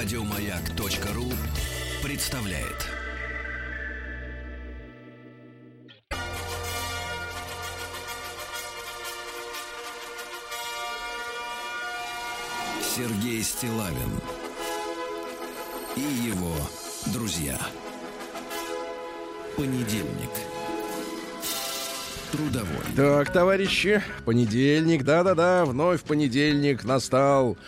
Радиомаяк.ру представляет. Сергей Стилавин и его друзья. Понедельник. Трудовой. Так, товарищи, понедельник, да-да-да, вновь понедельник настал.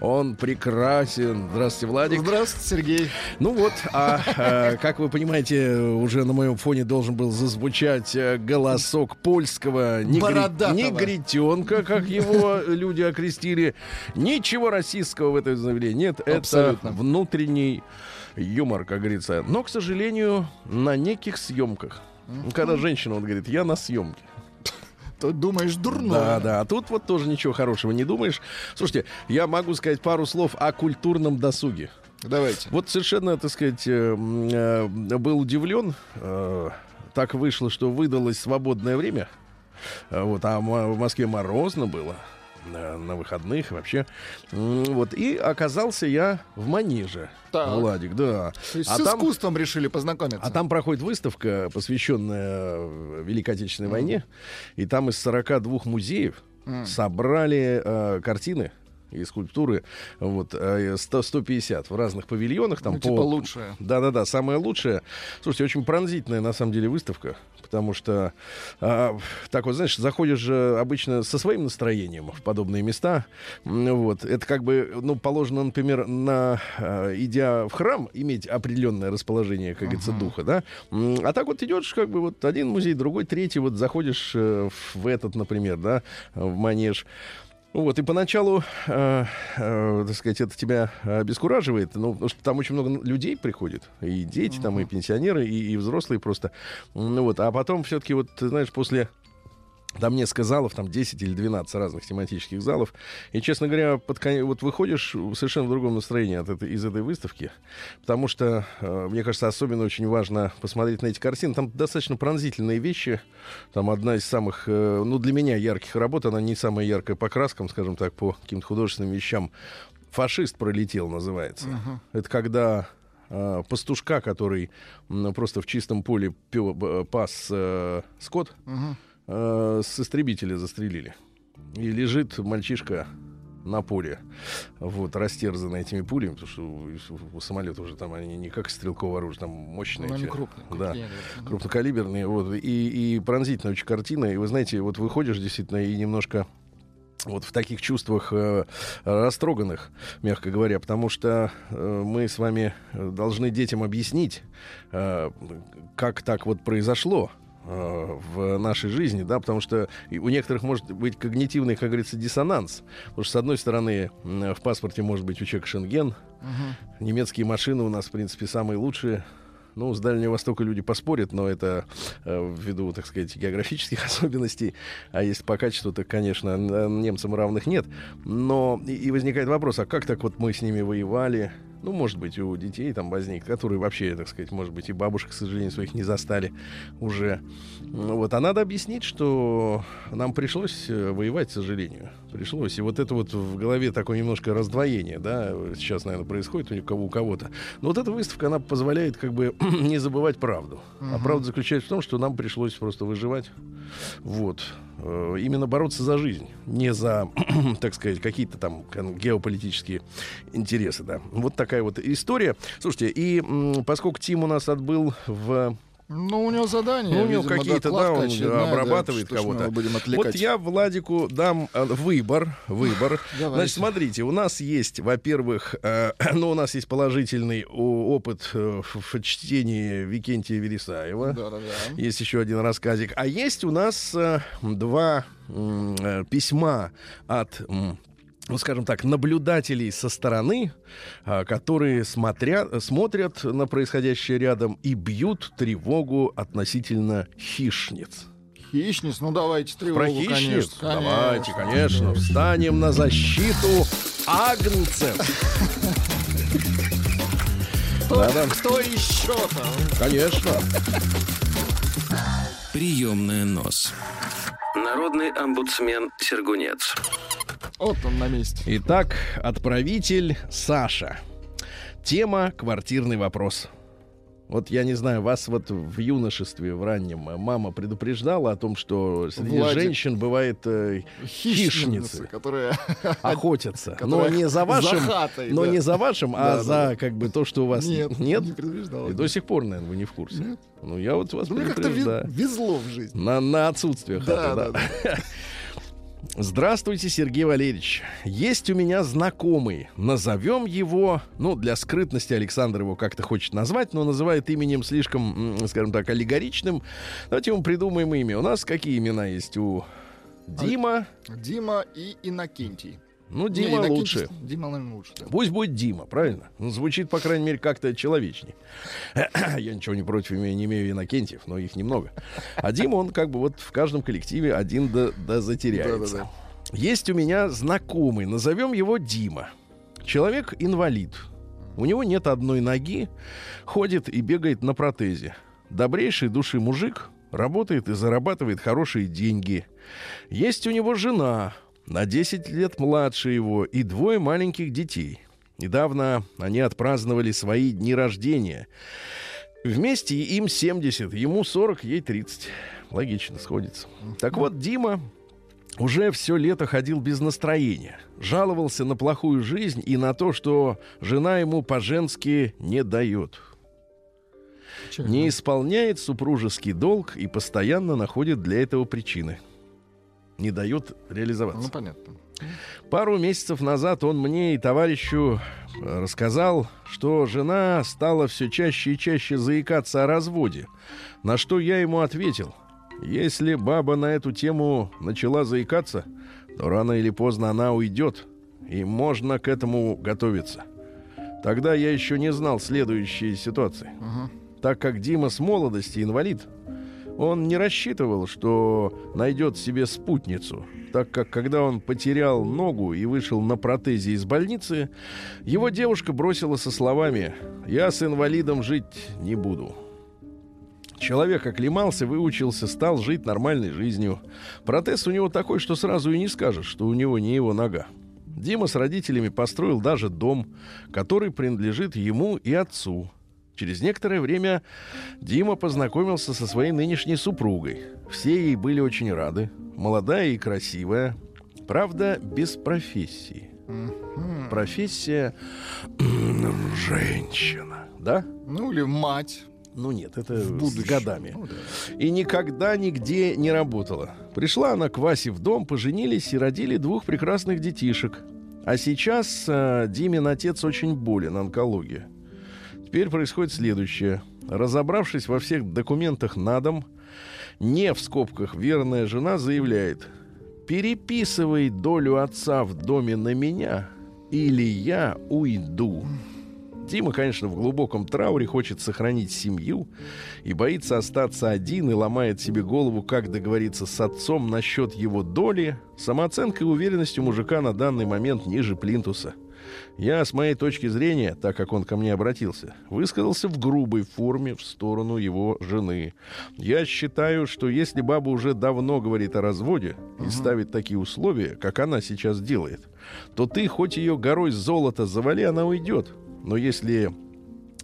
Он прекрасен. Здравствуйте, Владик. Здравствуйте, Сергей. Ну вот, а, а как вы понимаете, уже на моем фоне должен был зазвучать э, голосок польского негри... негритенка, как его люди окрестили. Ничего российского в этой заявлении нет. Абсолютно. Это внутренний юмор, как говорится. Но, к сожалению, на неких съемках. Когда женщина вот говорит, я на съемке. Думаешь дурно. Да, да. А тут вот тоже ничего хорошего не думаешь. Слушайте, я могу сказать пару слов о культурном досуге. Давайте. Вот совершенно, так сказать, э, э, был удивлен. Э, так вышло, что выдалось свободное время. Вот, а в Москве морозно было на выходных вообще. Вот, и оказался я в Манеже. Так. Владик, да. То есть А с там- искусством решили познакомиться. а там проходит выставка, посвященная э, Великой Отечественной войне. И там из 42 музеев собрали э, картины и скульптуры вот, э, 100, 150 в разных павильонах. Там Ну, по... типа лучшее. Да-да-да, самое лучшее. Слушайте, очень пронзительная на самом деле выставка, потому что а, так вот, знаешь, заходишь же обычно со своим настроением в подобные места. Вот. Это как бы, ну, положено, например, на, а, идя в храм, иметь определенное расположение, как говорится, духа, да? А так вот идешь, как бы, вот один музей, другой, третий, вот заходишь э, в этот, например, да, в манеж. Вот, и поначалу, э, э, так сказать, это тебя обескураживает, ну, потому что там очень много людей приходит, и дети там, и пенсионеры, и, и взрослые просто. Ну, вот, а потом все-таки, вот, ты знаешь, после там несколько залов, там 10 или 12 разных тематических залов. И, честно говоря, под кон- вот выходишь в совершенно другом настроении от этой, из этой выставки. Потому что, э, мне кажется, особенно очень важно посмотреть на эти картины. Там достаточно пронзительные вещи. Там одна из самых, э, ну, для меня ярких работ, она не самая яркая по краскам, скажем так, по каким-то художественным вещам. «Фашист пролетел» называется. Это когда э, пастушка, который просто в чистом поле б- пас э, скот, э, с истребителя застрелили. И лежит мальчишка на поле, вот, растерзанный этими пулями, потому что у, у самолета уже там они не как стрелковое оружие, там мощные. Ну, они эти, крупные, Да, крупнокалиберные, вот, и, и пронзительная очень картина. И вы знаете, вот выходишь действительно и немножко вот в таких чувствах э, растроганных, мягко говоря, потому что э, мы с вами должны детям объяснить, э, как так вот произошло в нашей жизни, да, потому что у некоторых может быть когнитивный, как говорится, диссонанс. Потому что, с одной стороны, в паспорте может быть у человека шенген, немецкие машины у нас, в принципе, самые лучшие. Ну, с Дальнего Востока люди поспорят, но это э, ввиду, так сказать, географических особенностей. А если по качеству, то, конечно, немцам равных нет. Но и, и возникает вопрос, а как так вот мы с ними воевали? Ну, может быть, у детей там возник, которые вообще, так сказать, может быть, и бабушек, к сожалению, своих не застали уже. Ну, Вот. А надо объяснить, что нам пришлось э, воевать, к сожалению. Пришлось. И вот это вот в голове такое немножко раздвоение, да, сейчас, наверное, происходит у кого у кого-то. Но вот эта выставка, она позволяет как бы не забывать правду. А правда заключается в том, что нам пришлось просто выживать. Вот. Э, Именно бороться за жизнь, не за, так сказать, какие-то там геополитические интересы, да. Вот такая вот история. Слушайте, и поскольку Тим у нас отбыл в Ну, у него задание. ну, у него какие-то, да, он очередная, да, обрабатывает мы кого-то. Вот я Владику дам э, выбор, выбор. Давайте. Значит, смотрите, у нас есть, во-первых, э, ну, у нас есть положительный опыт э, в, в чтении Викентия Вересаева. Да-да-да. Есть еще один рассказик. А есть у нас э, два э, письма от ну, скажем так, наблюдателей со стороны, а, которые смотрят, смотрят на происходящее рядом и бьют тревогу относительно хищниц. Хищниц, ну давайте тревогу, Про хищниц? конечно. Давайте, конечно, встанем на защиту агнцев. Кто еще-то? конечно. Приемная нос. Народный омбудсмен Сергунец. Вот он на месте. Итак, отправитель Саша. Тема «Квартирный вопрос». Вот я не знаю, вас вот в юношестве, в раннем, мама предупреждала о том, что среди Владик. женщин бывает э, хищницы, которые охотятся. Но которые не за вашим, за хатой, но да. не за вашим, а Да, да, за как бы то, что у вас Нет, нет. не предупреждала. И до сих пор, наверное, вы не в курсе. Нет. Ну, я вот вас Ну, Мне как-то предупреждаю. везло в жизни. На, на отсутствие Да, хаты, да, да. Здравствуйте, Сергей Валерьевич. Есть у меня знакомый. Назовем его, ну, для скрытности Александр его как-то хочет назвать, но называет именем слишком, скажем так, аллегоричным. Давайте ему придумаем имя. У нас какие имена есть? У Дима. Дима и Иннокентий. Ну, Не, Дима Иннокентий- лучше. Дима, наверное, лучше. да. Пусть будет Дима, правильно? Ну, звучит, по крайней мере, как-то человечней. Я ничего не против имею, не имею Иннокентьев, но их немного. А Дима, он как бы вот в каждом коллективе один да, да затеряется. Да-да-да. Есть у меня знакомый, назовем его Дима. Человек инвалид. У него нет одной ноги, ходит и бегает на протезе. Добрейший души мужик, работает и зарабатывает хорошие деньги. Есть у него жена, на 10 лет младше его, и двое маленьких детей. Недавно они отпраздновали свои дни рождения. Вместе им 70, ему 40, ей 30. Логично сходится. Так вот, Дима уже все лето ходил без настроения. Жаловался на плохую жизнь и на то, что жена ему по-женски не дает. Не исполняет супружеский долг и постоянно находит для этого причины. Не дает реализоваться. Ну, понятно. Пару месяцев назад он мне и товарищу э, рассказал, что жена стала все чаще и чаще заикаться о разводе. На что я ему ответил, если баба на эту тему начала заикаться, то рано или поздно она уйдет, и можно к этому готовиться. Тогда я еще не знал следующей ситуации. Ага. Так как Дима с молодости инвалид, он не рассчитывал, что найдет себе спутницу, так как когда он потерял ногу и вышел на протезе из больницы, его девушка бросила со словами «Я с инвалидом жить не буду». Человек оклемался, выучился, стал жить нормальной жизнью. Протез у него такой, что сразу и не скажешь, что у него не его нога. Дима с родителями построил даже дом, который принадлежит ему и отцу. Через некоторое время Дима познакомился со своей нынешней супругой. Все ей были очень рады. Молодая и красивая. Правда, без профессии. Профессия женщина. Да? Ну, или мать. Ну нет, это В с будущем. годами. Ну, да. И никогда нигде не работала. Пришла она к Васе в дом, поженились и родили двух прекрасных детишек. А сейчас э, Димин отец очень болен, онкология. Теперь происходит следующее. Разобравшись во всех документах на дом, не в скобках верная жена заявляет, переписывай долю отца в доме на меня, или я уйду. Дима, конечно, в глубоком трауре хочет сохранить семью и боится остаться один и ломает себе голову, как договориться с отцом насчет его доли. Самооценка и уверенность у мужика на данный момент ниже плинтуса. Я, с моей точки зрения, так как он ко мне обратился, высказался в грубой форме в сторону его жены. Я считаю, что если баба уже давно говорит о разводе и ставит такие условия, как она сейчас делает, то ты хоть ее горой золота завали, она уйдет. Но если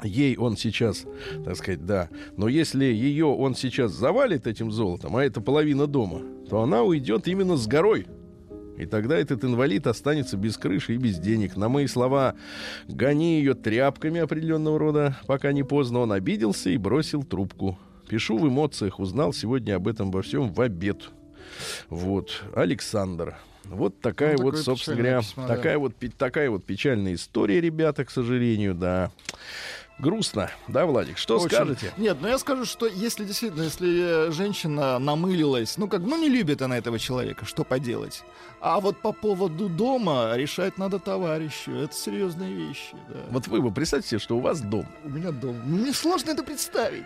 ей он сейчас, так сказать, да, но если ее он сейчас завалит этим золотом, а это половина дома, то она уйдет именно с горой. И тогда этот инвалид останется без крыши и без денег. На мои слова «гони ее тряпками определенного рода», пока не поздно, он обиделся и бросил трубку. Пишу в эмоциях, узнал сегодня об этом во всем в обед. Вот, Александр. Вот такая Ну, вот, собственно говоря, письмо, да. такая вот пе- такая вот печальная история, ребята, к сожалению, да. Грустно, да, Владик? Что Очень. скажете? Нет, ну я скажу, что если действительно, если э, женщина намылилась, ну как, ну не любит она этого человека, что поделать. А вот по поводу дома решать надо товарищу. Это серьезные вещи, да. Вот вы бы представьте себе, что у вас дом. У меня дом. Мне сложно это представить.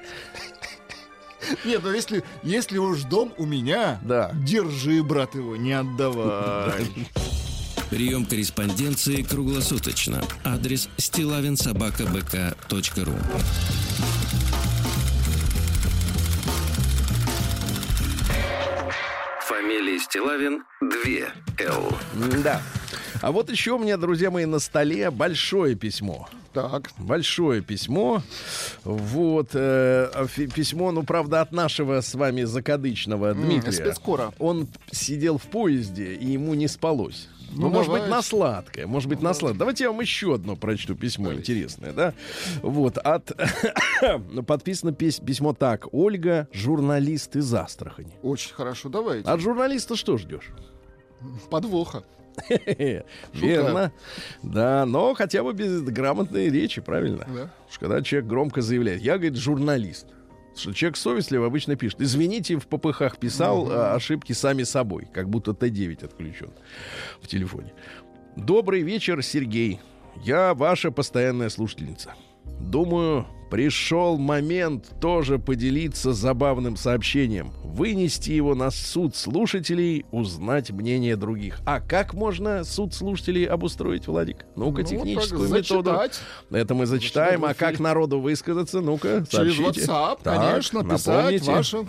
Нет, ну если, если уж дом у меня, Да. держи, брат, его, не отдавай. Прием корреспонденции круглосуточно. Адрес стилавинсобакабк.ру Фамилия Стилавин 2 Л. Да. А вот еще у меня, друзья мои, на столе большое письмо. Так. Большое письмо. Вот. э, письмо, ну, правда, от нашего с вами закадычного Дмитрия. Спецкора. Он сидел в поезде, и ему не спалось. Ну, Ну, может быть, давайте. на сладкое, может быть, на сладкое. Давайте я вам еще одно прочту письмо интересное, да? Вот, от... Подписано пис- письмо так. Ольга, журналист из Астрахани. Очень хорошо, давайте. От журналиста что ждешь? Подвоха. Верно. Да, но хотя бы без грамотной речи, правильно? Да. Что Когда человек громко заявляет, я, говорит, журналист. Человек совестливо обычно пишет. Извините, в попыхах писал а, ошибки сами собой, как будто Т9 отключен в телефоне. Добрый вечер, Сергей. Я ваша постоянная слушательница. Думаю, пришел момент тоже поделиться забавным сообщением, вынести его на суд слушателей, узнать мнение других. А как можно суд слушателей обустроить, Владик? Ну-ка, Ну, техническую так, методу. зачитать. Это мы зачитаем. А как народу высказаться? Ну-ка, Через сообщите. WhatsApp, Так, конечно, писать напомните. ваше...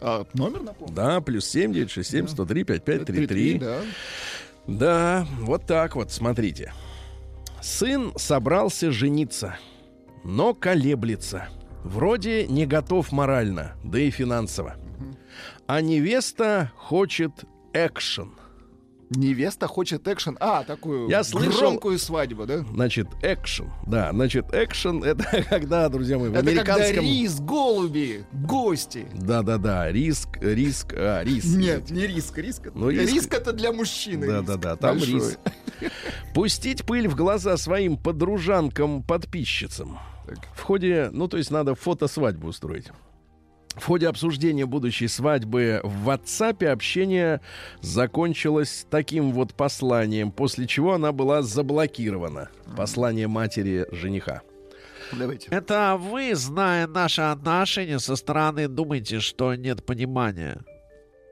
А, номер напомню. Да, плюс 7, 9, 6, 7, 103, 5, 5, 3, 3. да. Да, вот так вот, смотрите. Сын собрался жениться, но колеблется. Вроде не готов морально, да и финансово. А невеста хочет экшен. Невеста хочет экшен. А, такую Я слышал- громкую свадьбу, да? Значит, экшен. Да, значит, экшен это когда, друзья мои, в Это когда американском... рис, голуби, гости. Да-да-да, риск, риск, а, риск. Нет, не риск, риск. это- Ну, риск- риск это для мужчины. Да-да-да, там большой. риск. Пустить пыль в глаза своим подружанкам-подписчицам. Так. В ходе, ну, то есть надо фотосвадьбу устроить. В ходе обсуждения будущей свадьбы в WhatsApp общение закончилось таким вот посланием, после чего она была заблокирована. Послание матери жениха. Давайте. Это вы, зная наши отношения со стороны, думаете, что нет понимания.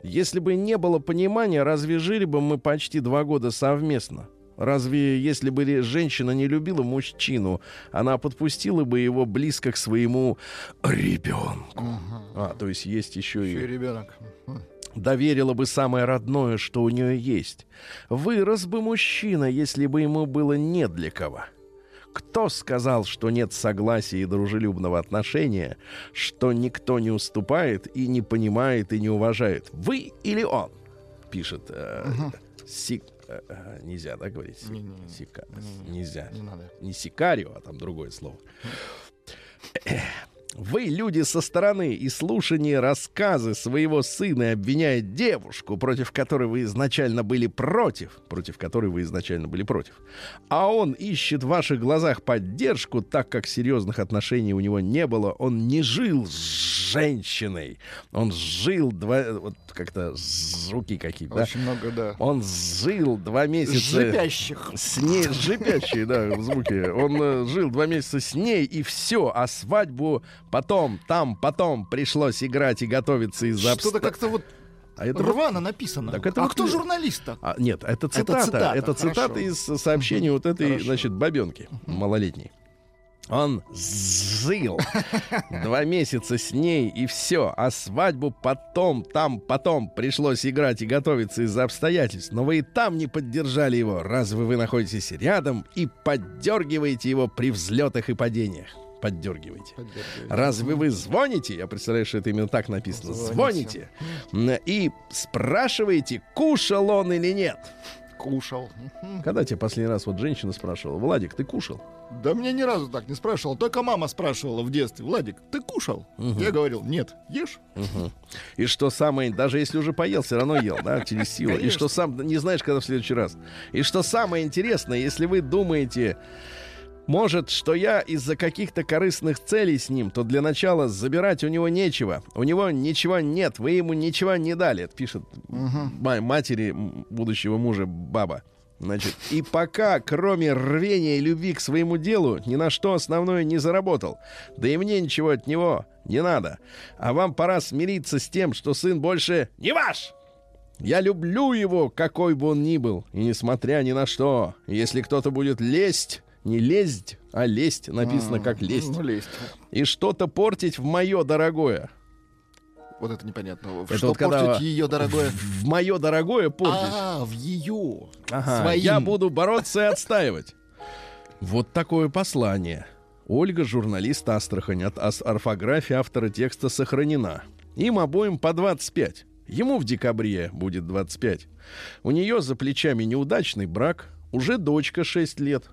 Если бы не было понимания, разве жили бы мы почти два года совместно? Разве если бы женщина не любила мужчину, она подпустила бы его близко к своему ребенку? А, то есть есть еще Еще и ребенок. доверила бы самое родное, что у нее есть. Вырос бы мужчина, если бы ему было не для кого. Кто сказал, что нет согласия и дружелюбного отношения, что никто не уступает и не понимает и не уважает? Вы или он? Пишет э, Сик- э, э, нельзя, да, говорить? Сик- Не-не-не. Сика- Не-не-не. Нельзя. Не надо. Не сикарио, а там другое слово. Вы, люди со стороны, и слушание рассказы своего сына обвиняет девушку, против которой вы изначально были против, против которой вы изначально были против. А он ищет в ваших глазах поддержку, так как серьезных отношений у него не было. Он не жил с женщиной. Он жил два... Вот как-то звуки какие-то, да? Очень много, да. Он жил два месяца... Шипящих. С ней, шипящие, да, звуки. Он э, жил два месяца с ней, и все. А свадьбу потом, там, потом пришлось играть и готовиться из-за Что-то обста- как-то вот А это рвано написано. Так это а вот кто не- журналист-то? а, нет, это цитата. цитата, Это цитата хорошо. из сообщения вот этой, Хорошо. значит, бабенки малолетней. Он жил два месяца с ней, и все. А свадьбу потом, там, потом пришлось играть и готовиться из-за обстоятельств. Но вы и там не поддержали его. Разве вы находитесь рядом и поддергиваете его при взлетах и падениях? Поддергиваете. Разве вы звоните? Я представляю, что это именно так написано. Звоните. Звоните. И спрашиваете, кушал он или нет. Кушал. Когда тебе последний раз вот женщина спрашивала, Владик, ты кушал? Да мне ни разу так не спрашивал. Только мама спрашивала в детстве. Владик, ты кушал? Я говорил, нет, ешь. Мгм. И что самое, даже если уже поел, все равно ел, да, через силу. И что сам, не знаешь, когда в следующий раз. И что самое интересное, если вы думаете, может, что я из-за каких-то корыстных целей с ним, то для начала забирать у него нечего. У него ничего нет, вы ему ничего не дали. Это пишет ма- матери будущего мужа баба. Значит, и пока, кроме рвения и любви к своему делу, ни на что основное не заработал. Да и мне ничего от него не надо. А вам пора смириться с тем, что сын больше не ваш. Я люблю его, какой бы он ни был, и несмотря ни на что. Если кто-то будет лезть, не лезть, а лезть, написано как лезть, Ну, лезть. и что-то портить в мое дорогое. Вот это непонятно. Это что вот портить ее, дорогое? В, в мое дорогое портить. А, в ее. Ага, Своим. Я буду бороться и отстаивать. Вот такое послание. Ольга, журналист Астрахань, от орфографии автора текста сохранена. Им обоим по 25. Ему в декабре будет 25. У нее за плечами неудачный брак, уже дочка 6 лет.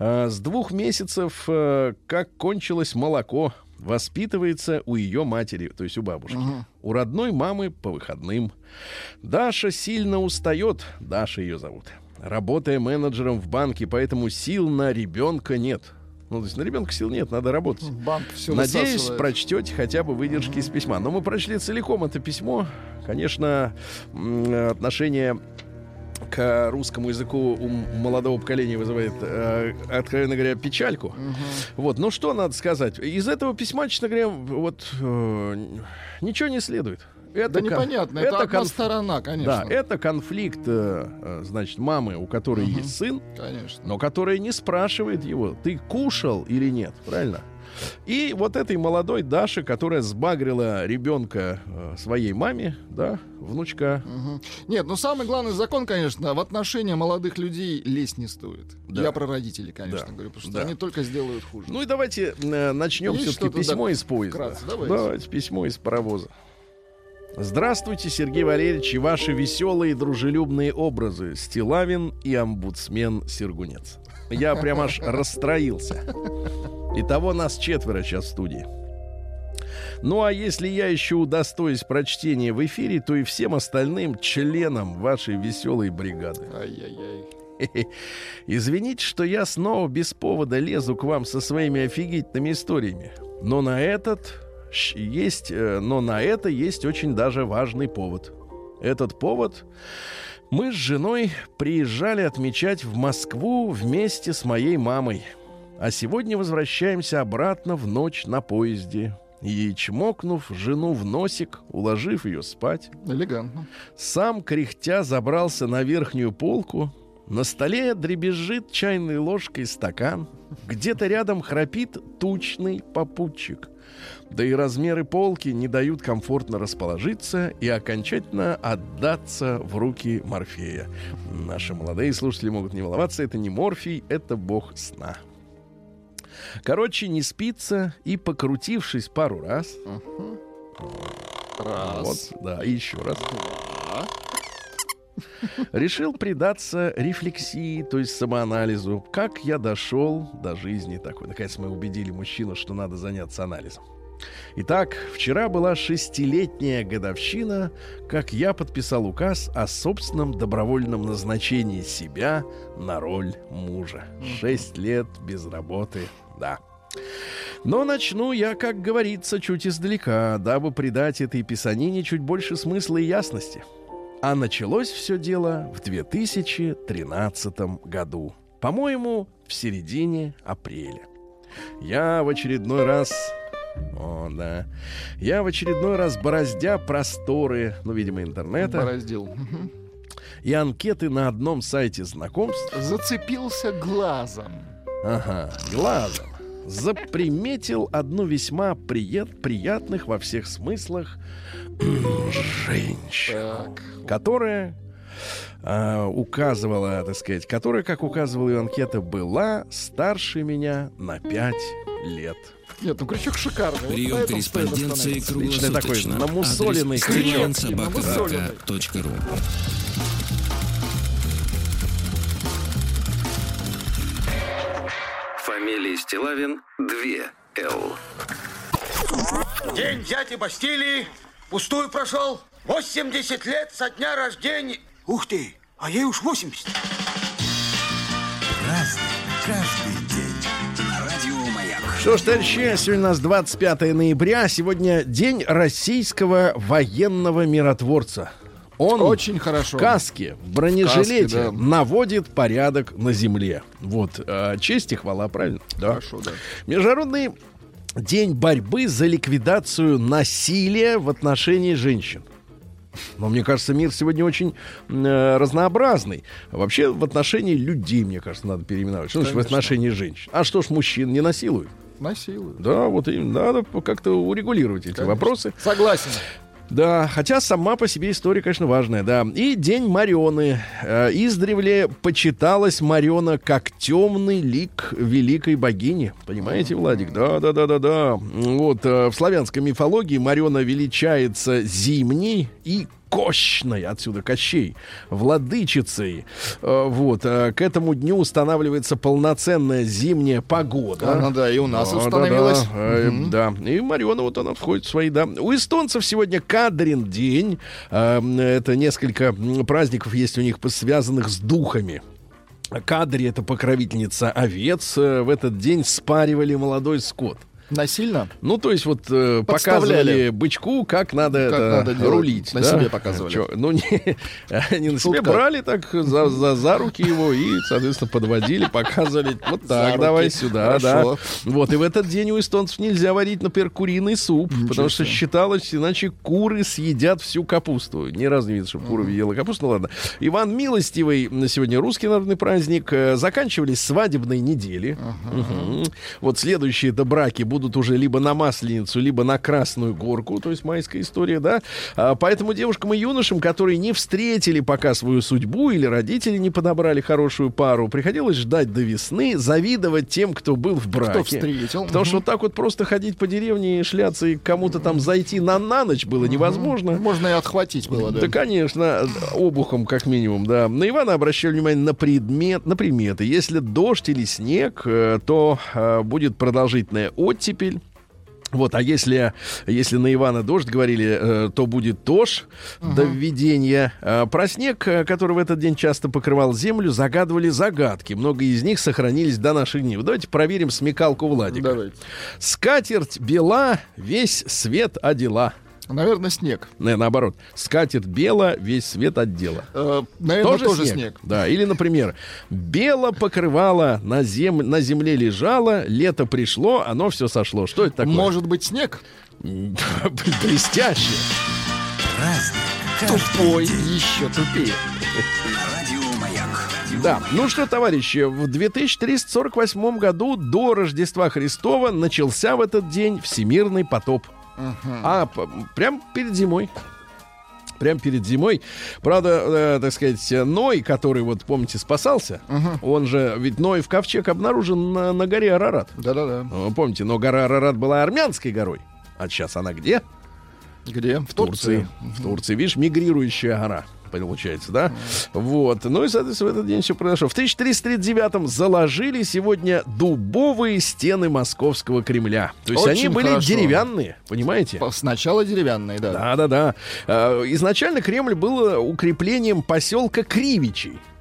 А, с двух месяцев, э, как кончилось молоко, воспитывается у ее матери, то есть у бабушки. У родной мамы по выходным. Даша сильно устает, Даша ее зовут. Работая менеджером в банке, поэтому сил на ребенка нет. Ну, то есть на ребенка сил нет, надо работать. Банк все Надеюсь, прочтете хотя бы выдержки из письма. Но мы прочли целиком это письмо. Конечно, м, отношение к русскому языку у молодого поколения вызывает, э, откровенно говоря, печальку. Вот, ну что надо сказать? Из этого письма, честно говоря, вот э, ничего не следует. Это Да кон- непонятно, это, одна конф- сторона, конечно. Да, это конфликт, э, э, значит, мамы, у которой есть сын, Конечно. но которая не спрашивает его, ты кушал или нет, правильно? И вот этой молодой Даши, которая сбагрила ребенка э, своей маме, да, внучка. Мгм. Нет, ну самый главный закон, конечно, в отношения молодых людей лезть не стоит. Да. Я про родителей, конечно, Да. говорю, потому что Да. они только сделают хуже. Ну и давайте э, начнем все-таки письмо да, из поезда. вкратце, давайте. письмо из паровоза. Здравствуйте, Сергей Валерьевич, и ваши веселые дружелюбные образы. Стилавин и омбудсмен Сергунец. Я прям аж расстроился. Итого нас четверо сейчас в студии. Ну а если я еще удостоюсь прочтения в эфире, то и всем остальным членам вашей веселой бригады. Ай-яй-яй. Извините, что я снова без повода лезу к вам со своими офигительными историями. Но на этот есть, э, но на это есть очень даже важный повод. Этот повод мы с женой приезжали отмечать в Москву вместе с моей мамой. А сегодня возвращаемся обратно в ночь на поезде. И, чмокнув жену в носик, уложив ее спать, Элегантно. сам кряхтя забрался на верхнюю полку. На столе дребезжит чайной ложкой стакан. Где-то рядом храпит тучный попутчик. Да и размеры полки не дают комфортно расположиться и окончательно отдаться в руки Морфея. Наши молодые слушатели могут не волноваться, это не Морфий, это бог сна. Короче, не спится и, покрутившись пару раз, Раз. вот, да, и еще раз. Решил предаться рефлексии, то есть самоанализу. Как я дошел до жизни такой. Наконец мы убедили мужчину, что надо заняться анализом. Итак, вчера была шестилетняя годовщина, как я подписал указ о собственном добровольном назначении себя на роль мужа. Шесть лет без работы, да. Но начну я, как говорится, чуть издалека, дабы придать этой писанине чуть больше смысла и ясности. А началось все дело в 2013 году. По-моему, в середине апреля. Я в очередной раз... О, да. Я в очередной раз, бороздя просторы, ну, видимо, интернета, Бороздил. И анкеты на одном сайте знакомств, Зацепился глазом. ага, глазом, заприметил одну весьма прият, приятных во всех смыслах женщину Так. которая а, указывала, так сказать, которая, как указывала ее анкета, была старше меня на 5 лет. Нет, ну крючок шикарный. Вот Прием стоит корреспонденции. Личный такой круглосуточно. намусоленный крючок. стилавинсобака.ру. Фамилия Стилавин 2 Л. День дяди Бастилии пустую прошел. 80 лет со дня рождения. Ух ты, а ей уж 80. Что ж, товарищи, сегодня у нас 25 ноября. Сегодня день российского военного миротворца. Он Очень хорошо. в каске, в бронежилете Каске, да. наводит порядок на земле. Вот, э, честь и хвала, правильно? Да. Хорошо, да. Международный день борьбы за ликвидацию насилия в отношении женщин. Но мне кажется, мир сегодня очень э, разнообразный. Вообще в отношении людей, мне кажется, надо переименовать. Что значит в отношении женщин? А что ж мужчин не насилуют? Насилуют. Да, вот им надо как-то урегулировать эти Конечно. вопросы. Согласен. Да, хотя сама по себе история, конечно, важная, да. И День Марионы. Э, издревле почиталась Мариона как темный лик великой богини. Понимаете, Владик? Да, да, да, да, да. Вот э, в славянской мифологии Мариона величается зимней и Кощной, отсюда Кощей, владычицей. Э, Вот, э, к этому дню устанавливается полноценная зимняя погода. Она, да, и у нас Да, установилась. Да, да, э, Мгм. да. И Мариона вот она входит в свои, да. У эстонцев сегодня Кадрин день. Э, Это несколько праздников есть у них, связанных с духами. Кадри — это покровительница овец. В этот день спаривали молодой скот. Насильно? Ну, то есть вот э, показывали бычку, как надо, Как это, надо делать. рулить. На да? себе показывали. Чё, ну, не, не на себе, Шутка. брали так за, за, за руки его и, соответственно, подводили, показывали. Вот За так, руки. давай сюда, Хорошо. да. Вот, и в этот день у эстонцев нельзя варить, например, куриный суп, потому что считалось, иначе куры съедят всю капусту. Ни разу не видел, что кура ела капусту, ну ладно. Иван Милостивый, на сегодня русский народный праздник, э, заканчивались свадебные недели. Мгм. Вот следующие это браки будут уже либо на Масленицу, либо на Красную Горку, то есть майская история, да. А, поэтому девушкам и юношам, которые не встретили пока свою судьбу или родители не подобрали хорошую пару, приходилось ждать до весны, завидовать тем, кто был в браке. Кто встретил. Потому что Мгм. вот так вот просто ходить по деревне и шляться и кому-то там зайти на, на ночь было невозможно. Можно и отхватить было, да. Да, конечно, обухом как минимум, да. На Ивана обращали внимание на предмет, на приметы. Если дождь или снег, э, то э, будет продолжительная оттепель. Вот, а если, если на Ивана дождь говорили, э, то будет тож до введения. А про снег, э, который в этот день часто покрывал землю, загадывали загадки. Много из них сохранились до наших дней. Давайте проверим смекалку Владика. Давайте. Скатерть бела, весь свет одела. Наверное, снег. Не, наоборот. Скатерть бела, весь свет отдела. Э, наверное, тоже, снег. Да, или, например, бело покрывало на, зем... на земле лежало, лето пришло, оно все сошло. Что это такое? Может быть, снег? Блестяще. Тупой, еще тупее. Да. Ну что, товарищи, в 2348 году до Рождества Христова начался в этот день всемирный потоп. А п- прям перед зимой. Прям перед зимой. Правда, э, так сказать, Ной, который, вот, помните, спасался, он же, ведь Ной в ковчег обнаружен на, на горе Арарат. Да-да-да. Э, Помните, но гора Арарат была армянской горой. А сейчас она где? Где? В Турции. В Турции. Видишь, мигрирующая гора. Получается, да? Вот. Ну и, соответственно, в этот день все произошло. В 1339-м заложили сегодня дубовые стены Московского Кремля. То есть они Очень были хорошо. деревянные, понимаете? По- Сначала деревянные, да. Да, да, да. Э, Изначально Кремль был укреплением поселка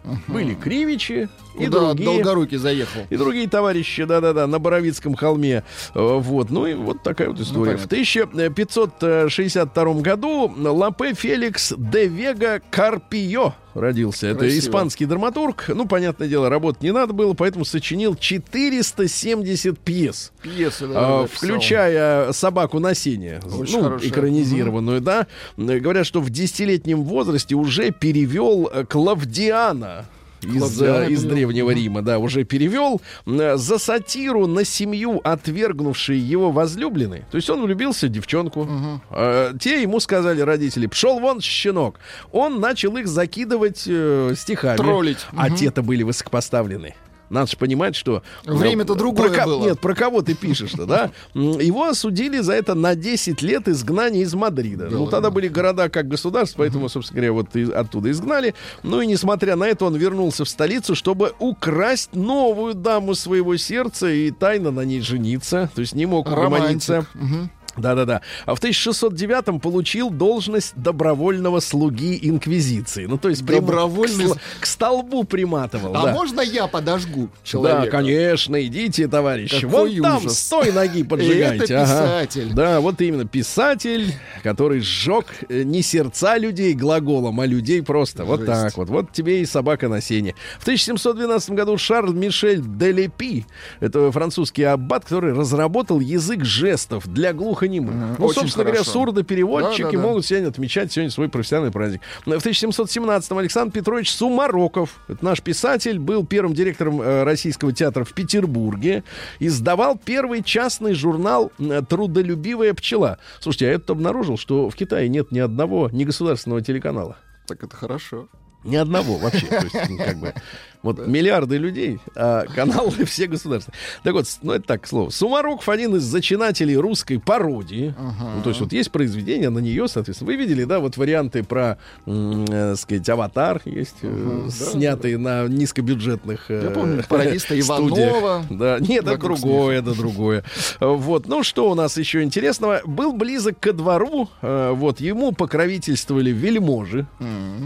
Кривичи. Были Кривичи и Куда другие. Долгорукий заехал. И другие товарищи, да-да-да, на Боровицком холме. Э, Вот, ну и вот такая вот история. в 1562 году Лапе Феликс де Вега Карпио родился. Это Красиво. испанский драматург. Ну, понятное дело, работать не надо было, поэтому сочинил 470 пьес. Пьесы, да, написал. включая собаку на сене, Очень ну, хорошая. экранизированную, да. Э, Говорят, что в десятилетнем возрасте уже перевел э, Клавдиана. Из, из. Древнего Рима, да, уже перевел э, за сатиру на семью, отвергнувшей его возлюбленной. То есть он влюбился в девчонку. Э, те ему сказали родители, пшел вон, щенок. Он начал их закидывать э, стихами. Троллить. А Мгм. те-то были высокопоставлены. Надо же понимать, что... Время-то другое про было. Нет, про кого ты пишешь-то, да? Его осудили за это на 10 лет изгнания из Мадрида. Ну, тогда были города как государство, поэтому, собственно говоря, вот оттуда изгнали. Ну и несмотря на это, он вернулся в столицу, чтобы украсть новую даму своего сердца и тайно на ней жениться. То есть не мог угомониться. Романтик. Да-да-да. А в 1609-м получил должность добровольного слуги Инквизиции. Ну, то есть прям Добровольный к, к столбу приматывал. А да. можно я подожгу Да, человека? конечно, идите, товарищи. Какой Вон там, ужас. с той ноги поджигайте. Это ага. писатель. Да, вот именно писатель, который сжег э, не сердца людей глаголом, а людей просто. Вот Жесть. так вот. Вот тебе и собака на сене. В 1712 году Шарль Мишель Делепи, это французский аббат, который разработал язык жестов для глухонемых. Мгм. Ну, Очень собственно говоря, хорошо. сурдопереводчики Да, да, да. могут сегодня отмечать сегодня свой профессиональный праздник. В 1717-м Александр Петрович Сумароков, это наш писатель, был первым директором э, Российского театра в Петербурге, издавал первый частный журнал «Трудолюбивая пчела». Слушайте, а я тут обнаружил, что в Китае нет ни одного негосударственного телеканала. Так это хорошо. Ни одного вообще. То есть, ну, как бы, вот миллиарды людей, а каналы все государственные. Так вот, ну это так, к слову. Сумароков один из зачинателей русской пародии. Ну, то есть вот есть произведение на нее, соответственно. Вы видели, да, вот варианты про, э, сказать, «Аватар» есть, э, снятые на низкобюджетных э, Я помню пародиста. Иванова. Да, нет, это другое, это другое. Вот, ну что у нас еще интересного? Был близок ко двору, э, вот, ему покровительствовали вельможи,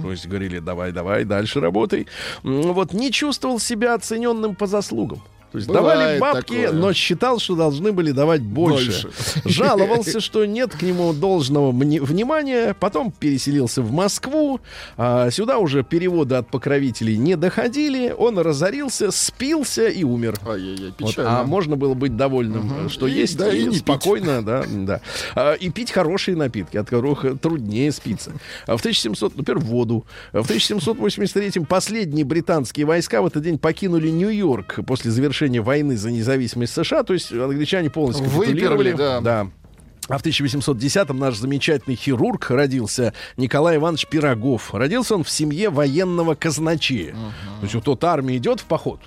то есть говорили, давай, давай, дальше работай. Вот, не чувствовал себя оцененным по заслугам. То есть Бывает давали бабки, такое. но считал, что должны были давать больше. Жаловался, что нет к нему должного внимания. Потом переселился в Москву. А, сюда уже переводы от покровителей не доходили. Он разорился, спился и умер. Ай-яй-яй, Вот, а можно было быть довольным, э, что И- есть, да, и и, не пить. спокойно, да, да. А, и пить хорошие напитки, от которых труднее спиться. А в 1700, например, воду. А В 1783 последние британские войска в этот день покинули Нью-Йорк после завершения войны за независимость США. То есть англичане полностью Выперли, капитулировали. да. А в 1810-м наш замечательный хирург родился Николай Иванович Пирогов. Родился он в семье военного казначея. То есть вот тот армия идет в поход,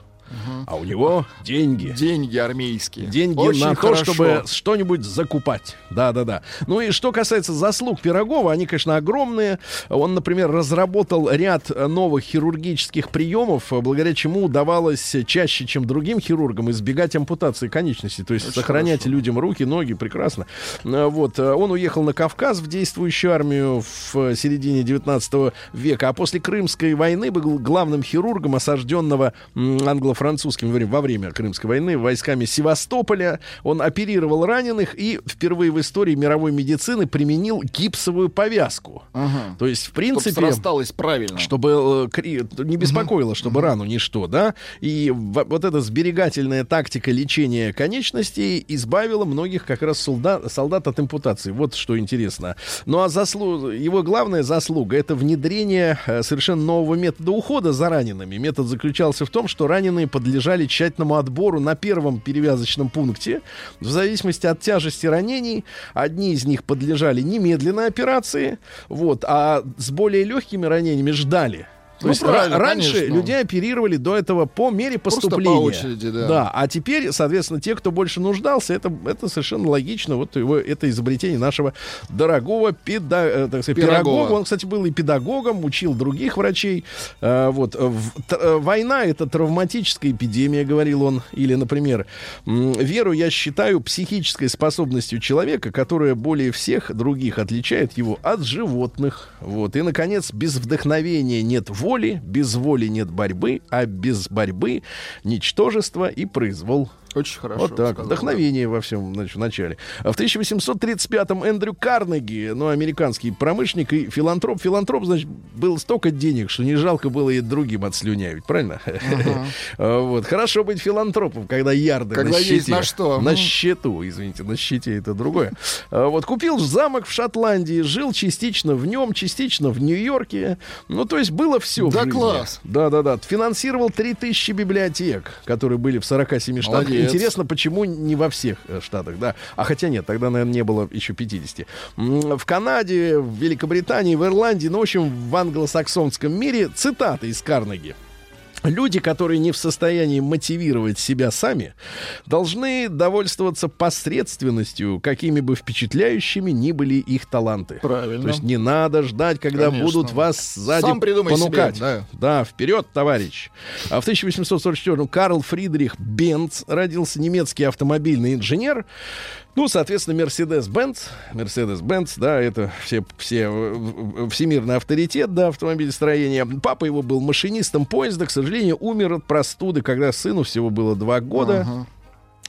а у него деньги. Деньги армейские. Деньги Очень на то, хорошо. чтобы что-нибудь закупать. Да-да-да. Ну и что касается заслуг Пирогова, они, конечно, огромные. Он, например, разработал ряд новых хирургических приемов, благодаря чему удавалось чаще, чем другим хирургам, избегать ампутации конечностей. То есть Очень сохранять хорошо. людям руки, ноги прекрасно. Э, Вот. э, Он уехал на Кавказ в действующую армию в э, середине 19 века, а после Крымской войны был главным хирургом осажденного м, англо-французским во время- во время Крымской войны войсками Севастополя. Он оперировал раненых и впервые в истории мировой медицины применил гипсовую повязку. Ага. То есть, в принципе, срасталось правильно. чтобы э, не беспокоило, чтобы рану ничто, да. И вот эта сберегательная тактика лечения конечностей избавила многих как раз солдат, солдат от ампутации. Вот что интересно. Ну а заслу... его главная заслуга это внедрение э, совершенно нового метода ухода за ранеными. Метод заключался в том, что раненые подлежали тщательному отбору на первом перевязочном пункте. В зависимости от тяжести ранений, одни из них подлежали немедленной операции, вот, а с более легкими ранениями ждали. То Ну, есть ра- раньше конечно. людей оперировали до этого по мере Просто поступления. по очереди, да. а теперь, соответственно, те, кто больше нуждался, это, это совершенно логично. Вот его, это изобретение нашего дорогого педа, э, так сказать, Пирогова. педагога. Он, кстати, был и педагогом, учил других врачей. А, вот. В- т- э, война — это травматическая эпидемия, говорил он. Или, например, веру я считаю психической способностью человека, которая более всех других отличает его от животных. Вот. И, наконец, без вдохновения нет воли, без воли нет борьбы, а без борьбы ничтожество и произвол. Очень хорошо. Вот так. сказал, Вдохновение во всем значит, в начале. А в 1835-м Эндрю Карнеги, ну, американский промышленник и филантроп. Филантроп, значит, было столько денег, что не жалко было и другим отслюнявить, правильно? Вот. Хорошо быть филантропом, когда ярды Когда на есть щите. на что. На счету, извините, на щите это другое. А, Вот. Купил замок в Шотландии, жил частично в нем, частично в Нью-Йорке. Ну, то есть было все Да класс. Да-да-да. Финансировал 3000 библиотек, которые были в 47 штатах. Интересно, почему не во всех э, штатах, да? А хотя нет, тогда, наверное, не было еще 50. М, В Канаде, в Великобритании, в Ирландии, ну, в общем, в англосаксонском мире цитаты из Карнеги. Люди, которые не в состоянии мотивировать себя сами, должны довольствоваться посредственностью, какими бы впечатляющими ни были их таланты. Правильно. То есть не надо ждать, когда Конечно. будут вас сзади Сам придумай понукать. себе, Да, вперед, товарищ. А в 1844-м Карл Фридрих Бенц родился немецкий автомобильный инженер. Ну, соответственно, Мерседес-Бенц. Мерседес-Бенц, да, это все, все всемирный авторитет, да, автомобилестроения. Папа его был машинистом поезда, к сожалению, умер от простуды, когда сыну всего было два года. Ага.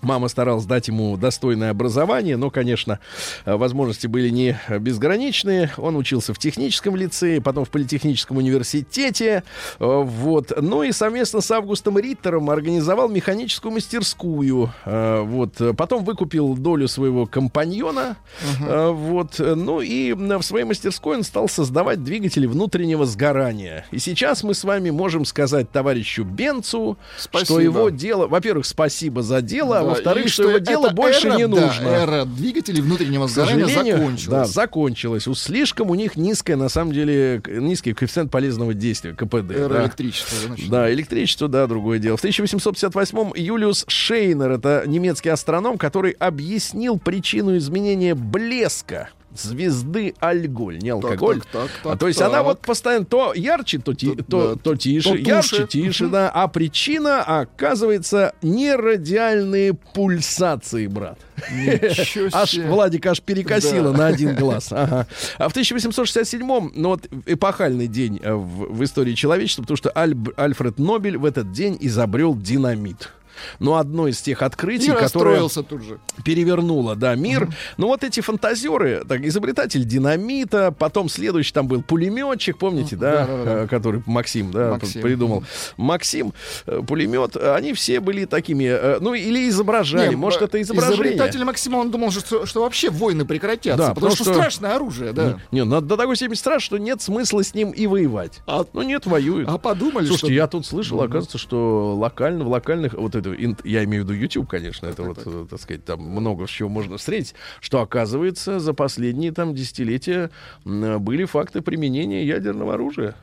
Мама старалась дать ему достойное образование, но, конечно, э, возможности были не безграничные. Он учился в техническом лицее, потом в политехническом университете. Э, вот. Ну и совместно с Августом Риттером организовал механическую мастерскую. Э, Вот. Потом выкупил долю своего компаньона. Э, Вот. Ну и в своей мастерской он стал создавать двигатели внутреннего сгорания. И сейчас мы с вами можем сказать товарищу Бенцу, что Спасибо. его дело... Во-первых, спасибо за дело, а во-вторых, и что его дело больше эра, не да, нужно. эра двигателей внутреннего сгорания закончилась. Да, закончилась. У слишком у них низкая, на самом деле, низкий коэффициент полезного действия, КПД. Эра да. электричества. значит. Да, электричество, да, другое дело. В 1858-м Юлиус Шейнер, это немецкий астроном, который объяснил причину изменения блеска звезды Альголь, не алкоголь. так, так, а так, то есть так. она вот постоянно то ярче, то, ти- То- да, то тише, то ярче, тише, да. А причина, оказывается, нерадиальные пульсации, брат. Ничего Аж. Владик аж перекосило Да. на один глаз. Ага. А в 1867-м, ну вот эпохальный день э, в, в истории человечества, потому что Альб- Альфред Нобель в этот день изобрел динамит. Но одно из тех открытий, которое тут же. перевернуло, да, мир. Ну вот эти фантазеры, так, изобретатель динамита, потом следующий там был пулеметчик, помните, да, Да-да-да. э, который Максим, да, Максим. придумал. Максим, э, пулемет, э, они все были такими, ну или изображали, Не, может это изображение. Изобретатель Максима, он думал, что, что вообще войны прекратятся. Да, потому потому что, что- страшное оружие, да. Не, надо до такой степени страшно, что нет смысла с ним и воевать. А- ну нет, воюют. А подумали, Слушайте, что... я тут слышал, оказывается, что локально, в локальных, вот это, ин- я имею в виду YouTube, конечно, это вот, э, так сказать, там много чего можно встретить, что, оказывается, за последние там десятилетия м, были факты применения ядерного оружия.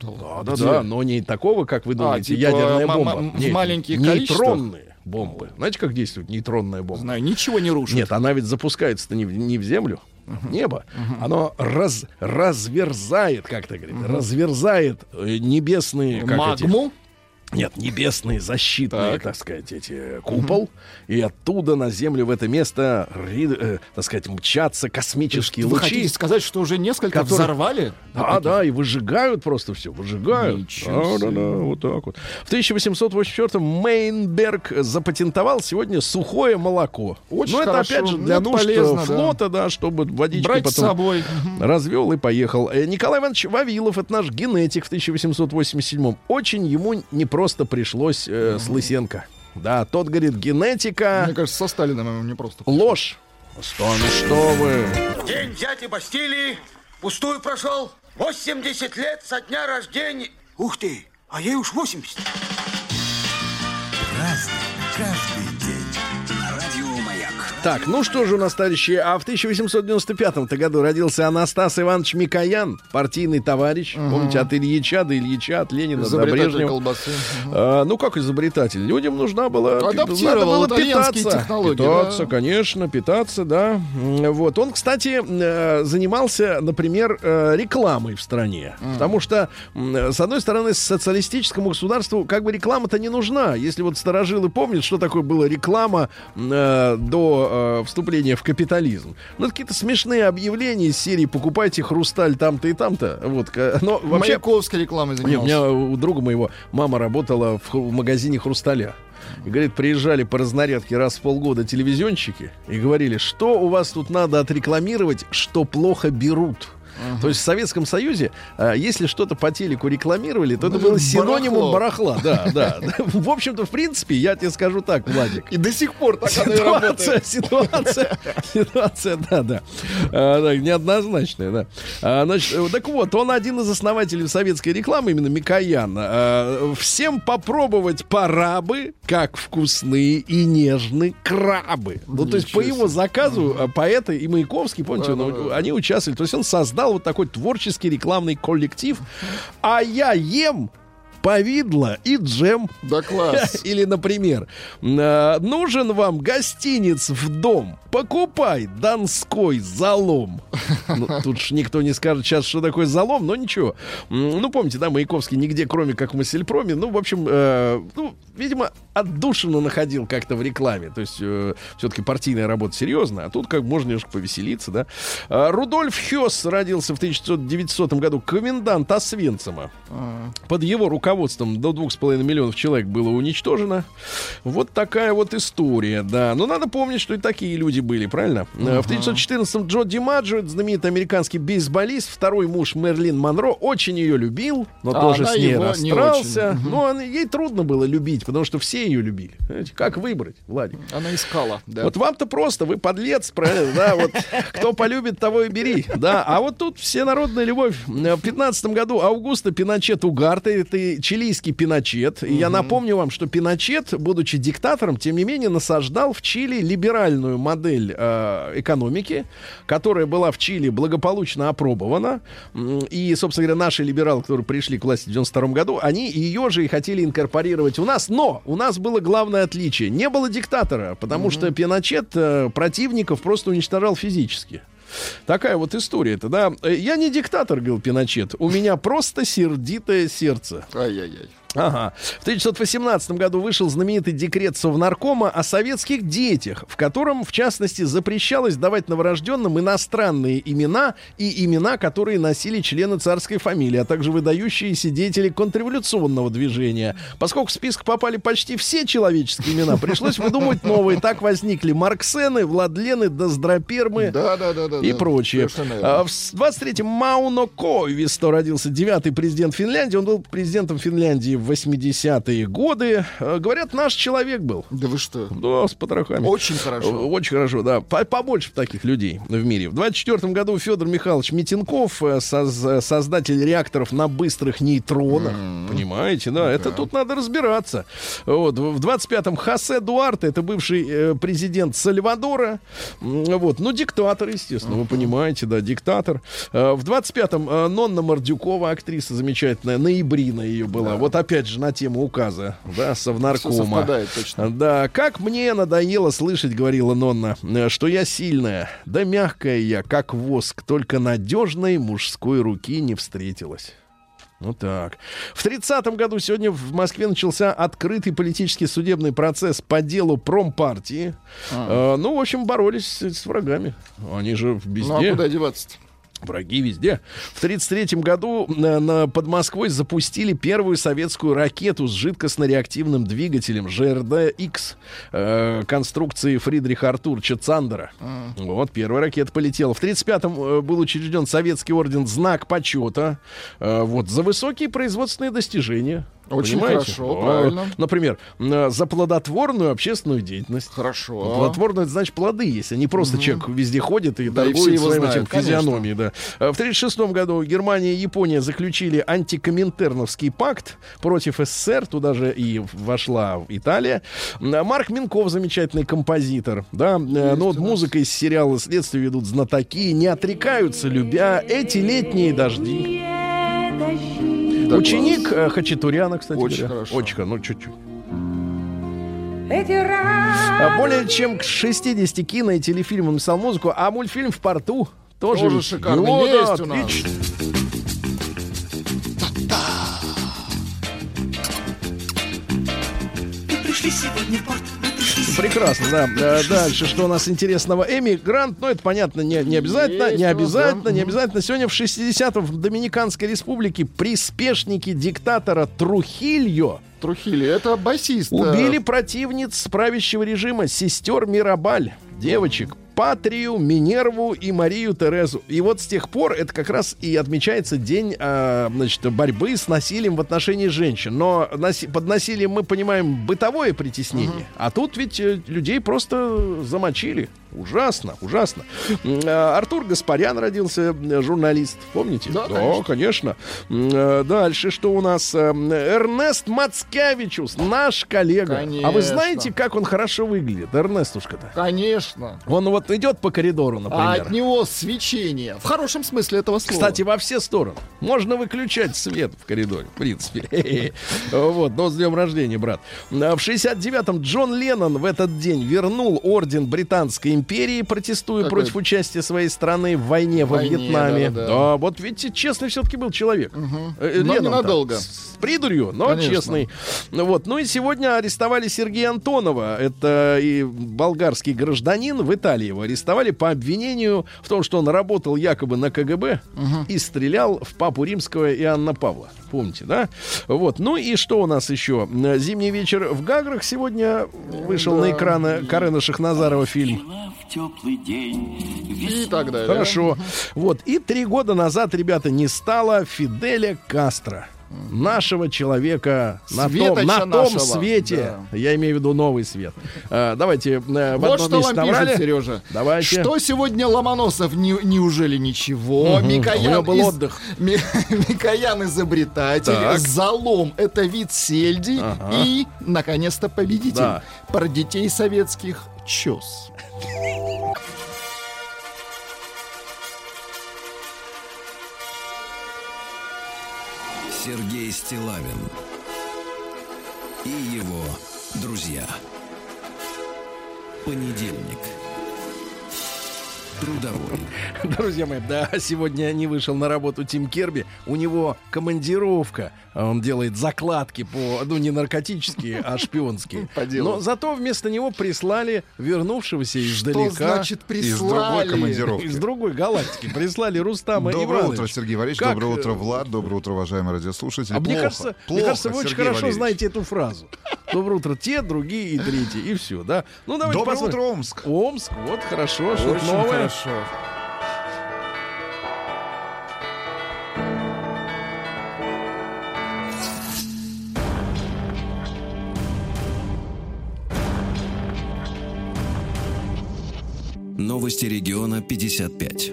Да, да, Где? да, но не такого, как вы думаете, типа ядерная бомба. Нет, маленьких нейтронные бомбы. Знаете, как действует нейтронная бомба? Знаю, ничего не рушит. Нет, она ведь запускается-то не, в- не в землю, в небо. Оно раз, разверзает, как то говорит, разверзает э, небесные... Как эти- Магму? Нет, небесные защитные, так. Так. сказать, эти купол, и оттуда на землю в это место, э, так сказать, мчатся космические Вы лучи. хотите сказать, что уже несколько которые- взорвали? Да, да, и выжигают просто все, выжигают. Ничего Да, да, да, вот так вот. В 1884-м Мейнберг запатентовал сегодня сухое молоко. Очень это хорошо. опять же для это нужд полезно, э, да. флота, да, чтобы водичкой Брать с потом собой. развел и поехал. Э, Николай Иванович Вавилов, это наш генетик в 1887-м. Очень ему непросто пришлось э, с Лысенко. Да, тот говорит, генетика, Мне кажется, со Сталином ему не просто. ложь. Что, ну что вы? День дяди Бастилии пустую прошел. 80 лет со дня рождения. Ух ты, а ей уж 80. Так, ну что же у нас, товарищи, а в 1895 году родился Анастас Иванович Микоян, партийный товарищ. Помните, от Ильича до Ильича, от Ленина до Брежнева. колбасы. А, ну, как изобретатель? Людям нужна была... Адаптировал надо было питаться. Питаться, да. конечно, питаться, да. Вот. Он, кстати, э, занимался, например, э, рекламой в стране. Потому что, м, с одной стороны, социалистическому государству как бы реклама-то не нужна. Если вот старожилы помнят, что такое была реклама э, до э, вступления в капитализм. Ну, это какие-то смешные объявления из серии «Покупайте хрусталь там-то и там-то». Вот. к- Но вообще... Маяковской рекламой Не, у занимался. меня у друга моего мама работала в, в магазине хрусталя. И говорит, приезжали по разнарядке раз в полгода телевизионщики и говорили, что у вас тут надо отрекламировать, что плохо берут. То есть в Советском Союзе, а, если что-то по телеку рекламировали, то это Ну, было синонимом барахло. барахла. Да, да. В общем-то, в принципе, я тебе скажу так, Владик. И до сих пор так оно и Ситуация, работает. ситуация, ситуация, да, да, А, да, неоднозначная, да. А, значит, э, так вот, он один из основателей советской рекламы, именно Микоян. А, всем попробовать пора бы, как вкусные и нежны крабы. Ну, то есть по его заказу поэты и Маяковский, помните, он- они участвовали. То есть он создал вот такой творческий рекламный коллектив. А я ем повидло и джем. Да класс. Или, например, э, нужен вам гостиниц в дом, покупай донской залом. Ну, тут ж никто не скажет сейчас, что такое залом, но ничего. Ну, помните, да, Маяковский нигде, кроме как в Массельпроме. Ну, в общем, э, ну, видимо, отдушину находил как-то в рекламе. То есть э, все-таки партийная работа серьезная, а тут как можно немножко повеселиться, да. А, Рудольф Хёс родился в 1900 году, комендант Освенцима. А, Под его руководством до 2,5 миллионов человек было уничтожено. Вот такая вот история, да. Но надо помнить, что и такие люди были, правильно? Э, В 1914-м Джо Димаджо, знаменитый американский бейсболист, второй муж Мерлин Монро, очень ее любил, но А тоже с ней его не расстался. очень. Но он- ей трудно было любить, потому что все ее любили. Знаете, как выбрать, Владик? Она искала, да. Вот вам-то просто, вы подлец, правильно, да, вот кто полюбит, того и бери, да, а вот тут все народная любовь. В 15 году Аугусто Пиночет Угарта, это чилийский Пиночет, и я напомню вам, что Пиночет, будучи диктатором, тем не менее насаждал в Чили либеральную модель э, экономики, которая была в Чили благополучно опробована, и, собственно говоря, наши либералы, которые пришли к власти в 92 году, они ее же и хотели инкорпорировать у нас, но у нас было главное отличие. Не было диктатора, потому что Пиночет э, противников просто уничтожал физически. Такая вот история-то, да. Э, Я не диктатор, говорил Пиночет. У меня просто сердитое сердце. Ай-яй-яй. Ага. В 1918 году вышел знаменитый декрет Совнаркома о советских детях, в котором, в частности, запрещалось давать новорожденным иностранные имена и имена, которые носили члены царской фамилии, а также выдающиеся деятели контрреволюционного движения. Поскольку в список попали почти все человеческие имена, пришлось выдумывать новые. Так возникли Марксены, Владлены, Доздропермы Да, да, да, да. и да. верно. А, в с- 23-м Мауно Коивисто родился девятый президент Финляндии. Он был президентом Финляндии в 80-е годы. А, Говорят, наш человек был. Да вы что? Да, с потрохами. Очень хорошо. Э, Очень хорошо, да. По- Побольше таких людей в мире. В 24 году Федор Михайлович Митинков, э, соз- создатель реакторов на быстрых нейтронах. Понимаете, да? Это тут надо разбираться. Вот. В 25-м Хосе Дуарте, это бывший э, президент Сальвадора. Вот. Ну, диктатор, естественно, вы понимаете, да, диктатор. Э, В 25-м э, Нонна Мордюкова, актриса замечательная, ноябрина ее была. Вот опять же на тему указа, да, совнаркома. совпадает точно. Да, как мне надоело слышать, говорила Нонна, что я сильная, да мягкая я, как воск, только надежной мужской руки не встретилась. Ну так. В 30-м году сегодня в Москве начался открытый политический судебный процесс по делу промпартии. Э, ну, в общем, боролись с, с врагами. Они же везде. Ну а куда деваться-то? Враги везде. В 1933 году на, на- под Москвой запустили первую советскую ракету с жидкостно-реактивным двигателем ЖРД-X э, конструкции Фридриха Артурча Цандера. Вот, первая ракета полетела. В 1935-м э, был учрежден советский орден «Знак почета» э, вот, за высокие производственные достижения. Очень Понимаете? хорошо, А, правильно. Например, э, за плодотворную общественную деятельность. Хорошо. Плодотворно, это значит плоды есть, а не просто человек везде ходит и Да, и торгует его своим знают, этим физиономией. Да. А В 1936 году Германия и Япония заключили антикоминтерновский пакт против СССР. Туда же и вошла Италия. М, Марк Минков, замечательный композитор. Да? Э, Ну вот музыка из сериала «Следствие ведут знатоки». Не отрекаются, любя эти летние дожди. Да, Ученик э, Хачатуряна, кстати Очень говоря. хорошо. Очень, ну чуть-чуть. А более чем к 60 кино и телефильмам написал музыку, а мультфильм «В порту» тоже, Тоже шикарно. да, Есть у нас. отлично. Прекрасно, да. Э, Дальше, что у нас интересного? Эми Грант, ну это понятно, не, не обязательно, не обязательно, не обязательно. Сегодня в 60-м в Доминиканской республике приспешники диктатора Трухильо Трухили, это басист. э, Убили противниц правящего режима, сестер Мирабаль, девочек, Патрию, Минерву и Марию Терезу. И вот с тех пор это как раз и отмечается день а, значит, борьбы с насилием в отношении женщин. Но наси- под насилием мы понимаем бытовое притеснение. А тут ведь э, людей просто замочили. Ужасно, ужасно. А, Артур Гаспарян родился, журналист. Помните? Да, конечно. конечно. М, э, Дальше что у нас? Э, Эрнест Мацкевичус, наш коллега. А вы Конечно. знаете, как он хорошо выглядит, Эрнестушка-то? Конечно. Он вот идет по коридору, А например. от него свечение. В хорошем смысле этого слова. Кстати, во все стороны. Можно выключать свет в коридоре, в принципе. Вот, но с днем рождения, брат. А В 69-м Джон Леннон в этот день вернул орден Британской империи империи, протестуя Какой? против участия своей страны в войне во Войне, Вьетнаме. да-да-да. вот видите, честный все-таки был человек. Э, Но ненадолго. С с придурью, но Конечно. честный. Ну Вот. Ну и сегодня арестовали Сергея Антонова. Это и болгарский гражданин. В Италии его арестовали по обвинению в том, что он работал якобы на КГБ и стрелял в папу римского Иоанна Павла. Помните, да? Вот. Ну и что у нас еще? Зимний вечер в Гаграх сегодня вышел на экраны Карена Шахназарова фильм. В теплый день. И так далее. Хорошо. Вот. И три года назад, ребята, не стало Фиделя Кастро. Нашего человека на том, Светоча на том нашего. свете. Я имею в виду новый свет. А, давайте э, в Вот одном что месте вам набрали. пишет Сережа. Давайте. Что сегодня Ломоносов? Не- неужели ничего? Мгм. Микоян У него был из- отдых. Ми- Микоян изобретатель. Так. Залом это вид сельди. Ага. И, наконец-то, победитель. Да. Про детей советских чес. Сергей Стилавин и его друзья. Понедельник. Трудовой. Друзья мои, да, сегодня не вышел на работу Тим Керби. У него командировка. А Он делает закладки по, ну, не наркотические, а шпионские. По делу. Но зато вместо него прислали вернувшегося издалека. Что значит Из другой прислали? командировки. Из другой галактики. Прислали Рустама Доброе Ивановича. утро, Сергей Валерьевич. Как, Доброе утро, э, Влад. Доброе утро, уважаемые радиослушатели. А мне Плохо. кажется, мне Плохо, кажется, вы очень Сергей хорошо Валерьевич. знаете эту фразу. Доброе утро, те, другие и третьи, и все, да? Ну, давайте Доброе посмотрим. утро, Омск. Омск, вот хорошо, Очень новое. хорошо. Новости региона 55.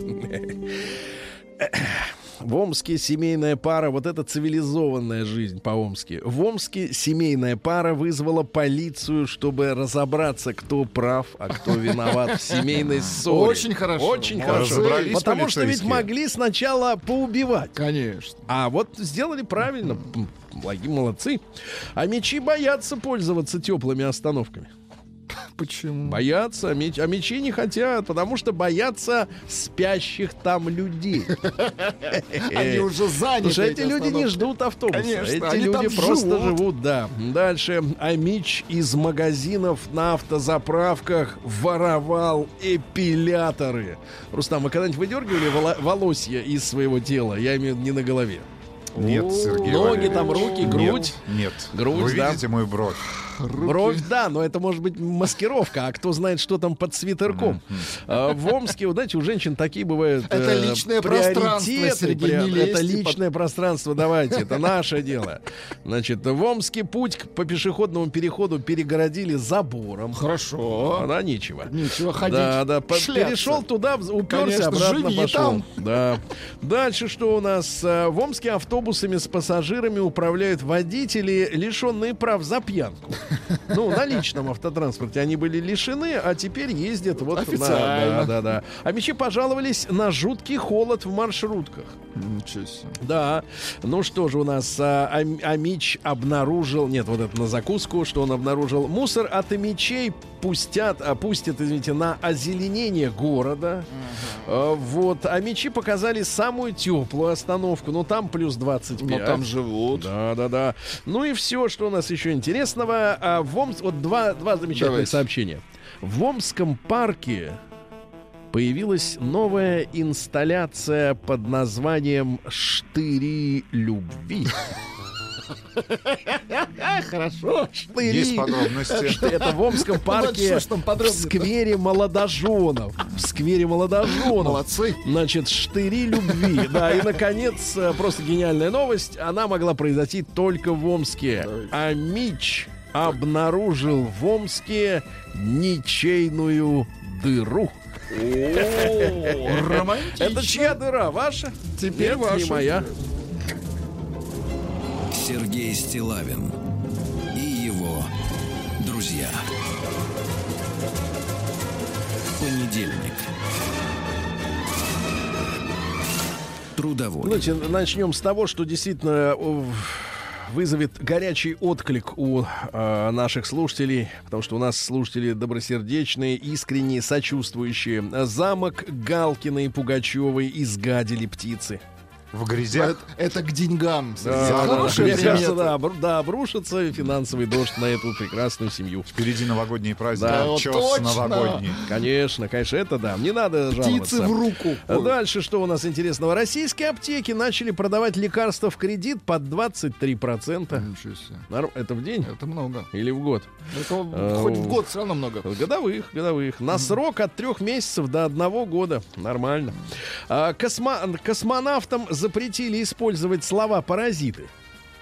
В Омске семейная пара, вот это цивилизованная жизнь по-омски. В Омске семейная пара вызвала полицию, чтобы разобраться, кто прав, а кто виноват в семейной ссоре. Очень хорошо. Очень хорошо. Потому что ведь могли сначала поубивать. Конечно. А вот сделали правильно. Благи молодцы. А мечи боятся пользоваться теплыми остановками. Почему? Боятся, а, меч- а мечи не хотят, потому что боятся спящих там людей. Они уже заняты. Потому эти люди не ждут автобуса. Эти люди просто живут. да. Дальше. Амич из магазинов на автозаправках воровал эпиляторы. Рустам, вы когда-нибудь выдергивали воло- волосья из своего тела? Я имею в виду не на голове. Нет, Сергей Ноги там, руки, Нет, грудь. Нет. Грудь, Вы да. видите мою бровь? Бровь, да, но это может быть маскировка, а кто знает, что там под свитерком. А, В Омске, вот знаете, у женщин такие бывают Это э, личное пространство, не Это под- личное пространство, давайте, это наше дело. Значит, в Омске путь к- по пешеходному переходу перегородили забором. Хорошо. Да, нечего. Нечего ходить. Да, да, шляться. перешел туда, уперся, Конечно, обратно пошел. там. Да. Дальше что у нас? А, В Омске автобусами с пассажирами управляют водители, лишенные прав за пьянку. Ну, на личном автотранспорте они были лишены, а теперь ездят вот на- Официально. Да, да, да. А мечи пожаловались на жуткий холод в маршрутках. Ничего себе. Да. Ну что же у нас? А, Ам- Амич обнаружил... Нет, вот это на закуску, что он обнаружил. Мусор от Амичей пустят, а, пустят, извините, на озеленение города. А, Вот. Амичи показали самую теплую остановку. Ну, там плюс 25. Но там живут. Да, да, да. Ну и все, что у нас еще интересного. А в Омск... Вот два, два замечательных Давайте. сообщения. В Омском парке появилась новая инсталляция под названием «Штыри любви». Хорошо. Штыри. Есть подробности. Это в Омском парке в сквере молодоженов. В сквере молодоженов. Молодцы. Значит, штыри любви. Да, и, наконец, просто гениальная новость. Она могла произойти только в Омске. А Мич обнаружил в Омске ничейную дыру. Это чья дыра? Ваша? Теперь Нет, не ваша. моя. Сергей Стилавин и его друзья. Понедельник. Трудовой. Знаете, начнем с того, что действительно э, вызовет горячий отклик у э, наших слушателей, потому что у нас слушатели добросердечные, искренние, сочувствующие. Замок Галкина и Пугачевой изгадили птицы. В грязях. Это, это к деньгам. Да, да, да. Хорошая кажется, примета. да, обру- да, обрушится финансовый дождь на эту прекрасную семью. Впереди новогодние праздники. Да, вот точно. новогодний. Конечно, конечно, это да. Не надо Птицы жаловаться. в руку. А Дальше что у нас интересного? Российские аптеки начали продавать лекарства в кредит под 23%. Ничего себе. Это в день Это много. или в год? Это А, хоть в год все равно много. Годовых, годовых. На срок от трех месяцев до одного года. Нормально. А, космо- Космонавтам запретили использовать слова паразиты.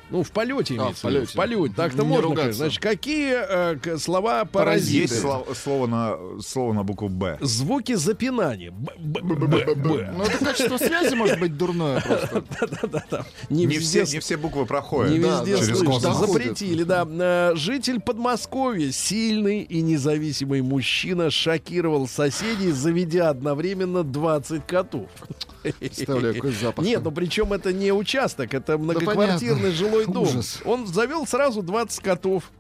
Ну, в полете А, имеется в виду. В полете. полете. Так-то можно, ругаться. Значит, какие э, слова паразиты? Есть слов- слово на, слово на букву «Б». Звуки запинания. Б, б, б, б, б. Ну, это качество связи может быть дурное просто. Да-да-да. Не Не везде все, не все буквы проходят Не Да, везде да, слышно. Доходит. Запретили, да. Э, Житель Подмосковья, сильный и независимый мужчина, шокировал соседей, заведя одновременно 20 котов. Представляю, какой запах. Нет, ну причем это не участок, это многоквартирный понятно. жилой дом. Ужас. Он завел сразу 20 котов.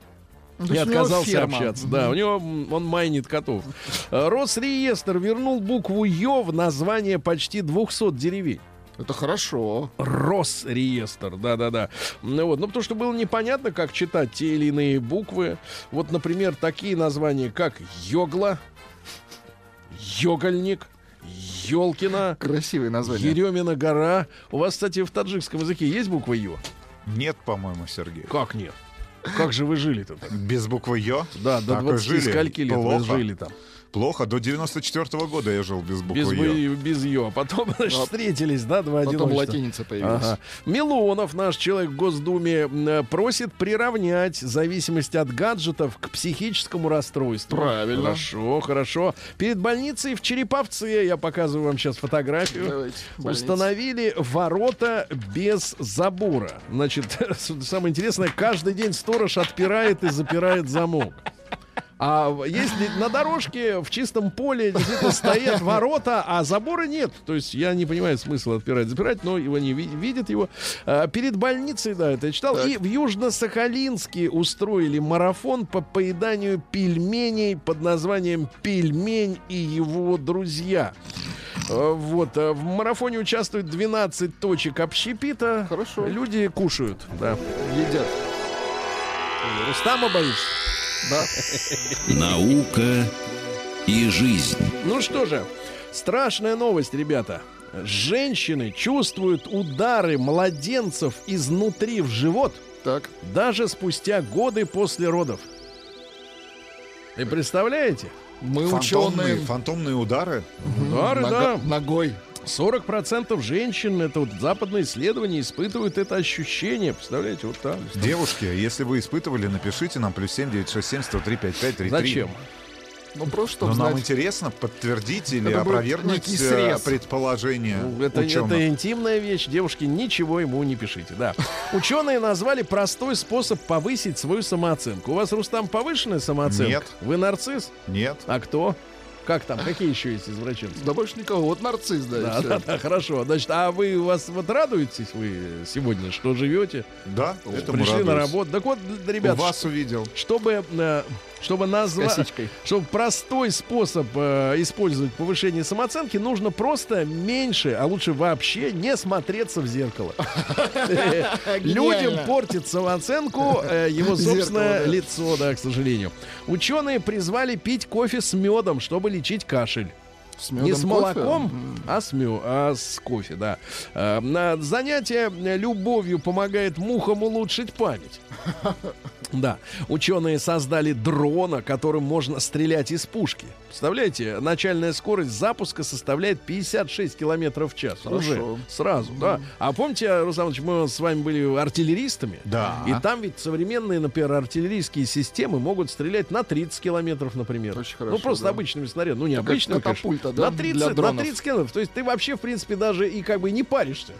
Ну, И него отказался ферма. общаться. Да, у него он майнит котов. Э, Росреестр вернул букву Ё в название почти 200 деревень. Это хорошо. Росреестр, да-да-да. Ну, вот, ну, потому что было непонятно, как читать те или иные буквы. Вот, например, такие названия, как Йогла, Йогольник, Ёлкина, Красивое название. Еремина гора. У вас, кстати, в таджикском языке есть буква Ё? Нет, по-моему, Сергей. Как нет? Как же вы жили-то так? Без буквы «Ё»? Да, до Так и 20 жили. скольки лет Плохо. вы жили там? Плохо. До 94 года я жил без буквы Без, «Ё». без Ё. Потом, значит, А встретились, да, два Потом латиница появилась. Ага. Милонов, наш человек в Госдуме, просит приравнять зависимость от гаджетов к психическому расстройству. Правильно. Хорошо, хорошо. Перед больницей в Череповце, я показываю вам сейчас фотографию, Давайте. установили ворота без забора. Значит, самое интересное, каждый день сторож отпирает и запирает замок. А если на дорожке в чистом поле действительно стоят ворота, а забора нет, то есть я не понимаю смысла отпирать, запирать, но его не ви- видят его. А, перед больницей, да, это я читал. И в Южно-Сахалинске устроили марафон по поеданию пельменей под названием «Пельмень и его друзья». А, Вот, а, в марафоне участвуют 12 точек общепита. Хорошо. Люди кушают, да. Едят. Рустама боишься? Наука и жизнь. Ну что же, страшная новость, ребята. Женщины чувствуют удары младенцев изнутри в живот Так. даже спустя годы после родов. Вы представляете? Мы Фантомные, ученые. фантомные удары. Удары, да. Ногой. 40% женщин, это вот западное исследование, испытывают это ощущение. Представляете, вот так. Девушки, если вы испытывали, напишите нам плюс 7 967 103 5533. Зачем? Ну, просто Но чтобы нам знать. интересно подтвердить или Это опровергнуть э, предположение Ну, Это, ученых. это интимная вещь. Девушки, ничего ему не пишите. Да. Ученые назвали простой способ повысить свою самооценку. У вас, Рустам, повышенная самооценка? Нет. Вы нарцисс? Нет. А кто? Как там? Какие еще есть извращенцы? Да больше никого. Вот нарцисс, да, Да, да, да, хорошо. Значит, а вы у вас вот радуетесь вы сегодня, что живете? Да, этому Пришли на работу. Так вот, ребят, вас увидел. чтобы, э, чтобы назвать, чтобы простой способ э, использовать повышение самооценки, нужно просто меньше, а лучше вообще не смотреться в зеркало. Людям портит самооценку э, его собственное лицо, да, к сожалению. Ученые призвали пить кофе с медом, чтобы лечить кашель. С Не с кофе? молоком, М. а с, мё- а с кофе, да. Э, на занятие э, любовью помогает мухам улучшить память. Да, ученые создали дрона, которым можно стрелять из пушки. Представляете, начальная скорость запуска составляет 56 километров в час. Хорошо. Уже сразу, да. А помните, Руслан мы с вами были артиллеристами? Да. И там ведь современные, например, артиллерийские системы могут стрелять на 30 километров, например. Очень хорошо, Ну, просто да. обычными снарядами. Ну, не Как обычными, конечно. катапульта, да? На 30, Для на дронов. 30 километров. То есть ты вообще, в принципе, даже и как бы не паришься.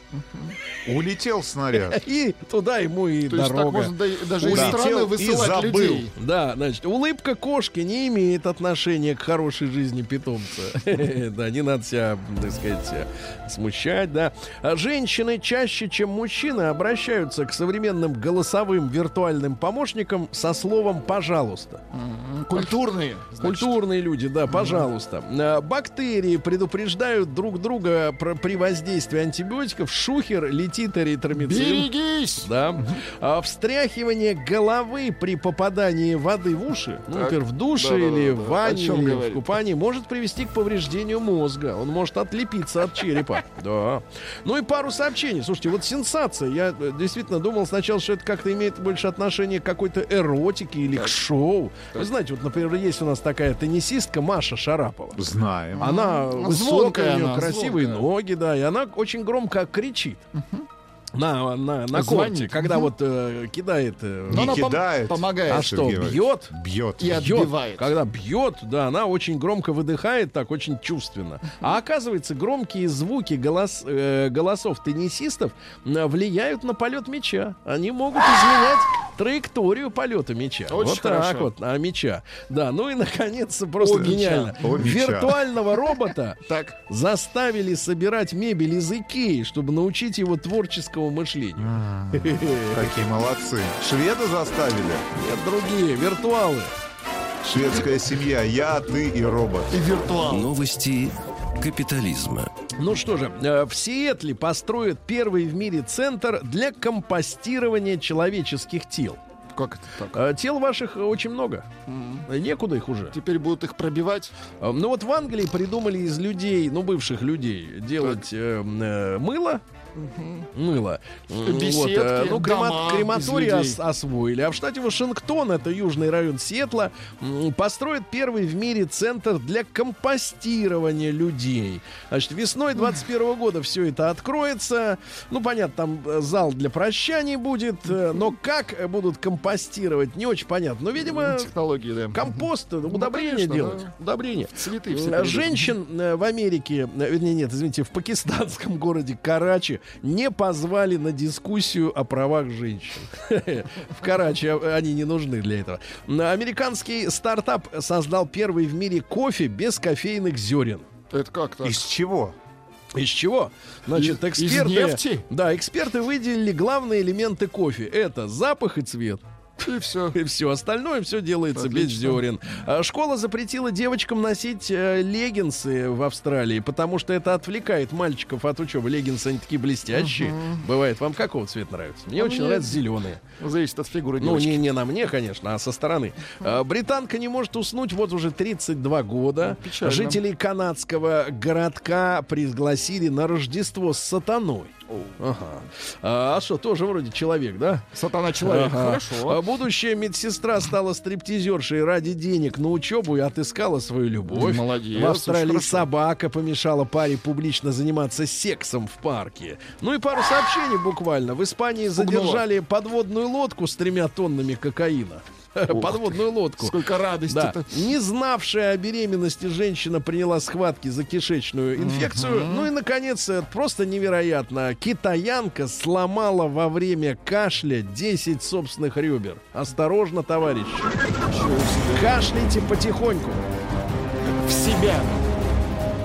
Улетел снаряд. И туда ему и То есть так дорога. можно да- даже из Улетел страны и забыл. людей. Да, значит, улыбка кошки не имеет отношения к хорошей жизни питомца. Да, не надо себя, так сказать, смущать, да. А Женщины чаще, чем мужчины, обращаются к современным голосовым виртуальным помощникам со словом «пожалуйста». Культурные. Культурные люди, да, пожалуйста. А, Бактерии предупреждают друг друга при воздействии антибиотиков. Шухер, летит эритромицин. Берегись! Да. А, встряхивание головы при попадании воды в уши, ну, Так. например, в душе Да-да-да-да. или О в ванне, или в говорит? купании, может привести к повреждению мозга. Он может отлепиться от черепа. Да. Ну и пару сообщений. Слушайте, вот сенсация. Я э, действительно думал сначала, что это как-то имеет больше отношение к какой-то эротике или к шоу. Вы знаете, вот, например, есть у нас такая теннисистка Маша Шарапова. Знаем. Она Ну, высокая, звонкая у нее она, красивые звонкая. ноги, да, и она очень громко кричит. На, на, на корте, когда вот э, кидает. э, Не она пом- кидает. помогает. а что, бьет? Бьет. И Бьет. отбивает. Когда бьет, да, она очень громко выдыхает, так очень чувственно. А оказывается, громкие звуки голос, э, голосов теннисистов влияют на полет мяча. Они могут изменять траекторию полета мяча. Очень вот так хорошо. вот, а мяча. Да, ну и наконец, просто О мяча. гениально. О мяча. Виртуального робота Так. заставили собирать мебель из Икеи, чтобы научить его творческому мышлению. А, Какие молодцы. Шведы заставили. Нет, другие, виртуалы. Шведская семья. Я, ты и робот. И виртуал. Новости капитализма. Ну что же, э, в Сиэтле построят первый в мире центр для компостирования человеческих тел. Как это так? Э, Тел ваших очень много. Некуда их уже. Теперь будут их пробивать. Э, Ну вот в Англии придумали из людей, ну бывших людей, делать э, э, мыло. Мыло. Беседки, э, ну, крема- крематорий ос- освоили. А в штате Вашингтон, это южный район Сиэтла, м, построят первый в мире центр для компостирования людей. Значит, весной 21 года все это откроется. Ну, понятно, там э, зал для прощаний будет, э, но как будут компостировать, не очень понятно. Но, видимо, Технологии, да. компост, удобрение конечно, делать. да. Удобрение. Цветы все. Женщин в Америке, вернее, нет, извините, в пакистанском городе Карачи не позвали на дискуссию о правах женщин. В Карачи они не нужны для этого. Американский стартап создал первый в мире кофе без кофейных зерен. Это как так? Из чего? Из чего? Значит, Из- из эксперты... нефти? Да, эксперты выделили главные элементы кофе. Это запах и цвет. И все. И все остальное все делается без Отлично. зерен. А Школа запретила девочкам носить э, леггинсы в Австралии, потому что это отвлекает мальчиков от учебы. Леггинсы они такие блестящие. Бывает. Вам какого цвета нравится? Мне А очень мне- нравятся зеленые. Зависит от фигуры Ну, девочки. не, не на мне, конечно, а со стороны. А, Британка не может уснуть вот уже 32 года. Печально. Жителей канадского городка пригласили на Рождество с сатаной. Ага. А что, тоже вроде человек, да? Сатана человек. Ага. Хорошо. А будущая медсестра стала стриптизершей ради денег на учебу и отыскала свою любовь. Молодец, В Австралии собака помешала паре публично заниматься сексом в парке. Ну и пару сообщений буквально. В Испании Спугнуло. задержали подводную лодку с тремя тоннами кокаина. Подводную лодку. Сколько радости Да. Не знавшая о беременности женщина приняла схватки за кишечную инфекцию. Ну и, наконец, э, просто невероятно. Китаянка сломала во время кашля 10 собственных ребер. Осторожно, товарищи. Кашляйте потихоньку. В себя.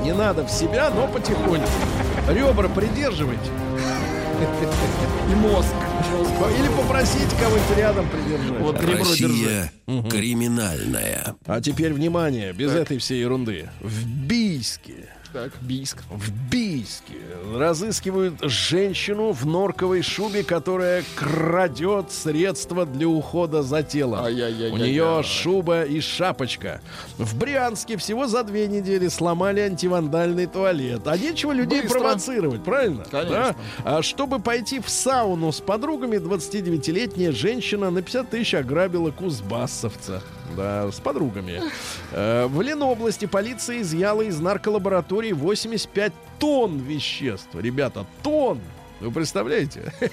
Не надо в себя, но потихоньку. Ребра придерживайте. И мозг. Или попросите кого-нибудь рядом придержать. Вот ребро держи. Россия криминальная. А теперь внимание, без этой всей ерунды. В Бийске Так, Бийск. В Бийске разыскивают женщину в норковой шубе, которая крадет средства для ухода за телом. У нее шуба и шапочка. В Брянске всего за две недели сломали антивандальный туалет. А нечего людей Быстро. провоцировать, правильно? Конечно. Да? А чтобы пойти в сауну с подругами, 29-летняя женщина на 50 тысяч ограбила кузбассовца. Да, с подругами. Э, В Ленобласти полиция изъяла из нарколаборатории 85 тонн веществ. Ребята, тонн! Вы представляете?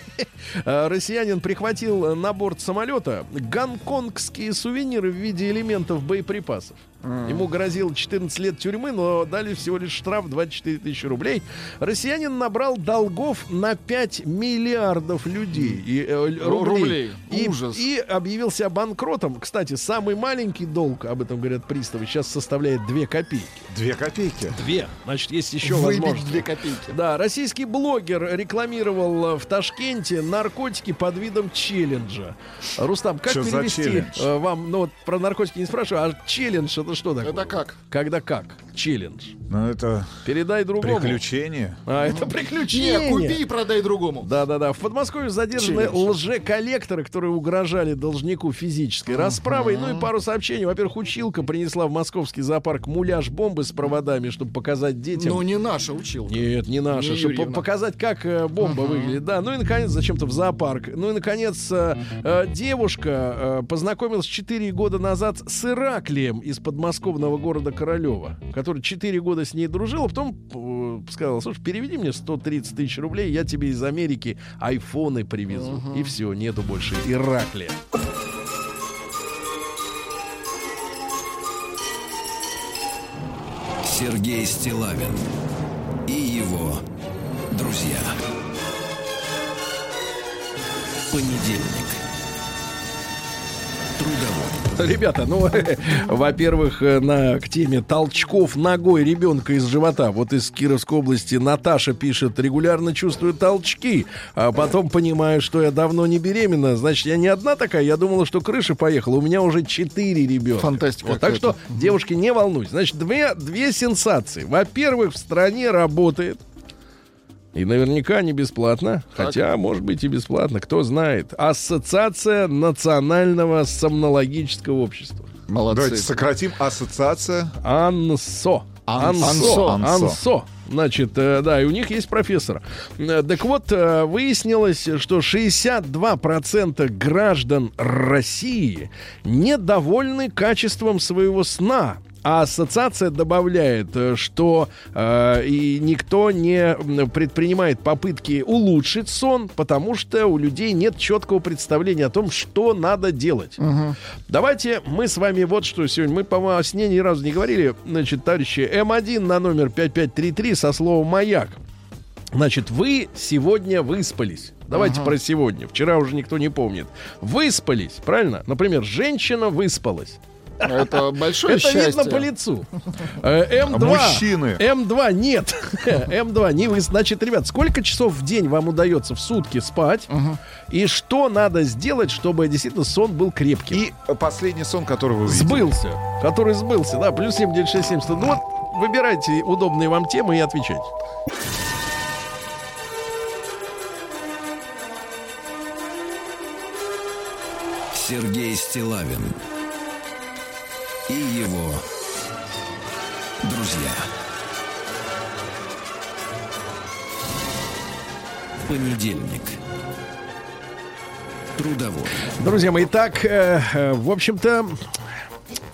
А, Россиянин прихватил на борт самолета гонконгские сувениры в виде элементов боеприпасов. Ему грозило 14 лет тюрьмы, но дали всего лишь штраф 24 тысячи рублей. Россиянин набрал долгов на 5 миллиардов людей. И, э, рублей. Рублей. И, Ужас. и объявился банкротом. Кстати, самый маленький долг, об этом говорят приставы, сейчас составляет 2 копейки. Две копейки. Две. Значит, есть еще Выбить возможность. две копейки. Да, российский блогер рекламировал э, в Ташкенте наркотики под видом челленджа. Рустам, как за перевести э, вам, ну вот про наркотики не спрашиваю, а челлендж это что такое? Это как? Когда как? Челлендж. Ну, это Передай другому. приключение. А, это Не, приключение. купи и продай другому. Да-да-да. В Подмосковье задержаны Челлендж. лже-коллекторы, которые угрожали должнику физической расправой. Ну и пару сообщений. Во-первых, училка принесла в московский зоопарк муляж бомбы с проводами, чтобы показать детям. Но не наша училка. Нет, не наша, Не чтобы Юрьевна. по- показать, как э, бомба выглядит. Да, ну и наконец, зачем-то в зоопарк. Ну и наконец, э, э, девушка э, познакомилась 4 года назад с Ираклием из подмосковного города Королева, который 4 года с ней дружил, а потом э, сказал, слушай, переведи мне 130 тысяч рублей, я тебе из Америки айфоны привезу. И все, нету больше Ираклия. Сергей Стилавин и его друзья. Понедельник. Трудовой. Ребята, ну, во-первых, э, на, к теме толчков ногой ребенка из живота. Вот из Кировской области Наташа пишет, регулярно чувствую толчки, а потом понимаю, что я давно не беременна. Значит, я не одна такая, я думала, что крыша поехала. У меня уже четыре ребенка. Фантастика Вот, так что, девушки, не волнуйтесь. Значит, две, две сенсации. Во-первых, в стране работает и наверняка не бесплатно, Так. хотя, может быть, и бесплатно, кто знает. Ассоциация национального сомнологического общества. Молодцы. Давайте сократим. Ассоциация. АНСО. Ан- АНСО. Ансо. АНСО. Значит, э, да, и у них есть профессор. Э, Так вот, э, выяснилось, что 62% граждан России недовольны качеством своего сна. А ассоциация добавляет, э, что э, и никто не предпринимает попытки улучшить сон, потому что у людей нет четкого представления о том, что надо делать. Давайте мы с вами вот что сегодня. Мы, по-моему, о сне ни разу не говорили. Значит, товарищи, М1 на номер 5533 со словом «Маяк». Значит, вы сегодня выспались. Давайте про сегодня. Вчера уже никто не помнит. Выспались, правильно? Например, женщина выспалась. Это большое Это счастье. видно по лицу. Э, М2. Мужчины. М2 нет. М2 не вы. Значит, ребят, сколько часов в день вам удается в сутки спать? И что надо сделать, чтобы действительно сон был крепким? И последний сон, который вы увидели. Сбылся. Который сбылся, да. Плюс 7, 9, 6, 7, 100. Ну вот, выбирайте удобные вам темы и отвечайте. Сергей Стилавин друзья. Понедельник. Трудовой. Друзья мои, итак, э, э, в общем-то,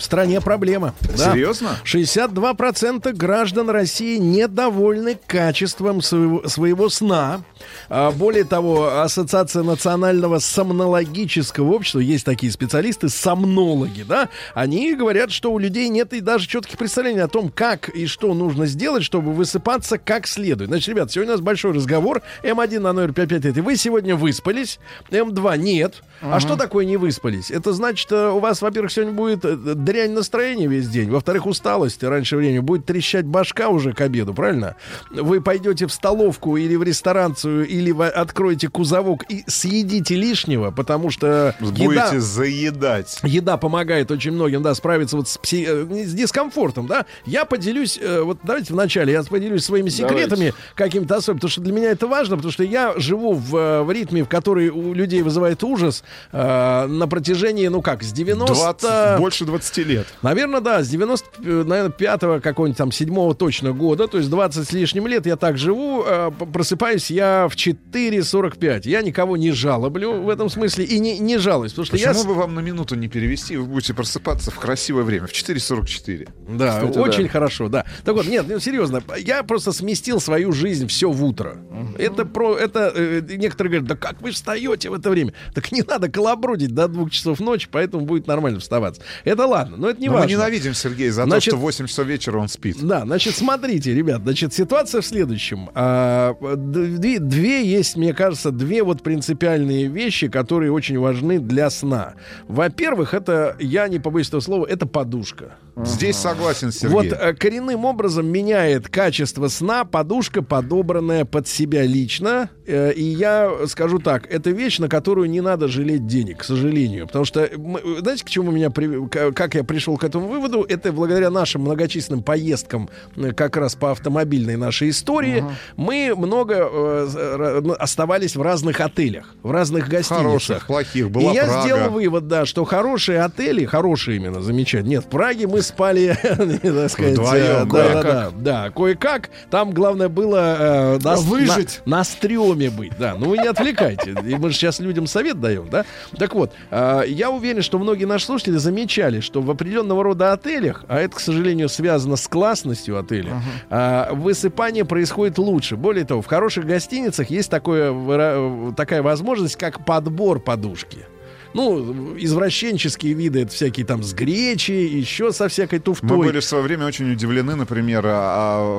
в стране проблема. Да. Серьезно? 62% граждан России недовольны качеством своего, своего сна. А, более того, Ассоциация национального сомнологического общества, есть такие специалисты, сомнологи, да, они говорят, что у людей нет и даже четких представлений о том, как и что нужно сделать, чтобы высыпаться как следует. Значит, ребят, сегодня у нас большой разговор. М1 на номер 55. Вы сегодня выспались, М2 нет. А что такое не выспались? Это значит, э, у вас, во-первых, сегодня будет э, дрянь настроения весь день. Во-вторых, усталость раньше времени. Будет трещать башка уже к обеду, правильно? Вы пойдете в столовку или в ресторанцию, или вы откроете кузовок и съедите лишнего, потому что Будете еда, заедать. еда помогает очень многим, да, справиться вот с, пси- э, с дискомфортом, да. Я поделюсь, э, вот давайте вначале, я поделюсь своими секретами какими-то особыми, потому что для меня это важно, потому что я живу в, э, в ритме, в который у людей вызывает ужас э, на протяжении, ну как, с 90... 20, больше 20 лет. Наверное, да, с 95-го какого-нибудь там 7 точно года, то есть 20 с лишним лет я так живу, э, просыпаюсь я в 4.45. Я никого не жалоблю в этом смысле и не, не жалуюсь, потому что я... Почему с- бы вам на минуту не перевести, вы будете просыпаться в красивое время, в 4.44? Да, Кстати, очень да. хорошо, да. Так вот, нет, ну, серьезно, я просто сместил свою жизнь все в утро. Это про, это э, некоторые говорят, да как вы встаете в это время? Так не надо колобродить до двух часов ночи, поэтому будет нормально вставаться. Это ладно. Ладно, но это не Но мы важно. ненавидим Сергея за Значит, то, что в 8 часов вечера он спит. Да, значит, смотрите, ребят, значит, ситуация в следующем. А, Две, две есть, мне кажется, две вот принципиальные вещи, которые очень важны для сна. Во-первых, это, я не побоюсь этого слова, это подушка. Здесь согласен Сергей. Вот э, коренным образом меняет качество сна подушка, подобранная под себя лично. Э, И я скажу так, это вещь, на которую не надо жалеть денег, к сожалению. Потому что, мы- знаете, к чему меня, при- к- как я пришел к этому выводу? Это благодаря нашим многочисленным поездкам э, как раз по автомобильной нашей истории. Мы много э, ра- оставались в разных отелях, в разных гостиницах. Хороших, плохих. Была И я Прага. сделал вывод, да, что хорошие отели, хорошие именно, замечательно. Нет, в Праге мы спали, так сказать, Вдвоем, да, да, кое-как. да, да, кое-как. Там главное было э, на, Выжить. на, на стреме быть, да. Ну вы не отвлекайте. И мы же сейчас людям совет даем, да. Так вот, э, я уверен, что многие наши слушатели замечали, что в определенного рода отелях, а это, к сожалению, связано с классностью отеля, э, высыпание происходит лучше. Более того, в хороших гостиницах есть такое, такая возможность, как подбор подушки. Ну, извращенческие виды, это всякие там с гречи, еще со всякой туфтой. Мы были в свое время очень удивлены, например, а,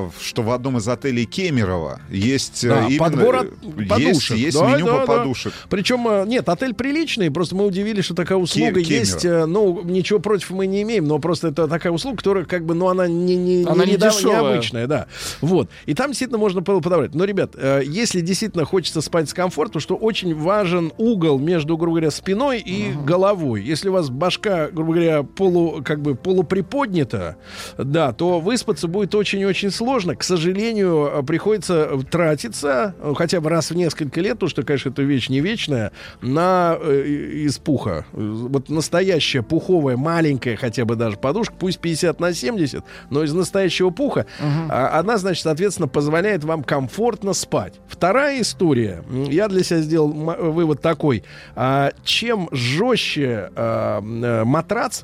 а, что в одном из отелей Кемерово есть э, Да, именно подбор от- есть, подушек. есть Да, меню да, по да. подушек. Причем, э, нет, отель приличный, просто мы удивились, что такая услуга Кемерово. есть. э, Ну, ничего против мы не имеем, но просто это такая услуга, которая как бы, ну, она не, не, Она не, не необычная, да. Вот. И там действительно можно было подобрать. Но, ребят, э, если действительно хочется спать с комфортом, что очень важен угол между, грубо говоря, спиной и головой. Если у вас башка, грубо говоря, полу, как бы полуприподнята, да, то выспаться будет очень-очень сложно. К сожалению, приходится тратиться э, хотя бы раз в несколько лет, потому что, конечно, это вещь не вечная, на э, из пуха. Вот настоящая пуховая, маленькая хотя бы даже подушка, пусть 50 на 70, но из настоящего пуха, а, она, значит, соответственно, позволяет вам комфортно спать. Вторая история, я для себя сделал вывод такой, а, чем жестче м, э, матрац,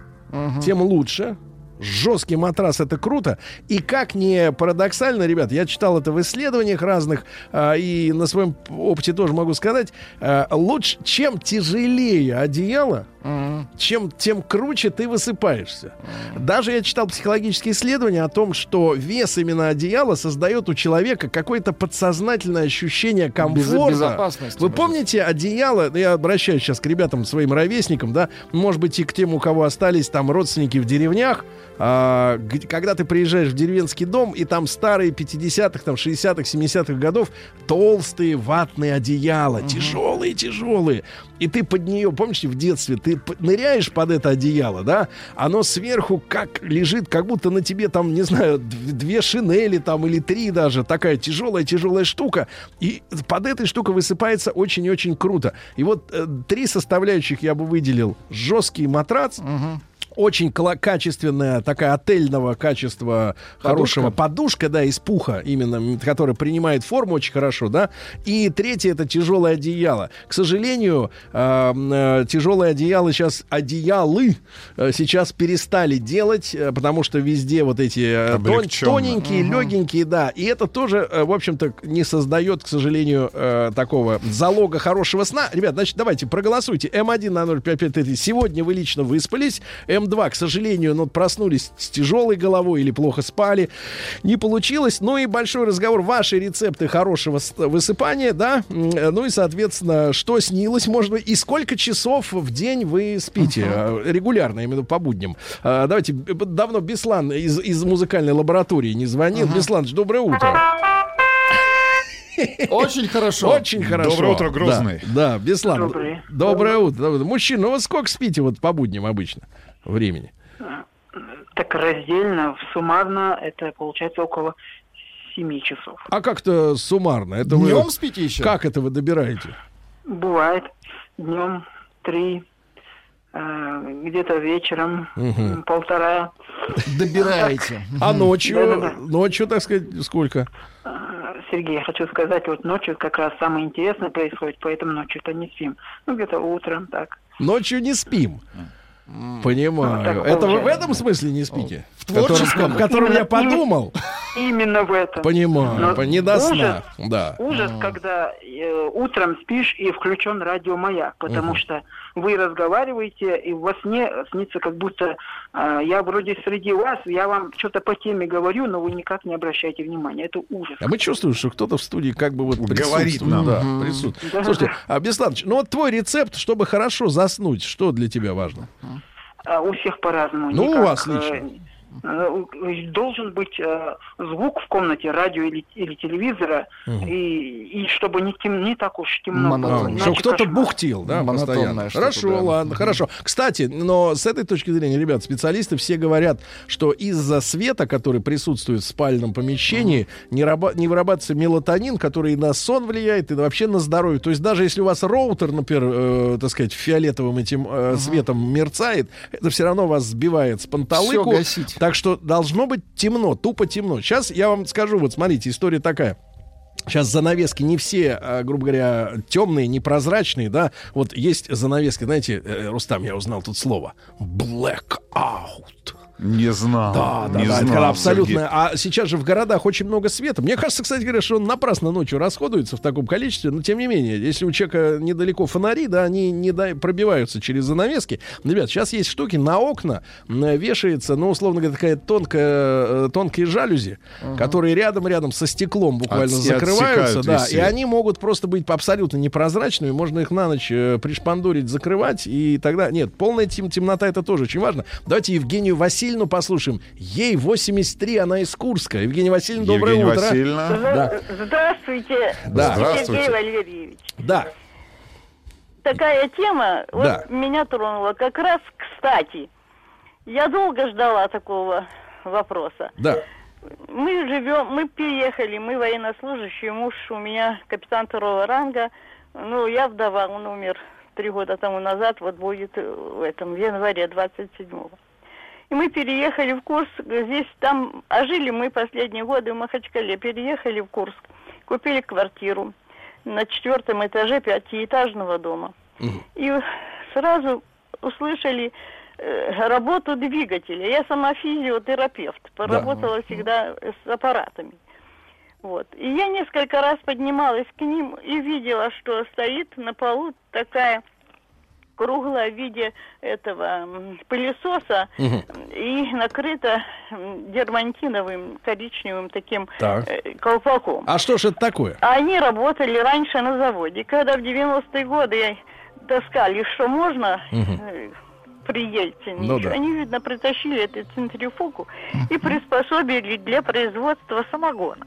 тем лучше. Жесткий матрас это круто. И как не парадоксально, ребят, я читал это в исследованиях разных, а, и на своем опыте тоже могу сказать, а, лучше, чем тяжелее одеяло, чем тем круче ты высыпаешься. Даже я читал психологические исследования о том, что вес именно одеяла создает у человека какое-то подсознательное ощущение комфорта. безопасности, Вы помните одеяло? Я обращаюсь сейчас к ребятам, своим ровесникам, да, может быть, и к тем, у кого остались там родственники в деревнях, а, когда ты приезжаешь в деревенский дом, и там старые 50-х, там 60-х, 70-х годов толстые ватные одеяла, тяжелые, тяжелые. И ты под нее, помните, в детстве ты ныряешь под это одеяло, да? Оно сверху как лежит, как будто на тебе там, не знаю, две шинели там или три даже. Такая тяжелая-тяжелая штука. И под этой штукой высыпается очень и очень круто. И вот э, три составляющих я бы выделил. Жесткий матрац, очень качественная, такая отельного качества хорошего подушка, да, из пуха именно, которая принимает форму очень хорошо, да. И третье это тяжелое одеяло. К сожалению, э, м, э, тяжелое одеяло сейчас одеялы э, сейчас перестали делать, э, потому что везде вот эти э, Облегченно. тоненькие, легенькие, да. И это тоже, в общем-то, не создает, к сожалению, э, такого залога хорошего сна. Ребят, значит, давайте проголосуйте. М1 на 05533. Сегодня вы лично выспались. М2, к сожалению, ну, проснулись с тяжелой головой или плохо спали. Не получилось. Ну и большой разговор. Ваши рецепты хорошего высыпания, да? Э, Ну и, соответственно, что снилось, может быть, и сколько часов в день вы спите э, регулярно, именно по будням. А, Давайте, давно Беслан из, из музыкальной лаборатории не звонил. Бесланович, доброе утро. Очень хорошо. Очень хорошо. Доброе утро, Грозный. Да, да Беслан. Доброе. Доброе утро. Мужчина, ну вот сколько спите вот по будням обычно времени? Так раздельно, суммарно это получается около 7 часов. А как-то суммарно? Это вы- Днем спите еще? Как это вы добираете? Бывает днем 3, где-то вечером м, полтора. Добираете. А ночью, ночью, так сказать, сколько? А, Сергей, я хочу сказать, вот ночью как раз самое интересное происходит, поэтому ночью-то не спим. Ну, где-то утром, так. Ночью не спим. Понимаю. Это вы в этом смысле не спите? В творческом. Котором- В котором я подумал. Именно в этом. Понимаю, Но не до сна. ужас, Да. Ужас, когда э, утром спишь и включен радиомаяк, потому что вы разговариваете, и во сне снится, как будто э, я вроде среди вас, я вам что-то по теме говорю, но вы никак не обращаете внимания. Это ужас. А мы чувствуем, что кто-то в студии как бы вот Говорит присутствует. нам. Да, присутствует. Да. Слушайте, а, Бесланович, ну вот твой рецепт, чтобы хорошо заснуть, что для тебя важно? А у всех по-разному. Ну, у Никак, вас э, лично. Э, Должен быть э, звук в комнате, радио или, или телевизора, Мгм. и, и чтобы не, тем, не так уж темно было. Иначе чтобы кто-то бухтил, да, постоянно. Хорошо, да. ладно, хорошо. Кстати, но с этой точки зрения, ребят, специалисты все говорят, что из-за света, который присутствует в спальном помещении, не, раба- не вырабатывается мелатонин, который и на сон влияет, и вообще на здоровье. То есть даже если у вас роутер, например, э, так сказать, фиолетовым этим э, светом мерцает, это все равно вас сбивает с панталыку. Гасить. Так что должно быть темно, тупо темно. Сейчас я вам скажу, вот смотрите, история такая. Сейчас занавески не все, а, грубо говоря, темные, непрозрачные, да. Вот есть занавески, знаете, э, Рустам, я узнал тут слово. Blackout. Не знал. Да, да, не да, это знал, когда абсолютно. Сергей. А сейчас же в городах очень много света. Мне кажется, кстати говоря, что он напрасно ночью расходуется в таком количестве. Но тем не менее, если у человека недалеко фонари, да, они не дай- пробиваются через занавески. Ребят, сейчас есть штуки на окна вешается, ну, условно говоря, такая тонкая, э, тонкие жалюзи, которые рядом-рядом со стеклом буквально Отсе- закрываются, да, и они могут просто быть абсолютно непрозрачными, можно их на ночь э, пришпандурить, закрывать, и тогда, нет, полная тем- темнота это тоже очень важно. Давайте Евгению Васильевну послушаем. Ей 83, она из Курска. Евгения Васильевна, доброе Евгения утро. Васильевна. Да. Здравствуйте, Да. Здравствуйте. Сергей Валерьевич. Да, Такая тема вот Да. меня тронула. Как раз кстати. Я долго ждала такого вопроса. да. Мы живем, мы переехали, мы военнослужащие, муж у меня капитан второго ранга. Ну, я вдова, он умер три года тому назад, вот будет в этом, в январе 27-го. И мы переехали в Курск, здесь там, а жили мы последние годы в Махачкале, переехали в Курск, купили квартиру на четвертом этаже пятиэтажного дома. И сразу услышали э, работу двигателя. Я сама физиотерапевт, поработала всегда с аппаратами. Вот. И я несколько раз поднималась к ним и видела, что стоит на полу такая круглая в виде этого пылесоса Мгм. и накрыта м, дермантиновым коричневым таким Так. э, колпаком. А что ж это такое? Они работали раньше на заводе. Когда в 90-е годы таскали, что можно, Мгм. э, при Ельцине, Ну да. они, видно, притащили эту центрифугу и приспособили для производства самогона.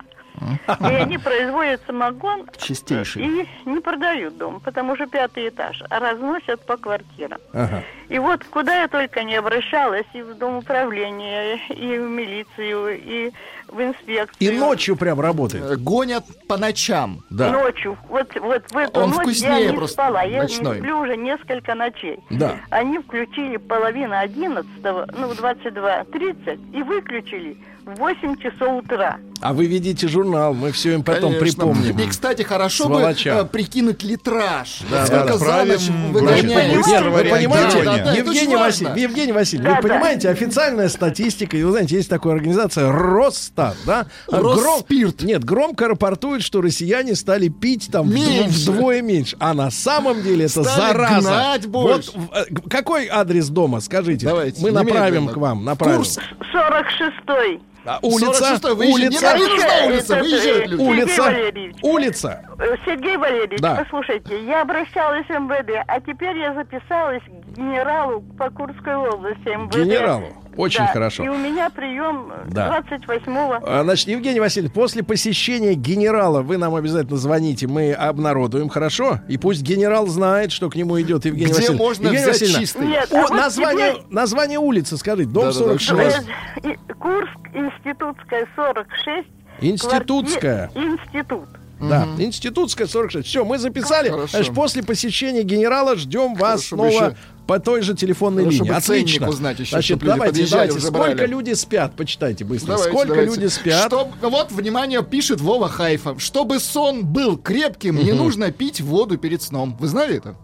И они производят самогон Чистейший. и не продают дом, потому что пятый этаж, а разносят по квартирам. Ага. И вот куда я только не обращалась, и в дом управления, и в милицию, и в инспекцию. И ночью прям работает. Э, Гонят по ночам. Да. Ночью, вот, вот в эту Он ночь вкуснее я не просто, спала, я ночной. не сплю уже несколько ночей. Да. Они включили половину одиннадцатого, ну, в 22.30 и выключили в 8 часов утра. А вы видите журнал, мы все им потом Конечно. припомним. И, кстати, хорошо Сволочам. бы э, прикинуть литраж. Да, сколько да. за ночь выгоняет. Нет, вы понимаете. Да, да, Евгений, Василь... Евгений Васильевич, Да, вы да. понимаете, официальная статистика, и вы знаете, есть такая организация Росстат, да? А Росспирт. Нет, громко рапортует, что россияне стали пить там Меньше. вдвое меньше. А на самом деле это Стали зараза. гнать больше. Вот э, какой адрес дома, скажите? Давайте, Мы направим к вам, направим. Курск. 46-й. А, улица, 46-й, выезжай, улица, не нужна улица, Это, выезжают э, люди. Сергей улица, Валерьевич. улица. Э, Сергей Валерьевич, Да. послушайте, я обращалась в МВД, а теперь я записалась к генералу по Курской области МВД. Генералу. Очень Да, хорошо. И у меня прием э, Да. 28-го. А, Значит, Евгений Васильевич, после посещения генерала вы нам обязательно звоните, мы обнародуем, хорошо? И пусть генерал знает, что к нему идет Евгений Где Васильевич. можно Евгения взять Васильевна, чистый? Нет, о, а вот название, теперь- название улицы, скажите, дом Да-да-да, 46. Э, и- Курск, Институтская, 46. Институтская. квартира- Институт. Да, институтская 46. Все, мы записали. Хорошо. Значит, после посещения генерала ждем вас Хорошо, снова еще по той же телефонной Ну, линии. Отлично. узнать еще, Значит, давайте, давайте. уже Сколько брали. люди спят? Почитайте быстро. Давайте, Сколько давайте. люди спят? Чтоб- вот, внимание, пишет Вова Хайфа. Чтобы сон был крепким, не нужно пить воду перед сном. Вы знали это?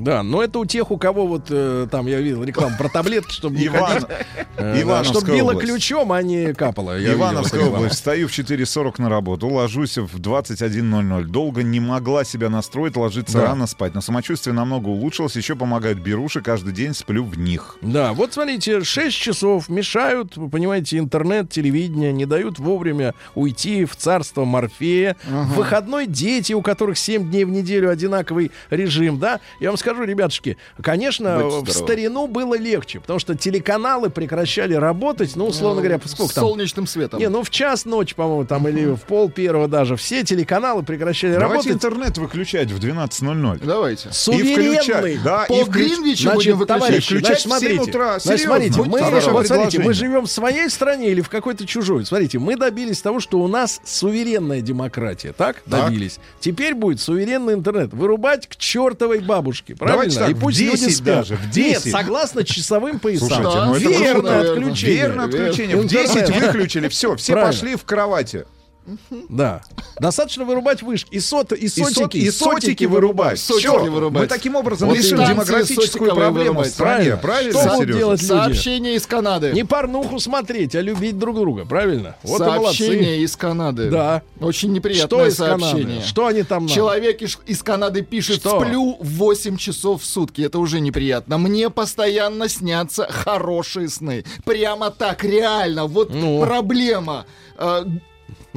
Да, но это у тех, у кого вот э, там я видел рекламу про таблетки, чтобы не Иван- ходить. Э, Ивановская Чтобы било область. ключом, а не капало. Я Ивановская область. Встаю в 4.40 на работу, ложусь в 21.00. Долго не могла себя настроить, ложиться Да. рано спать. Но самочувствие намного улучшилось. Еще помогают беруши. Каждый день сплю в них. Да, вот смотрите, 6 часов мешают, вы понимаете, интернет, телевидение, не дают вовремя уйти в царство Морфея. В выходной дети, у которых 7 дней в неделю одинаковый режим, да. Я вам скажу, ребятушки, конечно, Будьте в здоровы. старину было легче, потому что телеканалы прекращали работать, ну, условно говоря, сколько С там? солнечным светом. Не, ну в час ночи, по-моему, там или в пол первого даже. Все телеканалы прекращали Давайте работать. интернет выключать в 12.00. Давайте. Суверенный. включать, да, По и Гринвичу Значит, выключать. товарищи, Включать значит, смотрите, утра. значит, смотрите, мы, вот смотрите, мы живем в своей стране или в какой-то чужой. Смотрите, мы добились того, что у нас суверенная демократия, так? Так. Добились. Теперь будет суверенный интернет. Вырубать к чертовой бабушке, правильно? Давайте так, И пусть в 10 люди спят. даже, в 10. Нет, согласно часовым поясам. Слушайте, ну это верно наверное. отключение. Верно отключение. В Интернет. 10 выключили. Все, все пошли в кровати. Да. Достаточно вырубать вышки. И, сот, и И, сотики, сот- и сотики вырубать. Сотики Всё. вырубать. Мы таким образом Вот решим демографическую проблему в стране. Правильно, Что Серёж? делать люди? Сообщение из Канады. Не порнуху смотреть, а любить друг друга, правильно? Вот молодцы. Сообщение из Канады. Да. Очень Что неприятное Канады? сообщение. Что они там нам? Человек из, из Канады пишет, Что? сплю 8 часов в сутки. Это уже неприятно. Мне постоянно снятся хорошие сны. Прямо так, реально. Вот Ну. проблема.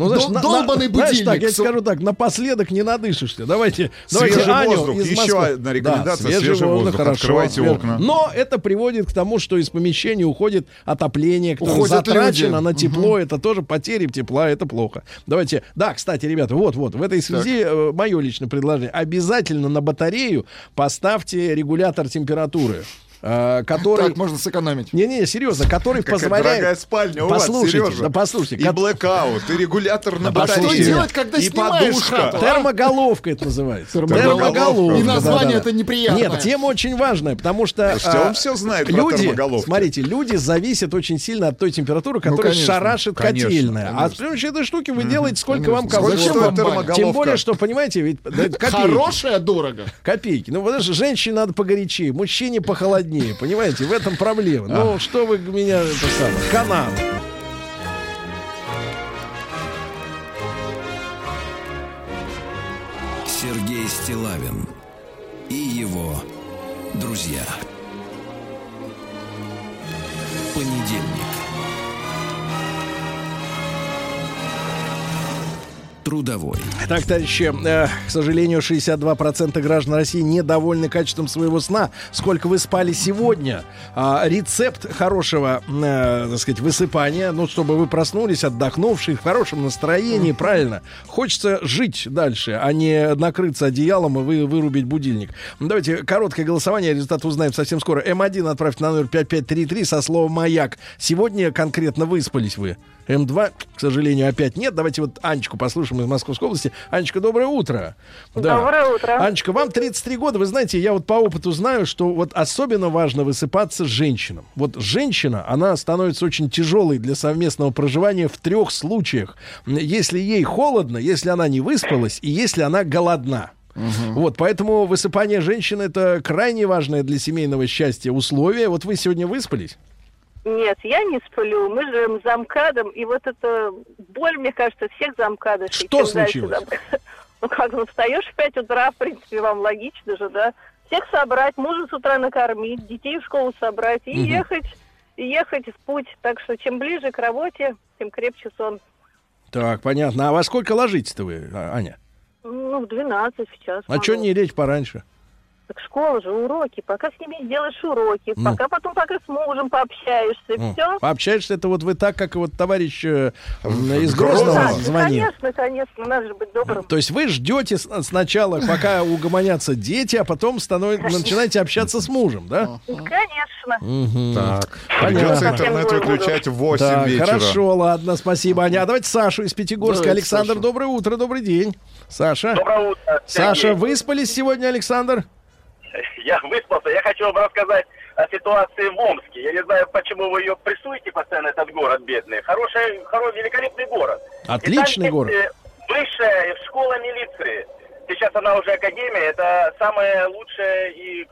Ну, знаешь, Дол- на- долбаный на- знаешь будильник. так, я тебе скажу так, напоследок не надышишься. Давайте, Свежий давайте Аню воздух. из Еще одна рекомендация, свежий воздух, воздух. хорошо. Открывайте Свеж- окна. Но это приводит к тому, что из помещения уходит отопление, которое Уходят затрачено люди. на тепло. Это тоже потери тепла, это плохо. Давайте, да, кстати, ребята, вот-вот, в этой связи э, мое личное предложение. Обязательно на батарею поставьте регулятор температуры. Э, который... Так можно сэкономить. Не-не, серьезно, который Какая позволяет... дорогая спальня у вас, Послушайте, Сережа. да послушайте. И ко- блэкаут, и регулятор на А батарее. что делать, когда и снимаешь подушка. хату? Термоголовка это называется. Термоголовка. И название это неприятное. Нет, тема очень важная, потому что Слушайте, он все знает про люди, смотрите, люди зависят очень сильно от той температуры, которая конечно, шарашит конечно, котельная. А с помощью этой штуки вы делаете сколько вам комфортно. Зачем вам термоголовка? Тем более, что, понимаете, ведь да. Хорошее дорого. Копейки. Ну, потому что женщине надо погорячее, мужчине похолоднее. Понимаете, в этом проблема. Ну, что вы меня, это самое, канал. Сергей Стилавин и его друзья. Понедельник. Трудовой. Так, товарищи, э, к сожалению, 62% граждан России недовольны качеством своего сна. Сколько вы спали сегодня? А, рецепт хорошего, э, так сказать, высыпания, ну, чтобы вы проснулись отдохнувшие, в хорошем настроении, правильно. Хочется жить дальше, а не накрыться одеялом и вы, вырубить будильник. Давайте короткое голосование, результат узнаем совсем скоро. М1 отправьте на номер 5533 со словом «Маяк». Сегодня конкретно выспались вы. М2, к сожалению, опять нет. Давайте вот Анечку послушаем из Московской области. Анечка, доброе утро. Да. Доброе утро. Анечка, вам 33 года. Вы знаете, я вот по опыту знаю, что вот особенно важно высыпаться женщинам. Вот женщина, она становится очень тяжелой для совместного проживания в трех случаях. Если ей холодно, если она не выспалась и если она голодна. Вот, поэтому высыпание женщины это крайне важное для семейного счастья условие. Вот вы сегодня выспались? Нет, я не сплю. Мы живем за МКАДом, и вот эта боль, мне кажется, всех за МКАДов. И Что дальше случилось? за- Ну как, ну встаешь в 5 утра, в принципе, вам логично же, да? Всех собрать, мужа с утра накормить, детей в школу собрать и Мгм. ехать, и ехать в путь. Так что чем ближе к работе, тем крепче сон. Так, понятно. А во сколько ложитесь-то вы, А- Аня? Ну, в 12 в час. А что не лечь пораньше? Так школа же, уроки. Пока с ними сделаешь уроки, Ну. пока потом пока с мужем пообщаешься, Ну, все. Пообщаешься это вот вы так, как вот товарищ э, из Грозного. Да, звонил. конечно, конечно, надо же быть добрым. То есть вы ждете с- сначала, пока угомонятся дети, а потом станов- начинаете общаться с мужем, да? Конечно. Мгм. Так, придется интернет выключать в 8 Так, вечера. хорошо, ладно, спасибо, Аня. А давайте Сашу из Пятигорска. Давайте Александр, Сашу. доброе утро, добрый день. Саша. Доброе утро. Саша, выспались сегодня, Александр? Я выспался. Я хочу вам рассказать о ситуации в Омске. Я не знаю, почему вы ее прессуете постоянно, этот город бедный. Хороший, хороший, великолепный город. Отличный город. Высшая школа милиции. Сейчас она уже академия. Это самая лучшая и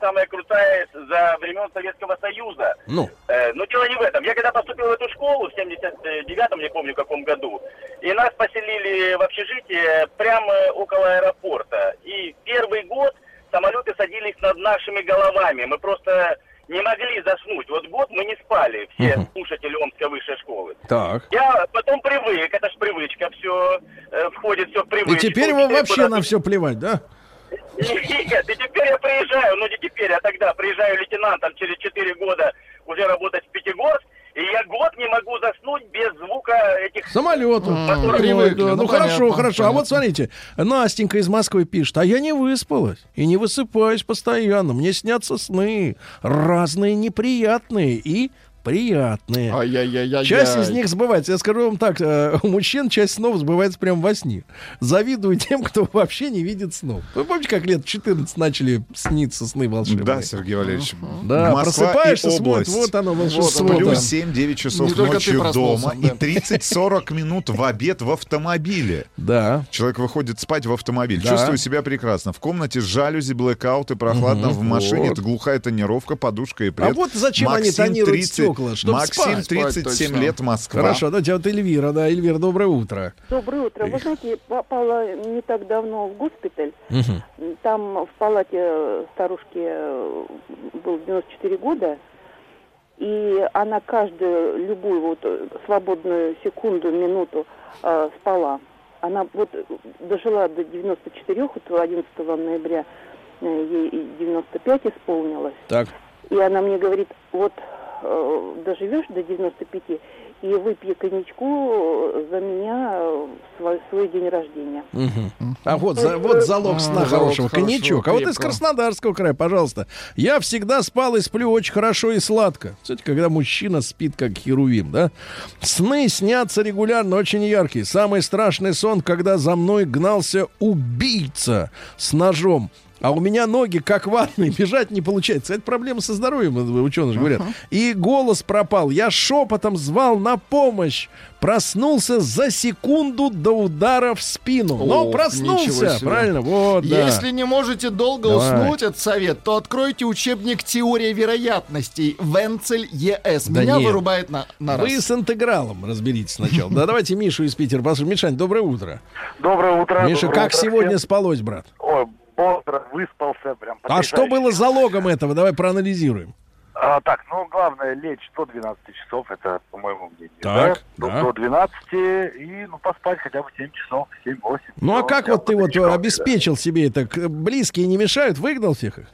самая крутая за времен Советского Союза. Ну, Э, ну, дело не в этом. Я когда поступил в эту школу в 79-м, не помню, каком году, и нас поселили в общежитие прямо около аэропорта. И первый год самолеты садились над нашими головами. Мы просто не могли заснуть. Вот год мы не спали, все Мгм. слушатели Омской высшей школы. так. Я потом привык, это ж привычка, все входит все в привычку. И теперь вам вообще на все плевать, да? нет, и теперь я приезжаю, ну не теперь, а тогда приезжаю лейтенантом через 4 года уже работать в Пятигорск, и я год не могу заснуть без звука этих... Самолету. Ну, ну хорошо, понятно, хорошо. А вот смотрите, Настенька из Москвы пишет, а я не выспалась и не высыпаюсь постоянно. Мне снятся сны разные неприятные и приятные. Ай-яй-яй-яй. Часть из них сбывается. Я скажу вам так, э, у мужчин часть снов сбывается прямо во сне. Завидую тем, кто вообще не видит снов. Вы помните, как лет 14 начали сниться сны волшебные? Да, Сергей Валерьевич. Да, Москва просыпаешься, смотришь, вот оно, волшебство. Вот. Плюс 7-9 часов Не ночью дома да. и 30-40 минут в обед в автомобиле. Да. Человек выходит спать в автомобиль. Да. Чувствую себя прекрасно. В комнате жалюзи, блэкаут и прохладно. Мгм. в машине Вот. это глухая тонировка, подушка и плед. А вот зачем они Максим тонируют 30 стекла? Чтоб Максим спать. Спать 37 точно. лет, Москва. Хорошо, давайте вот Эльвира, да, Эльвира, доброе утро. Доброе утро. Вы знаете, попала не так давно в госпиталь. Мгм. Там в палате старушки э, был 94 года. И она каждую, любую вот свободную секунду, минуту э, спала. Она вот дожила до 94, вот 11 ноября э, ей и 95 исполнилось. Так. И она мне говорит, вот э, доживешь до 95 и выпьи коньячку за меня в свой, свой день рождения. А вот, за- вот залог сна А, хорошего. Коньячок. А вот из. Краснодарского края, пожалуйста. Я всегда спал и сплю очень хорошо и сладко. Кстати, когда мужчина спит как херувим, да? Сны снятся регулярно, очень яркие. Самый страшный сон, когда за мной гнался убийца с ножом. А у меня ноги как ватные, бежать не получается. Это проблема со здоровьем, ученые же говорят. И голос пропал. Я шепотом звал на помощь. Проснулся за секунду до удара в спину. Но Ох, ничего проснулся, себе. правильно? Вот, да. Если не можете долго Давай. уснуть, это совет, то откройте учебник «Теория вероятностей» Венцель ЕС. Да Меня нет. вырубает на, на раз. Вы с интегралом разберитесь сначала. Да, давайте Мишу из Питера послушаем. Мишань, доброе утро. Доброе утро. Миша, доброе как утро сегодня всем. спалось, брат? Ой, бодро, выспался прям. А что было залогом этого? Давай проанализируем. А, так, ну, главное, лечь до 12 часов, это, по моему мнению. Так, да? да. До, до 12 и, ну, поспать хотя бы 7 часов, 7-8. Ну а Всё, как вот ты вот обеспечил себе это? Близкие не мешают? Выгнал всех их?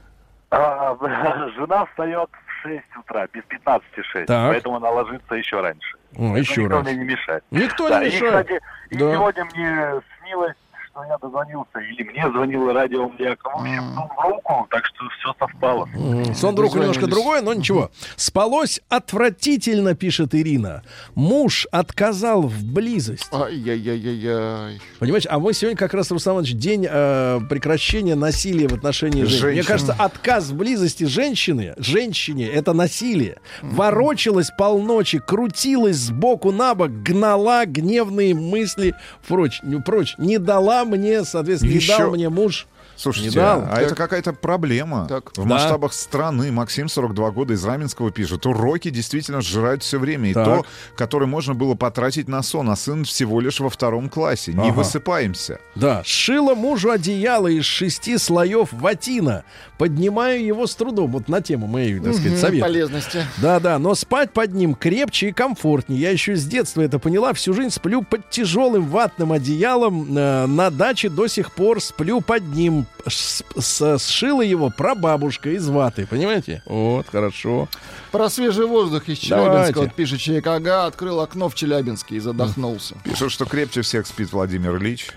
да. А, жена встает в 6 утра, без 15 6, Так. поэтому она ложится еще раньше. О, еще никто раз. мне не мешает. Никто Да, не и, мешает. кстати, и Да. сегодня мне снилось, что я дозвонился, или мне звонил радиомаяк. В общем, в руку, так что все совпало. Сон друг немножко другое, но ничего. Спалось отвратительно, пишет Ирина. Муж отказал в близость. Ай-яй-яй-яй-яй. Понимаете, а мы сегодня как раз, Руслан Иванович, день э, прекращения насилия в отношении женщин. Мне кажется, отказ в близости женщины, женщине, это насилие. Ворочалась полночи, крутилась сбоку на бок, гнала гневные мысли прочь. Не, прочь. Не дала мне, соответственно, не Еще- дал мне муж. Слушайте, Не дал. а Так. это какая-то проблема. Так. В Да. масштабах страны Максим 42 года из Раменского пишет. Уроки действительно сжирают все время. И Так. то, которое можно было потратить на сон, а сын всего лишь во втором классе. Не Ага. высыпаемся. Да, сшила мужу одеяло из шести слоев ватина. Поднимаю его с трудом. Вот на тему моей, так сказать, Мгм, совета. Полезности. Да-да, но спать под ним крепче и комфортнее. Я еще с детства это поняла. Всю жизнь сплю под тяжелым ватным одеялом. Э, на даче до сих пор сплю под ним. Сшила его прабабушка из ваты. Понимаете? Вот, хорошо. Про свежий воздух из Давайте. Челябинска. Вот пишет человек, ага, открыл окно в Челябинске и задохнулся. Пишут, что крепче всех спит Владимир Ильич.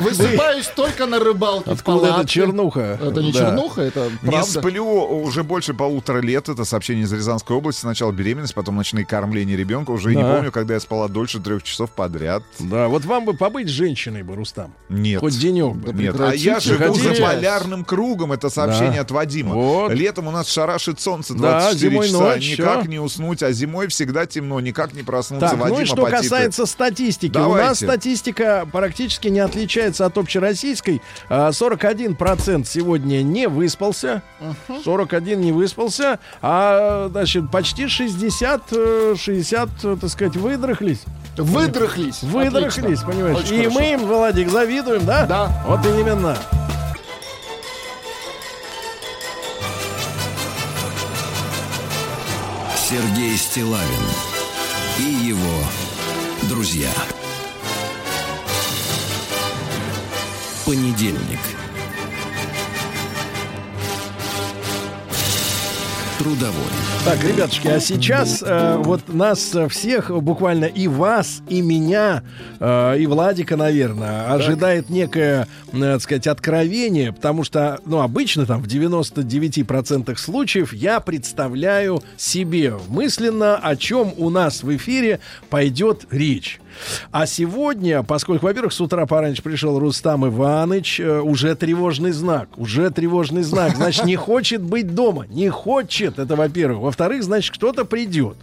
Высыпаюсь только на рыбалке Откуда палатке. чернуха? Это не чернуха, это Не правда. сплю уже больше полутора лет. Это сообщение из Рязанской области. Сначала беременность, потом ночные кормления ребенка. Уже не помню, когда я спала дольше трех часов подряд. Да, вот вам бы побыть женщиной бы, Рустам. Нет. Хоть денек бы. Нет, а я живу за полярным кругом. Это сообщение от Вадима. Летом у нас шарашит солнце Да, 24 зимой часа. никак всё. не уснуть, а зимой всегда темно. Никак не проснуться. Так, ну и что касается статистики. У нас статистика практически не отличается от общероссийской. А, 41% сегодня не выспался. 41 не выспался. А, значит, почти 60, э, 60, э, так сказать, выдрахлись. Выдрахлись. Выдрахлись, Отлично. понимаешь? Очень и хорошо. мы им, Владик, завидуем, да? Да. Вот именно. Сергей Стилавин и его друзья. Понедельник. Трудовой. Так, ребятушки, а сейчас э, вот нас э, всех, буквально и вас, и меня, э, и Владика, наверное, ожидает некое, э, так сказать, откровение, потому что, ну, обычно там в 99% случаев я представляю себе мысленно, о чем у нас в эфире пойдет речь. А сегодня, поскольку, во-первых, с утра пораньше пришел Рустам Иваныч, э, уже тревожный знак, уже тревожный знак, значит, не хочет быть дома, не хочет, это во-первых. Во-вторых, значит, кто-то придет.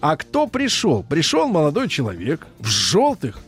А кто пришел? Пришел молодой человек в желтых,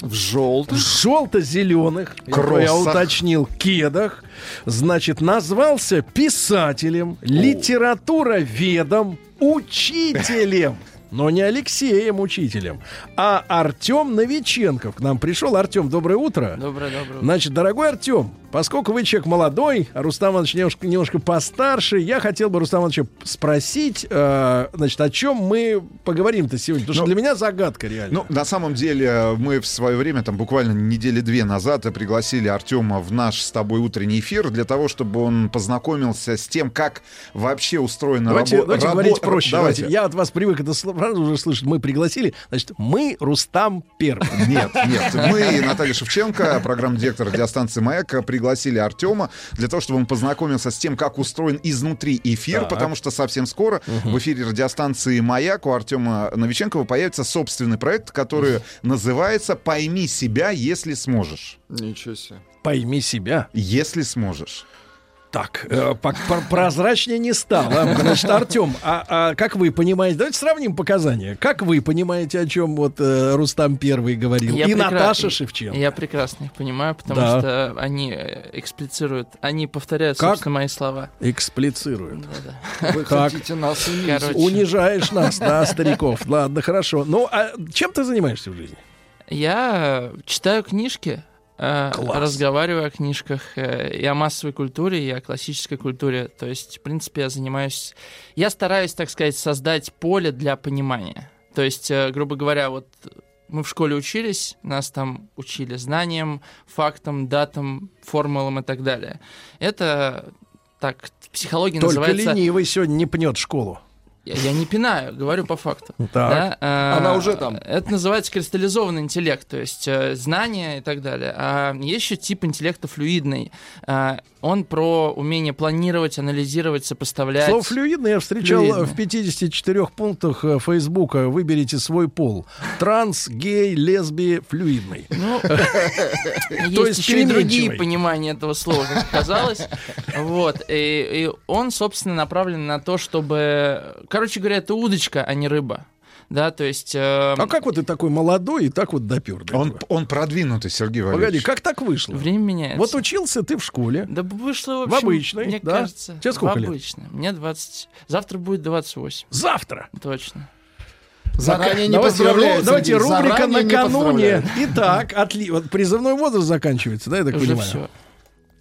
В желтых. в желто-зеленых, я уточнил, кедах, значит, назвался писателем, литературоведом, учителем. Но не Алексеем учителем, а Артем Новиченков к нам пришел. Артем, доброе утро. Доброе, доброе. Значит, дорогой Артем, поскольку вы человек молодой, а Рустам Иванович немножко, немножко постарше, я хотел бы Рустам Ивановича спросить, э, значит, о чем мы поговорим-то сегодня. Потому что Ну, для меня загадка реально. Ну, на самом деле, мы в свое время, там буквально недели две назад, пригласили Артема в наш с тобой утренний эфир для того, чтобы он познакомился с тем, как вообще устроена Давайте, рабо- давайте рабо- говорить проще. Давайте. Давайте. Я от вас привык это сразу уже слышать. Мы пригласили. Значит, мы Рустам Первый. Нет, нет. Мы, Наталья Шевченко, программ-директор радиостанции «Маяк», пригласили Артема для того, чтобы он познакомился с тем, как устроен изнутри эфир, Так. потому что совсем скоро в эфире радиостанции «Маяк» у Артема Новиченкова появится собственный проект, который называется «Пойми себя, если сможешь». Ничего себе. Пойми себя. Если сможешь. Так, э, прозрачнее не стало. Значит, Артем, а, а как вы понимаете? Давайте сравним показания. Как вы понимаете, о чем вот э, Рустам Первый говорил? Я И прекра- Наташа Шевченко. Я прекрасно их понимаю, потому Да. что они э, эксплицируют, они повторяют, Как? собственно, мои слова. Эксплицирует. Да-да. Вы Так. хотите нас унизить. Короче. Унижаешь нас, да, стариков. Ладно, хорошо. Ну, а чем ты занимаешься в жизни? Я читаю книжки, Класс. разговариваю о книжках э, и о массовой культуре, и о классической культуре. То есть, в принципе, я занимаюсь... Я стараюсь, так сказать, создать поле для понимания. То есть, э, грубо говоря, вот мы в школе учились, нас там учили знаниям, фактам, датам, формулам и так далее. Это так, в психологии Только называется... ленивый сегодня не пнет школу. Я, я не пинаю, говорю по факту. Так. Да, э, Она уже там. Это называется кристаллизованный интеллект, то есть э, знания и так далее. А есть еще тип интеллекта флюидный. Он про умение планировать, анализировать, сопоставлять. Слово флюидно я встречал Флюидно. в 54 пунктах э, Фейсбука. Выберите свой пол. Транс, гей, лесби, флюидный. Ну, есть еще и другие понимания этого слова, как оказалось. Вот. И он, собственно, направлен на то, чтобы... Короче говоря, это удочка, а не рыба. Да, то есть... э, А как вот ты такой молодой и так вот допер? до Он, этого? он продвинутый, Сергей Погоди, Валерьевич. как так вышло? Время меняется. Вот учился ты в школе. Да вышло, в, В общем, обычной, мне да? кажется. Тебе сколько в лет? обычной. Мне 20... Завтра будет 28. Завтра. Точно. Заранее не поздравляю, давайте рубрика накануне. Итак, отли... вот призывной возраст заканчивается, да, я так Уже понимаю? все.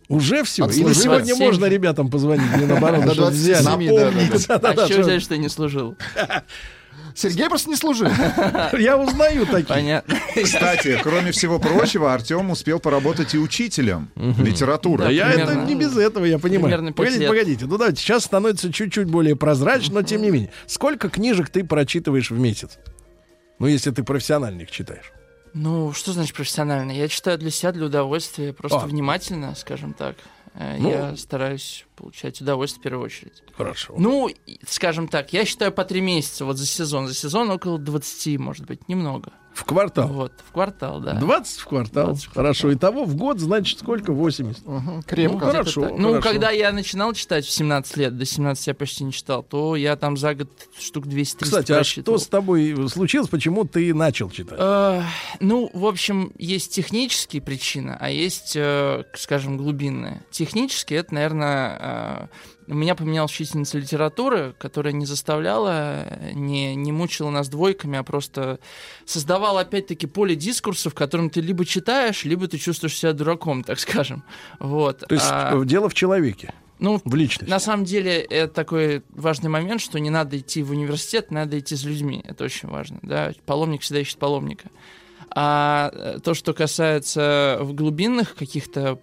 Уже все. Или Отслужил. сегодня 27. можно ребятам позвонить, мне наоборот, чтобы взяли. 27, да, да, да. Да-да-да, а что что- взять, что не служил? Сергей просто не служил. Я узнаю такие. Понятно. Кстати, кроме всего прочего, Артем успел поработать и учителем литературы. Да, я это не без этого, я понимаю. Погодите, погодите. Ну давайте, сейчас становится чуть-чуть более прозрачно, но тем не менее. Сколько книжек ты прочитываешь в месяц? Ну, если ты профессионально их читаешь. Ну, что значит профессионально? Я читаю для себя, для удовольствия, просто А. внимательно, скажем так. Э, Ну. Я стараюсь получать удовольствие в первую очередь. Хорошо. Ну, скажем так, я считаю по три месяца вот за сезон. За сезон около 20, может быть, немного. В квартал. Вот, в квартал, да. 20 в квартал. 20 в Хорошо. Итого в год, значит, сколько? 80. Ну, Крепко. где-то хорошо. Ну, хорошо. когда я начинал читать в 17 лет, до 17 я почти не читал, то я там за год штук 200-300 Кстати, а что с тобой случилось? Почему ты начал читать? Э, ну, в общем, есть технические причины, а есть, э, скажем, глубинные. Технические, это, наверное, у меня поменялась учительница литературы, которая не заставляла, не, не мучила нас двойками, а просто создавала, опять-таки, поле дискурса, в котором ты либо читаешь, либо ты чувствуешь себя дураком, так скажем. Вот. То есть А- э, дело в человеке, ну, в личности. на самом деле, это такой важный момент, что не надо идти в университет, надо идти с людьми. Это очень важно. Да? Паломник всегда ищет паломника. А э, то, что касается в глубинных каких-то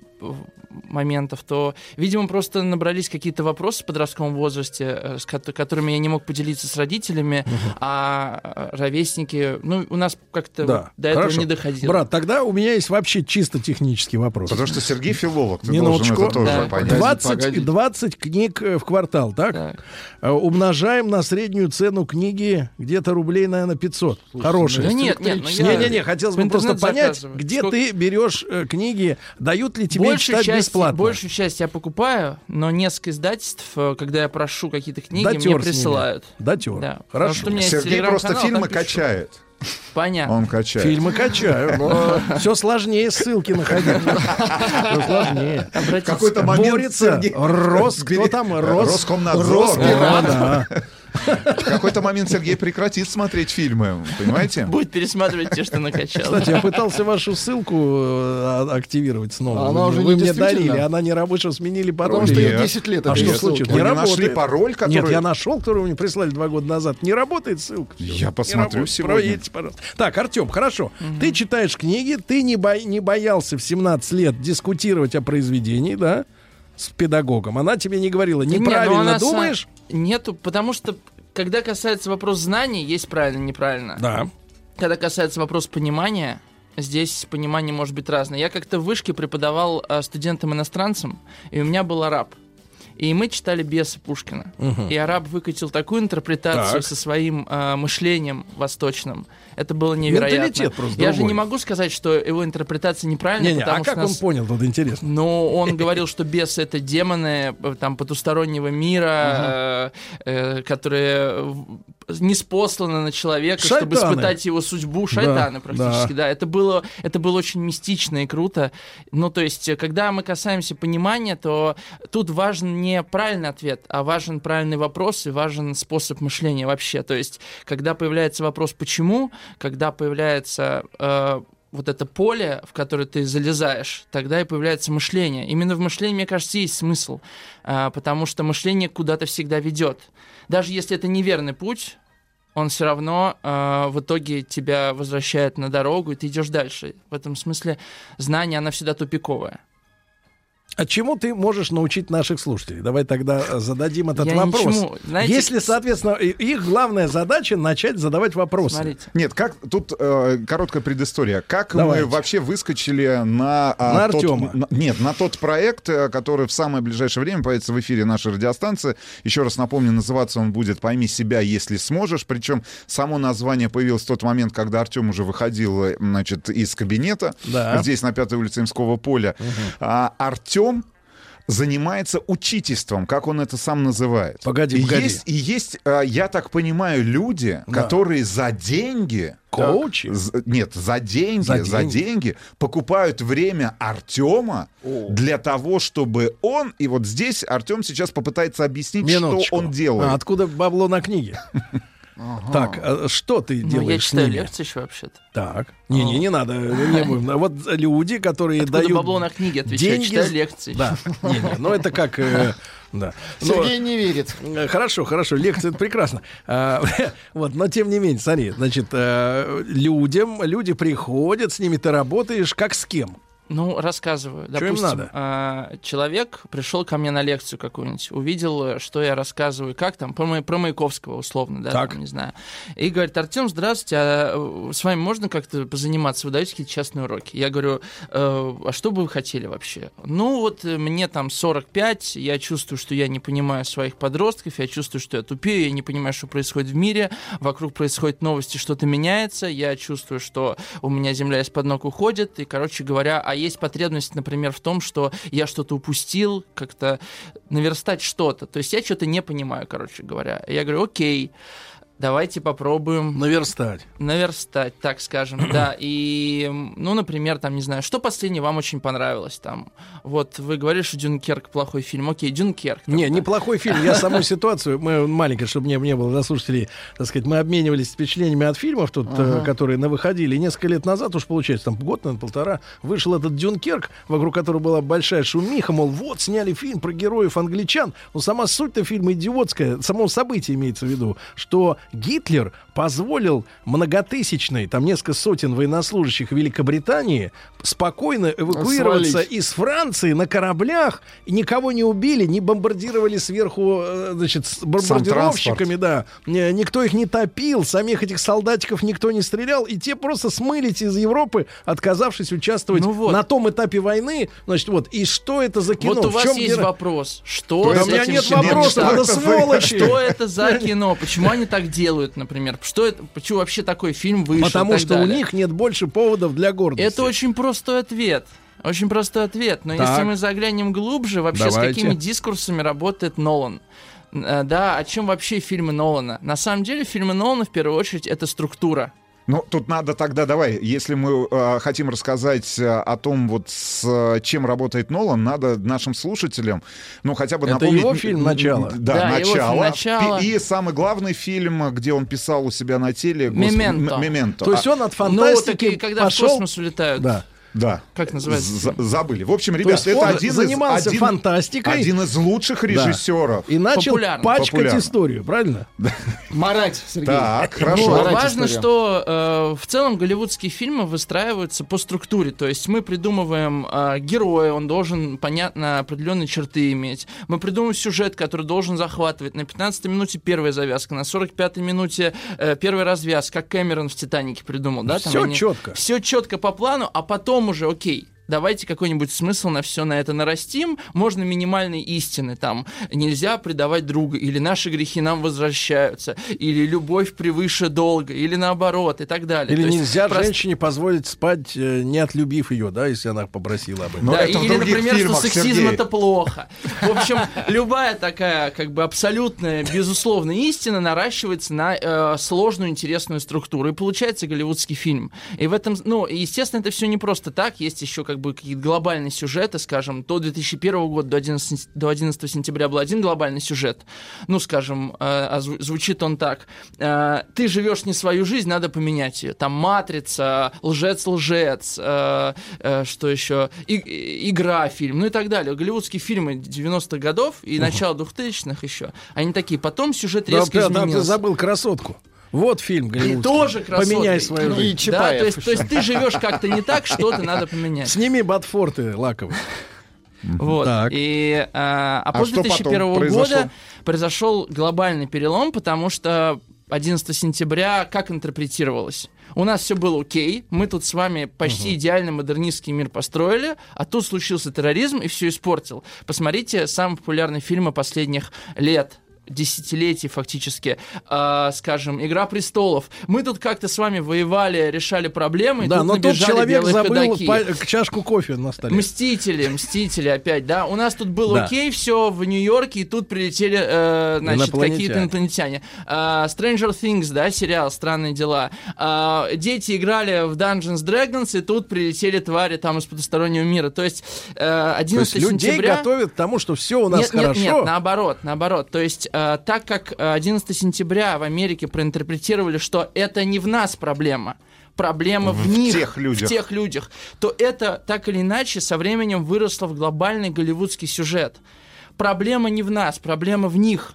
моментов, то, видимо, просто набрались какие-то вопросы в подростковом возрасте, э, с ко- которыми я не мог поделиться с родителями, а э, ровесники, ну, у нас как-то Да, вот до этого хорошо. не доходило. Брат, тогда у меня есть вообще чисто технический вопрос. Потому что Сергей филолог, ты Минуточку. должен это тоже Да. понять. 20, 20 книг э, в квартал, так? Так. Умножаем на среднюю цену книги где-то рублей, наверное, 500. Хорошие. Да нет, нет, ну я Не-не-не, хотелось бы просто понять, заказываю. где Сколько- ты берешь э, книги, дают ли тебе большую читать часть, бесплатно? Большую часть я покупаю, но несколько издательств, э, когда я прошу какие-то книги, Дотер мне присылают. Дотер. Да. Потому Хорошо. что у меня есть Сергей просто фильмы качает. Понятно. Он качает. Фильмы качаю, но все сложнее ссылки находить. Все сложнее. В какой-то момент Борется Сергей- Рос, кто там? Рос... Роскомнадзор. Роспират. В какой-то момент Сергей прекратит смотреть фильмы, понимаете? Будет пересматривать те, что накачал. Кстати, я пытался вашу ссылку э, активировать снова. Она Вы- уже Вы не мне дарили, она не рабочая, что сменили пароль. Потому что ей 10 лет. А что случилось? Не нашли пароль, который... Нет, я нашел, который вы мне прислали два года назад. Не работает ссылка. Я посмотрю сегодня. Проверьте, пожалуйста. Так, Артем, хорошо. Ты читаешь книги, ты не боялся в 17 лет дискутировать о произведении, да? С педагогом. Она тебе не говорила, не, неправильно са- думаешь? Нету, потому что когда касается вопрос знаний, есть правильно, неправильно. Да. Когда касается вопрос понимания, здесь понимание может быть разное. Я как-то в вышке преподавал э, студентам-иностранцам, и у меня был араб. И мы читали «Беса» Пушкина. Мгм. И араб выкатил такую интерпретацию Так. со своим э, мышлением восточным. Это было невероятно. Менталитет просто Я же другой. не могу сказать, что его интерпретация неправильная, Не-не, потому а что как он нас- понял, тут интересно. но он говорил, что бесы это демоны э, там потустороннего мира, э, э, которые неспосланы на человека, чтобы Шайтаны. испытать его судьбу. Шайтаны практически, да. Это было, это было очень мистично и круто. Ну, то есть, э, когда мы касаемся понимания, то тут важен не правильный ответ, а важен правильный вопрос и важен способ мышления вообще. То есть, когда появляется вопрос «почему?», когда появляется э, вот это поле, в которое ты залезаешь, тогда и появляется мышление. Именно в мышлении, мне кажется, есть смысл, а, потому что мышление куда-то всегда ведет. Даже если это неверный путь, он все равно а, в итоге тебя возвращает на дорогу, и ты идешь дальше. В этом смысле знание, оно всегда тупиковое. А чему ты можешь научить наших слушателей? Давай тогда э, зададим этот Я вопрос. ничему. Знаете, Если, соответственно, их главная задача начать задавать вопросы. Смотрите. Нет, как тут э, короткая предыстория. Как Давайте. мы вообще выскочили на, а, На тот, Артема. на- нет, на тот проект, э, который в самое ближайшее время появится в эфире нашей радиостанции. Еще раз напомню, называться он будет «Пойми себя, если сможешь». Причем само название появилось в тот момент, когда Артем уже выходил, э, значит, из кабинета Да. здесь на Пятой улице Имского поля. А Артем занимается учительством, как он это сам называет. Погоди, и погоди. Есть, и есть, а, я так понимаю, люди, Да. которые за деньги... Коучи? так, з- нет, за деньги, За за деньги. деньги, покупают время Артема для того, чтобы он... И вот здесь Артем сейчас попытается объяснить, Минуточку. что он делает. А откуда бабло на книге? Так, а что ты Ну, делаешь я с читаю ними? лекции еще вообще-то. Так. Не-не, не надо, не будем. А Вот люди, которые Откуда дают бабло на книги отвечаю? деньги... Читаю лекции. Да, не-не, ну это как... э, Да. Но- Сергей не верит. Э, Хорошо, хорошо, лекция это прекрасно. А, вот, но тем не менее, смотри, значит, э, людям, люди приходят, с ними ты работаешь, как с кем? Ну, рассказываю. Им Допустим, надо? а, человек пришел ко мне на лекцию какую-нибудь, увидел, что я рассказываю, как там, про, про Маяковского условно, да, Так. там, не знаю. И говорит, Артем, здравствуйте, а э, с вами можно как-то позаниматься? Вы даете какие-то частные уроки? Я говорю, «Э, а что бы вы хотели вообще? Ну, вот э, мне там 45, я чувствую, что я не понимаю своих подростков, я чувствую, что я тупею, я не понимаю, что происходит в мире, вокруг происходят новости, что-то меняется, я чувствую, что у меня земля из-под ног уходит, и, короче говоря, а есть потребность, например, в том, что я что-то упустил, как-то наверстать что-то. То есть я что-то не понимаю, короче говоря. Я говорю, окей, давайте попробуем Наверстать. наверстать, так скажем, да. И, ну, например, там, не знаю, что последнее вам очень понравилось там? Вот вы говорили, что Дюнкерк плохой фильм. Окей, Дюнкерк. Не, неплохой фильм. Я саму ситуацию, мы маленько, чтобы не, не было за слушателей, так сказать, мы обменивались впечатлениями от фильмов тут, э, Ага. которые на выходили. И несколько лет назад, уж получается, там год, наверное, полтора, вышел этот Дюнкерк, вокруг которого была большая шумиха, мол, вот, сняли фильм про героев англичан. Но сама суть-то фильма идиотская, само событие имеется в виду, что Гитлер позволил многотысячной, там несколько сотен военнослужащих Великобритании спокойно эвакуироваться Свалить. из Франции на кораблях, никого не убили, не бомбардировали сверху, э, значит, с бомбардировщиками, да. Э, Никто их не топил, самих этих солдатиков никто не стрелял, и те просто смылись из Европы, отказавшись участвовать Ну вот. на том этапе войны. Значит, вот, и что это за кино? Вот у вас есть геро- вопрос. Что есть у меня нет вопроса, это- сволочи. Что это за кино? Почему они так делают, например? Что это, почему вообще такой фильм вышел? Потому что у далее? них нет больше поводов для гордости. Это очень простой ответ. Очень простой ответ. Но Так. если мы заглянем глубже, вообще Давайте. с какими дискурсами работает Нолан? Э, Да, о чем вообще фильмы Нолана? На самом деле фильмы Нолана в первую очередь это структура. Ну, тут надо тогда, давай, если мы э, хотим рассказать э, о том, вот с э, чем работает Нолан, надо нашим слушателям, ну, хотя бы Это напомнить... его фильм «Начало». Да, Да, его фильм «Начало». «Начало». Пи- И самый главный фильм, где он писал у себя на теле... господи, «Мементо». То есть А, он от Ну, фантастики такие, когда пошел... в космос улетают. Да. Да. Как называется? За- забыли. В общем, То ребят, есть это он один занимался из... один- фантастикой. Один из лучших Да. режиссеров. И начал Популярно. пачкать Популярно. историю, правильно? Марать, Сергей. Так, хорошо. Марать важно, историю. что э, в целом голливудские фильмы выстраиваются по структуре. То есть мы придумываем э, героя, он должен, понятно, определенные черты иметь. Мы придумываем сюжет, который должен захватывать. На 15 минуте первая завязка, на 45 минуте э, первая развязка, как Кэмерон в «Титанике» придумал. Да? Всё чётко. Все четко по плану, а потом уже, окей, давайте какой-нибудь смысл на все на это нарастим. Можно минимальные истины, там, нельзя предавать друга, или наши грехи нам возвращаются, или любовь превыше долга, или наоборот, и так далее. Или То есть нельзя просто- женщине позволить спать, э, не отлюбив ее, да, если она попросила об этом. Но да, это в или, например, фильмах, что сексизм Сергей. это плохо. В общем, любая такая, как бы, абсолютная, безусловная истина наращивается на э, сложную, интересную структуру. И получается голливудский фильм. И в этом, ну, естественно, это все не просто так. Есть еще, как бы, какие-то глобальные сюжеты, скажем, до 2001 года, до 11, до 11 сентября был один глобальный сюжет. Ну, скажем, э, а зву- звучит он так. Э, ты живешь не свою жизнь, надо поменять ее. Там матрица, лжец-лжец, э, э, что еще, И- игра, фильм, ну и так далее. Голливудские фильмы 90-х годов и начала 2000-х еще, они такие. Потом сюжет Да, резко ты, да, ты изменился. забыл красотку. Вот фильм И голливудский. тоже красотка. Поменяй свою Ну, жизнь. И Да, Чапаев то есть, то есть ты живешь как-то не так, что-то надо поменять. Сними ботфорты лаковые. Вот. Так. И, а, а А после потом 2001 произошло? года произошел глобальный перелом, потому что 11 сентября как интерпретировалось? У нас все было окей, мы тут с вами почти идеальный модернистский мир построили, а тут случился терроризм и все испортил. Посмотрите самые популярные фильмы последних лет десятилетий фактически, а, скажем, «Игра престолов». Мы тут как-то с вами воевали, решали проблемы, Да, тут но набежали человек забыл па- чашку кофе на столе. Мстители, мстители опять, да. У нас тут было Да. окей, все в Нью-Йорке, и тут прилетели, э, значит, какие-то инопланетяне. А, Stranger Things, да, сериал «Странные дела». А, дети играли в Dungeons Dragons, и тут прилетели твари там из потустороннего мира. То есть э, 11 То есть людей сентября... готовят к тому, что все у нас нет, хорошо. Нет, нет, наоборот, наоборот. То есть, э, так как э, 11 сентября в Америке проинтерпретировали, что это не в нас проблема, проблема в, В них, тех людях. в тех людях, то это так или иначе со временем выросло в глобальный голливудский сюжет. Проблема не в нас, проблема в них.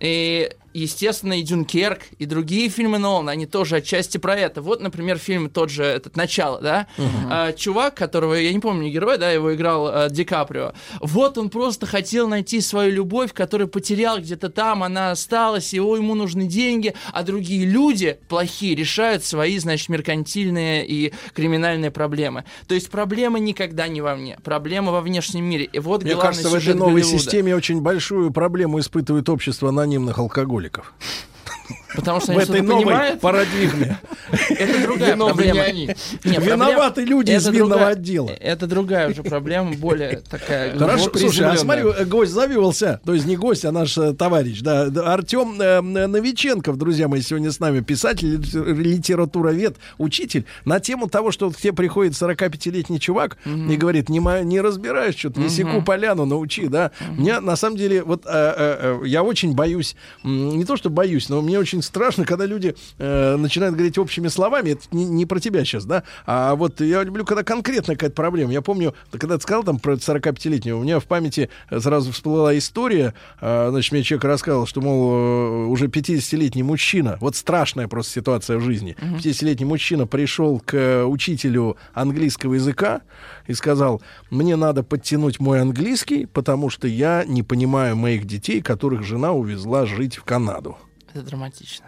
И естественно, и Дюнкерк, и другие фильмы Нолана, они тоже отчасти про это. Вот, например, фильм тот же, этот «Начало», да? А, чувак, которого, я не помню герой, да, его играл а, Ди Каприо. Вот он просто хотел найти свою любовь, которую потерял где-то там, она осталась, его ему нужны деньги, а другие люди плохие решают свои, значит, меркантильные и криминальные проблемы. То есть проблема никогда не во мне, проблема во внешнем мире. И вот Мне кажется, в этой новой Голливуда. системе очень большую проблему испытывает общество анонимных алкоголиков. Карликов. Потому что в они этой что-то новой понимают. парадигме. Это другая Виновны проблема. не они. Не, Виноваты люди из винного другая- отдела. Это другая уже проблема, более такая Хорошо, слушай, а смотри, э, гость завивался, то есть не гость, а наш э, товарищ, да, Артем э, Новиченков, друзья мои, сегодня с нами, писатель, литер- литературовед, учитель, на тему того, что вот к тебе приходит 45-летний чувак и говорит, не, не разбираешь что-то, не секу поляну, научи, да. Мне, на самом деле, вот э, э, э, я очень боюсь, не то, что боюсь, но мне очень страшно, когда люди э, начинают говорить общими словами, это не, не про тебя сейчас, да, а вот я люблю, когда конкретная какая-то проблема. Я помню, когда ты сказал там про 45-летнего, у меня в памяти сразу всплыла история, э, значит, мне человек рассказал, что, мол, э, уже 50-летний мужчина, вот страшная просто ситуация в жизни, 50-летний мужчина пришел к учителю английского языка и сказал, мне надо подтянуть мой английский, потому что я не понимаю моих детей, которых жена увезла жить в Канаду. Это драматично.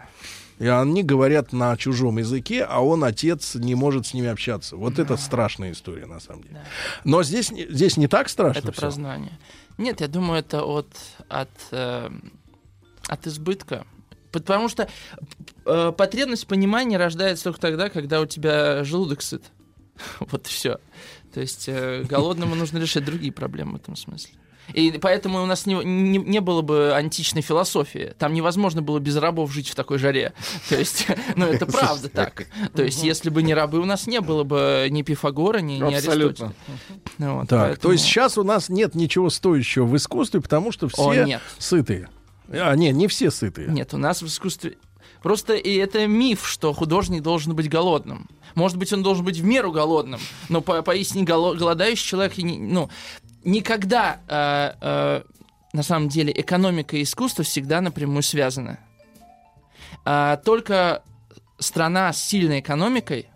И они говорят на чужом языке, а он, отец, не может с ними общаться. Вот это страшная история, на самом деле. Но здесь, не- здесь не так страшно. Это всё. про знание. Нет, я думаю, это от, от, э, от избытка. Потому что э, потребность понимания рождается только тогда, когда у тебя желудок сыт. Вот и все. То есть э, голодному нужно решать другие проблемы в этом смысле. И поэтому у нас не, не, не было бы античной философии. Там невозможно было без рабов жить в такой жаре. То есть, ну, это правда так. То есть, если бы не рабы, у нас не было бы ни Пифагора, ни, ни Абсолютно. Аристотеля. Вот, Так, то поэтому- есть сейчас у нас нет ничего стоящего в искусстве, потому что все О, нет. сытые. А, не, не все сытые. Нет, у нас в искусстве... Просто и это миф, что художник должен быть голодным. Может быть, он должен быть в меру голодным, но по поистине голо- голодающий человек, и не- ну, никогда, э, э, на самом деле, экономика и искусство всегда напрямую связаны. А, только страна с сильной экономикой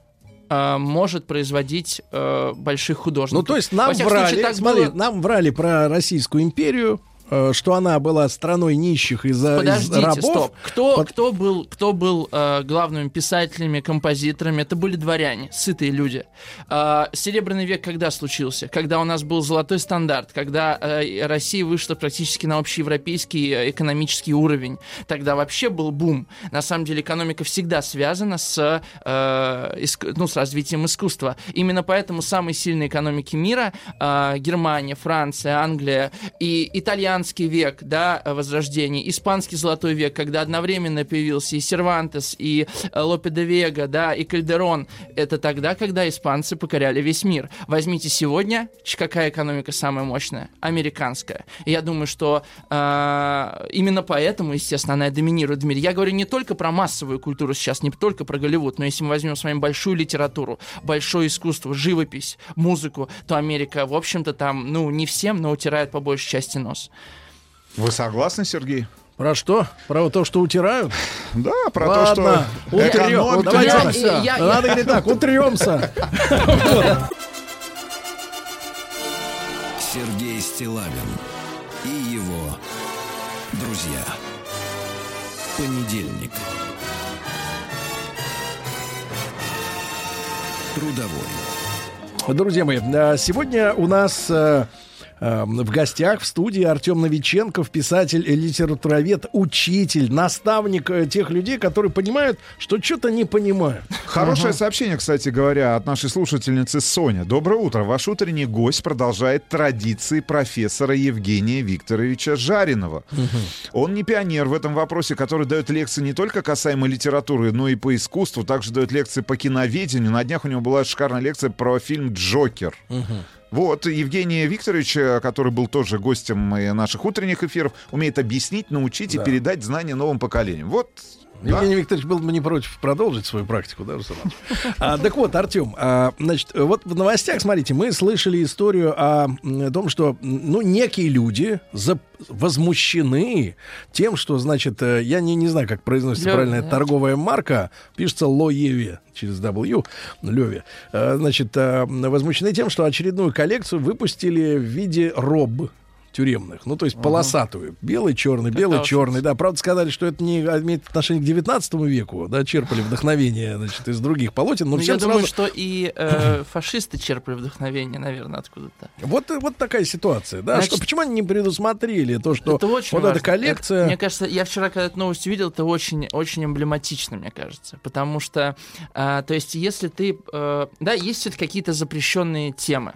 э, может производить э, больших художников. Ну, то есть нам врали, случае, так смотри, было- нам врали про Российскую империю, э, что она была страной нищих из-за из Подождите, рабов. стоп. Кто, Под- кто был, кто был э, главными писателями, композиторами? Это были дворяне, сытые люди. Э, Серебряный век когда случился? Когда у нас был золотой стандарт, когда э, Россия вышла практически на общеевропейский э, экономический уровень. Тогда вообще был бум. На самом деле экономика всегда связана с, э, иск- ну, с развитием искусства. Именно поэтому самые сильные экономики мира э, Германия, Франция, Англия и итальянский век, да, возрождение, испанский золотой век, когда одновременно появился и Сервантес, и э, Лопе де Вега, да, и Кальдерон. Это тогда, когда испанцы покоряли весь мир. Возьмите сегодня, какая экономика самая мощная? Американская. Я думаю, что э, именно поэтому, естественно, она и доминирует в мире. Я говорю не только про массовую культуру сейчас, не только про Голливуд, но если мы возьмем с вами большую литературу, большое искусство, живопись, музыку, то Америка, в общем-то, там, ну, не всем, но утирает по большей части нос. Вы согласны, Сергей? Про что? Про то, что утирают? Да, про Ладно, то, что утрем. Давайте Я- Надо говорить так, утремся. Сергей Стилавин и его друзья. Понедельник. Трудовой. Друзья мои, а, сегодня у нас э, в гостях в студии Артем Новиченков, писатель, литературовед, учитель, наставник э, тех людей, которые понимают, что что-то не понимают. Хорошее сообщение, кстати говоря, от нашей слушательницы Соня. Доброе утро. Ваш утренний гость продолжает традиции профессора Евгения Викторовича Жаринова. Он не пионер в этом вопросе, который дает лекции не только касаемо литературы, но и по искусству. Также дает лекции по киноведению. На днях у него была шикарная лекция про фильм «Джокер». Вот, Евгений Викторович, э, который был тоже гостем э, наших утренних эфиров, умеет объяснить, научить и Да. передать знания новым поколениям. Вот Евгений Викторович был бы не против продолжить свою практику, да, Руслан а, Так вот, Артем, а, значит, вот в новостях, смотрите, мы слышали историю о, м, том, что, ну, некие люди за, возмущены тем, что, значит, э, я не, не знаю, как произносится Лёва, правильно, да. торговая марка, пишется Лоеве через W, Леве, Э, значит, э, возмущены тем, что очередную коллекцию выпустили в виде роб тюремных, ну то есть полосатую, белый, черный, белый, черный, да, правда сказали, что это не имеет отношение к 19 веку, да, черпали вдохновение, значит, из других полотен, но Ну, я думаю, сразу- что и э, фашисты черпали вдохновение, наверное, откуда-то. вот, вот такая ситуация, да, Значит, что почему они не предусмотрели то, что это очень вот важно. эта коллекция, Это, мне кажется, я вчера, когда эту новость увидел, это очень, очень эмблематично, мне кажется. Потому что, а, то есть, если ты... э, да, есть все какие-то запрещенные темы.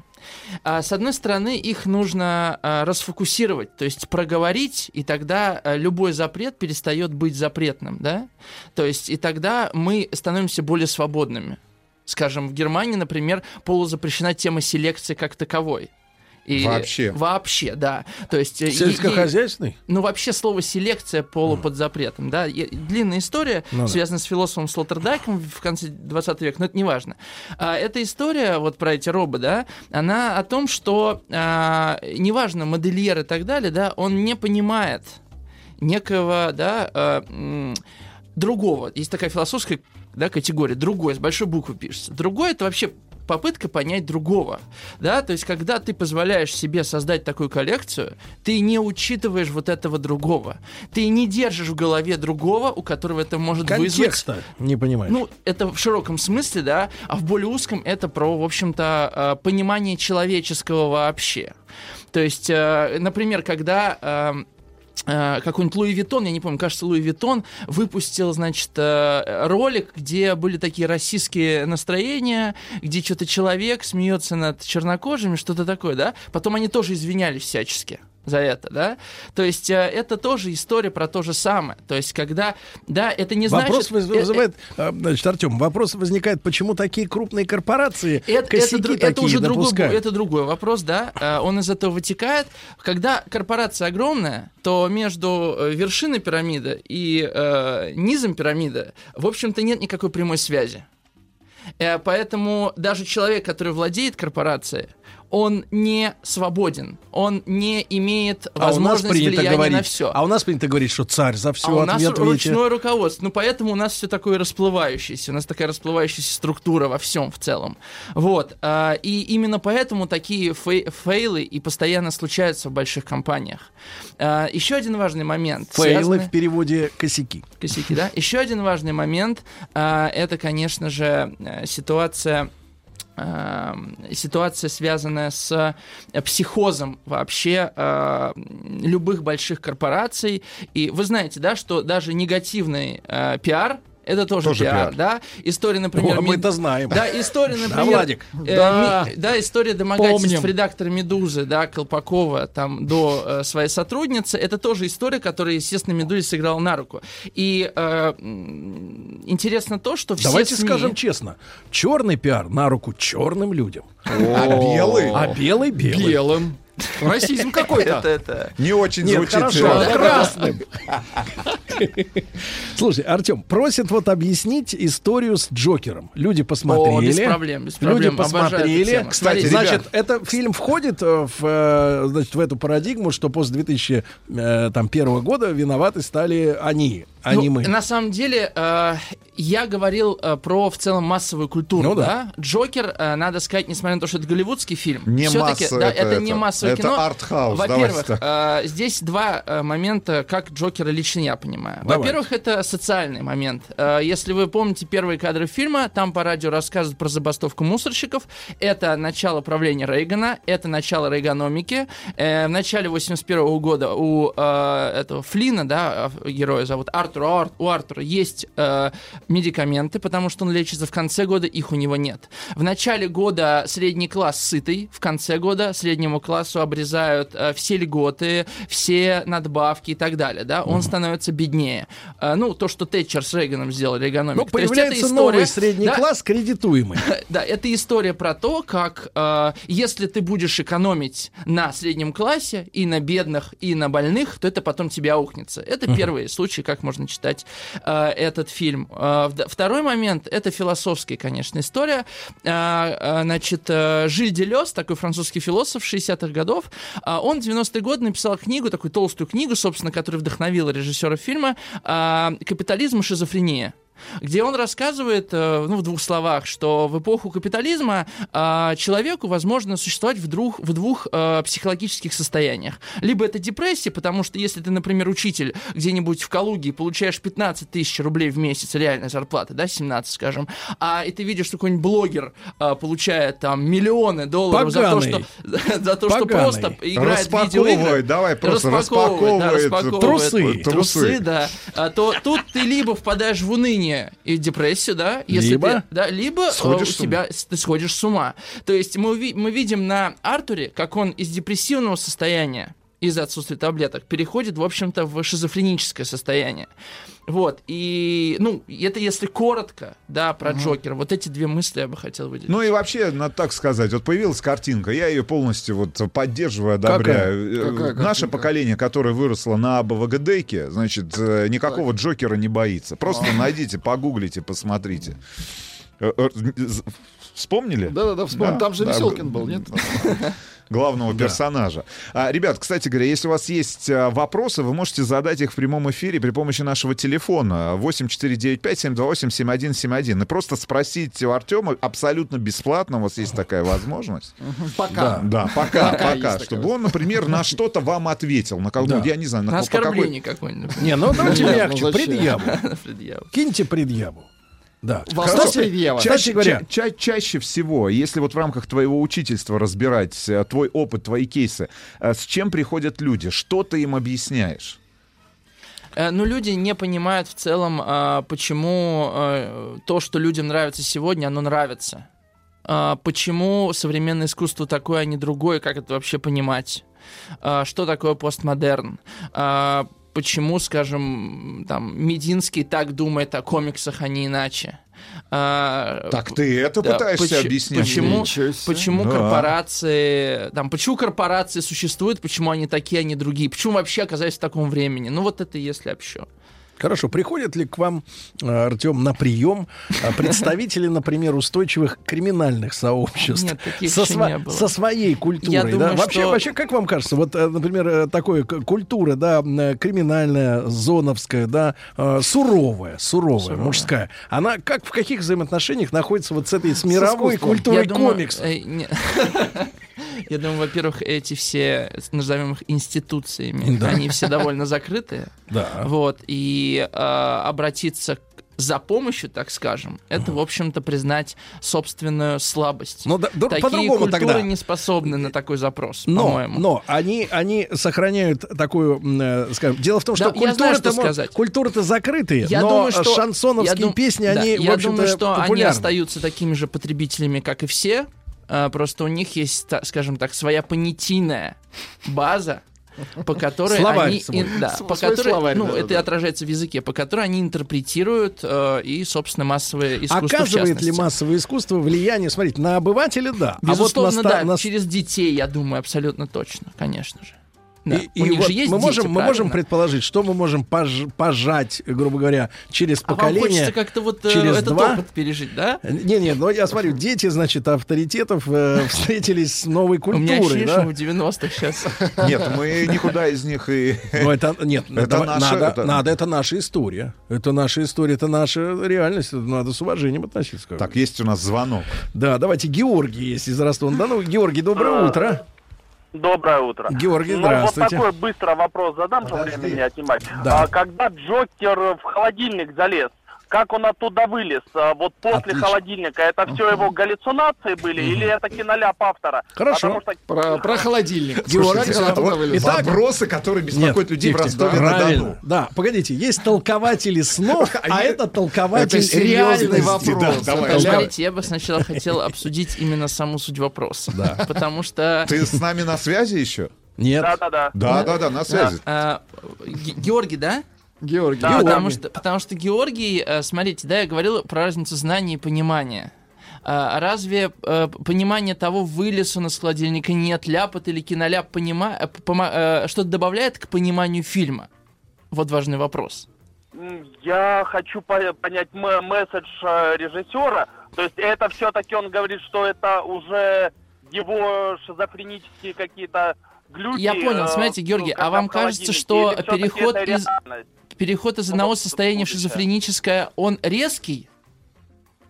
А, с одной стороны, их нужно а, расфокусировать, то есть проговорить, и тогда а, любой запрет перестает быть запретным, да? То есть, и тогда мы становимся более свободными. Скажем, в Германии, например, полузапрещена тема селекции как таковой. И Вообще? Вообще, да. То есть... э, сельскохозяйственный, ну, вообще слово селекция полу под запретом, да. И длинная история, Ну да. связанная с философом Слоттердайком в конце 20 века, но это не важно. А, эта история, вот про эти робы, да, она о том, что а, неважно, модельер и так далее, да, он не понимает некого, да, а, другого. Есть такая философская да, категория, другой, с большой буквы пишется. Другой это вообще попытка понять другого, да, то есть когда ты позволяешь себе создать такую коллекцию, ты не учитываешь вот этого другого, ты не держишь в голове другого, у которого это может вызвать контекста не понимаешь. ну, это в широком смысле, да, а в более узком это про, в общем-то, э, понимание человеческого вообще. То есть, э, например, когда э, какой-нибудь Louis Vuitton, я не помню, кажется, Louis Vuitton выпустил, значит, э, ролик, где были такие расистские настроения, где что-то человек смеется над чернокожими, что-то такое, да? Потом они тоже извинялись всячески за это, да? То есть э, это тоже история про то же самое. То есть когда, да, это не Вопрос значит... выз- э, э, вызывает, а, значит, Артем, вопрос возникает, почему такие крупные корпорации Это, косяки это, такие это уже другой, допускают? это другой вопрос, да. Э, Он из этого вытекает. Когда корпорация огромная, то между э, вершиной пирамиды и э, низом пирамиды, в общем-то, нет никакой прямой связи. Э, Поэтому даже человек, который владеет корпорацией, он не свободен, он не имеет А возможности принято влияния говорить, на все. а у нас принято говорить, что царь за все А у нас ответ ручное руководство. Ну, поэтому у нас все такое расплывающееся. У нас такая расплывающаяся структура во всем в целом. Вот. А, И именно поэтому такие фей- фейлы и постоянно случаются в больших компаниях. А, Еще один важный момент. Фейлы связанный- в переводе косяки. косяки, да? Еще один важный момент а, это, конечно же, э, ситуация а, ситуация, связанная с э, психозом вообще а, любых больших корпораций. И вы знаете, да, что даже негативный а, пиар это тоже, Тоже пиар, пиар. да? История, например... О, мы это знаем. Да, история, Да, например... Владик? э, Да. ми- да, история домогательств Помним. редактора «Медузы», да, Колпакова, там, до э, своей сотрудницы, это тоже история, которая, естественно, «Медузе» сыграла на руку. И э, интересно то, что все Давайте СМИ... скажем честно, черный пиар на руку черным людям, А белый? а белый белый. Белым. Расизм какой-то. Это, это... Не очень Нет, звучит хорошо, красным. Слушай, Артем, просят вот объяснить историю с Джокером. Люди посмотрели. О, без проблем, без Люди проблем. Эту посмотрели. Кстати, Значит, это фильм входит э, в, э, значит, в эту парадигму, что после 2001 года виноваты стали они, а Ну, не мы. На самом деле, э, я говорил э, про в целом массовую культуру. Ну да. да. Джокер, э, надо сказать, несмотря на то, что это голливудский фильм, Не всё-таки, масса да, это это, это. не массовое Это кино. арт-хаус, Во-первых, э, здесь два э, момента, как Джокера лично я понимаю. Давайте. Во-первых, это социальный момент. Э, если вы помните первые кадры фильма, там по радио рассказывают про забастовку мусорщиков. Это начало правления Рейгана, это начало рейганомики. Э, в начале 81 года у э, этого Флина, да, э, героя зовут Артур, у, Ар- у Артура есть э, медикаменты, потому что он лечится. В конце года их у него нет. В начале года средний класс сытый, в конце года среднему классу обрезают э, все льготы, все надбавки и так далее, да, он становится беднее. Э, ну, то, что Тэтчер с Рейганом сделали, экономику. Ну, есть это появляется история- новый средний да, класс, кредитуемый. да, это история про то, как э, если ты будешь экономить на среднем классе и на бедных, и на больных, то это потом тебя аукнется. Это первый случай, как можно можно читать э, этот фильм. Э, второй момент — это философская, конечно, история. Э, э, значит, э, Жиль Делес, такой французский философ 60-х годов, э, он в 90-е годы написал книгу, такую толстую книгу, собственно, которая вдохновила режиссера фильма э, «Капитализм и шизофрения» где он рассказывает, э, ну, в двух словах, что в эпоху капитализма э, человеку возможно существовать в двух, в двух э, психологических состояниях. Либо это депрессия, потому что если ты, например, учитель где-нибудь в Калуге и получаешь 15 тысяч рублей в месяц реальной зарплаты, да, 17, скажем, а и ты видишь, что какой-нибудь блогер э, получает там миллионы долларов за то, что, Поганый. за то, что Поганый. просто играет в видеоигры. давай, просто распаковывает, да, распаковывает распаковывает трусы. трусы, да, а, то тут ты либо впадаешь в уныние и депрессию, да, если Либо ты, да, либо э, сходишь у тебя ты сходишь с ума. То есть мы, уви- мы видим на Артуре, как он из депрессивного состояния из-за отсутствия таблеток переходит, в общем-то, в шизофреническое состояние. Вот, и, ну, это если коротко, да, про Джокера, вот эти две мысли я бы хотел выделить. Ну и вообще, надо так сказать, вот появилась картинка, я ее полностью вот поддерживаю, одобряю. Какая? Э, Какая Наше поколение, которое выросло на АБВГДейке, значит, э, никакого Джокера не боится. Просто А. найдите, погуглите, посмотрите. Э, Вспомнили? Да-да-да, вспомнил. Да, Там же да, Веселкин был, нет? главного персонажа. А, ребят, кстати говоря, если у вас есть а, вопросы, вы можете задать их в прямом эфире при помощи нашего телефона 8495-728-7171 и просто спросить у Артема абсолютно бесплатно, у вас есть такая возможность. Пока. Да, пока, Пока пока, есть чтобы такая. он, например, на что-то вам ответил, на Да. я не знаю, на, На оскорбление какое-нибудь. Не, ну давайте Нет, ну. Предъяву. Киньте предъяву. Да. Вопрос Кстати. Кстати Чаще, говоря, ча- ча- чаще всего, если вот в рамках твоего учительства разбирать э, твой опыт, твои кейсы, э, с чем приходят люди, что ты им объясняешь? Э, Ну, люди не понимают в целом, а, почему то, что людям нравится сегодня, оно нравится. А, Почему современное искусство такое, а не другое, как это вообще понимать? А, Что такое постмодерн? Почему, скажем, там, Мединский так думает о комиксах, а не иначе? А, Так ты это да, пытаешься поч- объяснить? Почему, почему Да. корпорации, там, почему корпорации существуют, почему они такие, а не другие, почему вообще оказались в таком времени? Ну вот это если общо. Хорошо, приходят ли к вам, э, Артем, на прием э, представители, например, устойчивых криминальных сообществ Нет, таких со, сва- не было. со своей культурой? Я да? думаю, вообще, что- вообще, как вам кажется, вот, э, например, такое культура, да, криминальная, зоновская, да, суровая, суровая, Суровая. мужская, она как в каких взаимоотношениях находится вот с этой с мировой культурой Я думаю, э, не- Я думаю, во-первых, эти все, назовем их институциями, Да. они все довольно закрытые. Да. Вот, и э, обратиться к- за помощью, так скажем, это, в общем-то, признать собственную слабость. Ну, да- Такие по-другому культуры тогда. не способны на такой запрос, Но, по-моему. но они, они сохраняют такую, э, скажем, дело в том, что Да, культура-то, сказать. культура-то закрытые, Я но думаю, что шансоновские я дум- песни, да, они, я в общем-то, думаю, что они популярны. остаются такими же потребителями, как и все. А, Просто у них есть, скажем так, своя понятийная база, по которой Словарь они, свой. да, по которой, словарь, ну, да, это да. отражается в языке, по которой они интерпретируют э, и, собственно, массовое искусство в Оказывает ли массовое искусство влияние, смотрите, на обывателя, да. Безусловно, а вот на, да, на- через детей, я думаю, абсолютно точно, конечно же. Да. И, и вот же есть мы дети, можем, мы можем предположить, что мы можем пож- пожать, грубо говоря, через А вам поколение. хочется как-то вот э, через этот два? опыт пережить, да? Не-не, но я смотрю, дети, значит, авторитетов э, встретились с новой У меня культурой, ощущение, да? что мы в 90-х сейчас. Нет, мы никуда из них и... Ну, это, нет, Это давай- наша- надо, это- надо, это наша история. Это наша история, это наша реальность. это Надо с уважением относиться. Так, есть у нас звонок. Да, давайте Георгий есть из Ростова-на-Дону. Георгий, доброе утро. Доброе утро. Георгий, ну, здравствуйте. вот такой быстрый вопрос задам, чтобы времени не отнимать. Да. А, когда Джокер в холодильник залез, как он оттуда вылез? А, вот после Отлично. холодильника это все его галлюцинации были или это киноляп автора? Хорошо. Что Про, про холодильник. Он оттуда Вот? Итак- вопросы, которые беспокоят Нет, людей в тихо, Ростове на Правильно. Дону. Да, погодите, есть толкователи снов, а Они- это толкователь реальности. вопрос. Да. Смотрите, я бы сначала хотел обсудить именно саму суть вопроса. Да. Потому что... Ты с нами на связи еще? Нет. Да-да-да. Да, да, да, на связи. а, Ге- Георгий, да? Георгий. Да, Георгий. потому что, потому что Георгий, э, смотрите, да, я говорил про разницу знаний и понимания. А разве э, понимание того, вылез он из холодильника, нет, ляпот или киноляп, понима... э, что-то добавляет к пониманию фильма? Вот важный вопрос. я хочу по- понять м- месседж режиссера. То есть это все-таки он говорит, что это уже его шизофренические какие-то глюки. Я понял, смотрите, ну, Георгий, когда а вам кажется, что переход из реальность? Переход из одного состояния в шизофреническое, он резкий?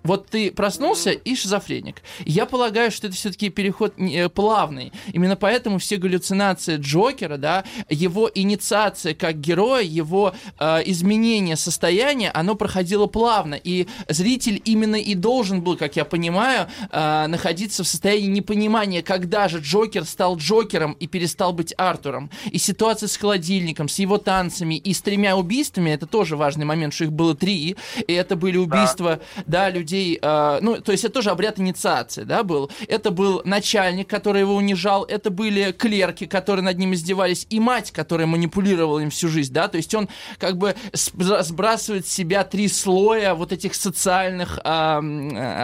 Вот ты проснулся и шизофреник. Я полагаю, что это все-таки переход э, плавный. Именно поэтому все галлюцинации Джокера, да, его инициация как героя, его э, изменение состояния, оно проходило плавно. И зритель именно и должен был, как я понимаю, э, находиться в состоянии непонимания, когда же Джокер стал Джокером и перестал быть Артуром. И ситуация с холодильником, с его танцами и с тремя убийствами, это тоже важный момент, что их было три, и это были убийства, да, людей, э, ну, то есть это тоже обряд инициации, да, был. Это был начальник, который его унижал, это были клерки, которые над ним издевались, и мать, которая манипулировала им всю жизнь, да, то есть он как бы сбра- сбрасывает с себя три слоя вот этих социальных э,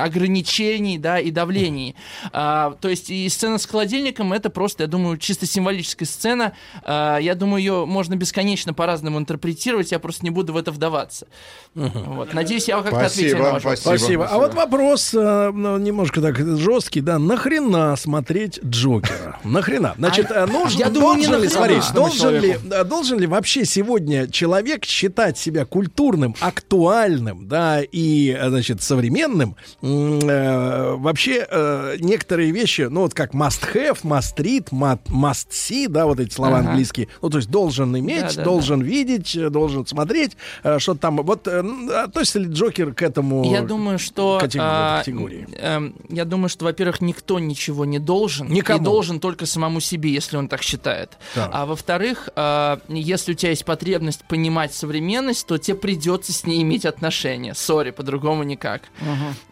ограничений, да, и давлений. А, то есть и сцена с холодильником это просто, я думаю, чисто символическая сцена. А, я думаю, ее можно бесконечно по-разному интерпретировать, я просто не буду в это вдаваться. Вот. Надеюсь, я как-то ответил на ваш вопрос. Спасибо. А вот вопрос э, ну, немножко так жесткий, да. Нахрена смотреть Джокера? Нахрена? Значит, А, нужен, я думаю, должен ли, смотри, должен ли, должен ли вообще сегодня человек считать себя культурным, актуальным, да, и, значит, современным? Э, вообще э, некоторые вещи, ну вот как must have, must read, ma- must see, да, вот эти слова Ага. английские. Ну то есть должен иметь, Да, да, должен видеть, э, должен смотреть, э, что там. Вот э, относится ли Джокер к этому? Я думаю, что... категории- а, категории. эм, я думаю, что, во-первых, никто ничего не должен. Никому. И должен только самому себе, если он так считает. Так. А во-вторых, а, если у тебя есть потребность понимать современность, то тебе придется с ней иметь отношения. Сори, по-другому никак.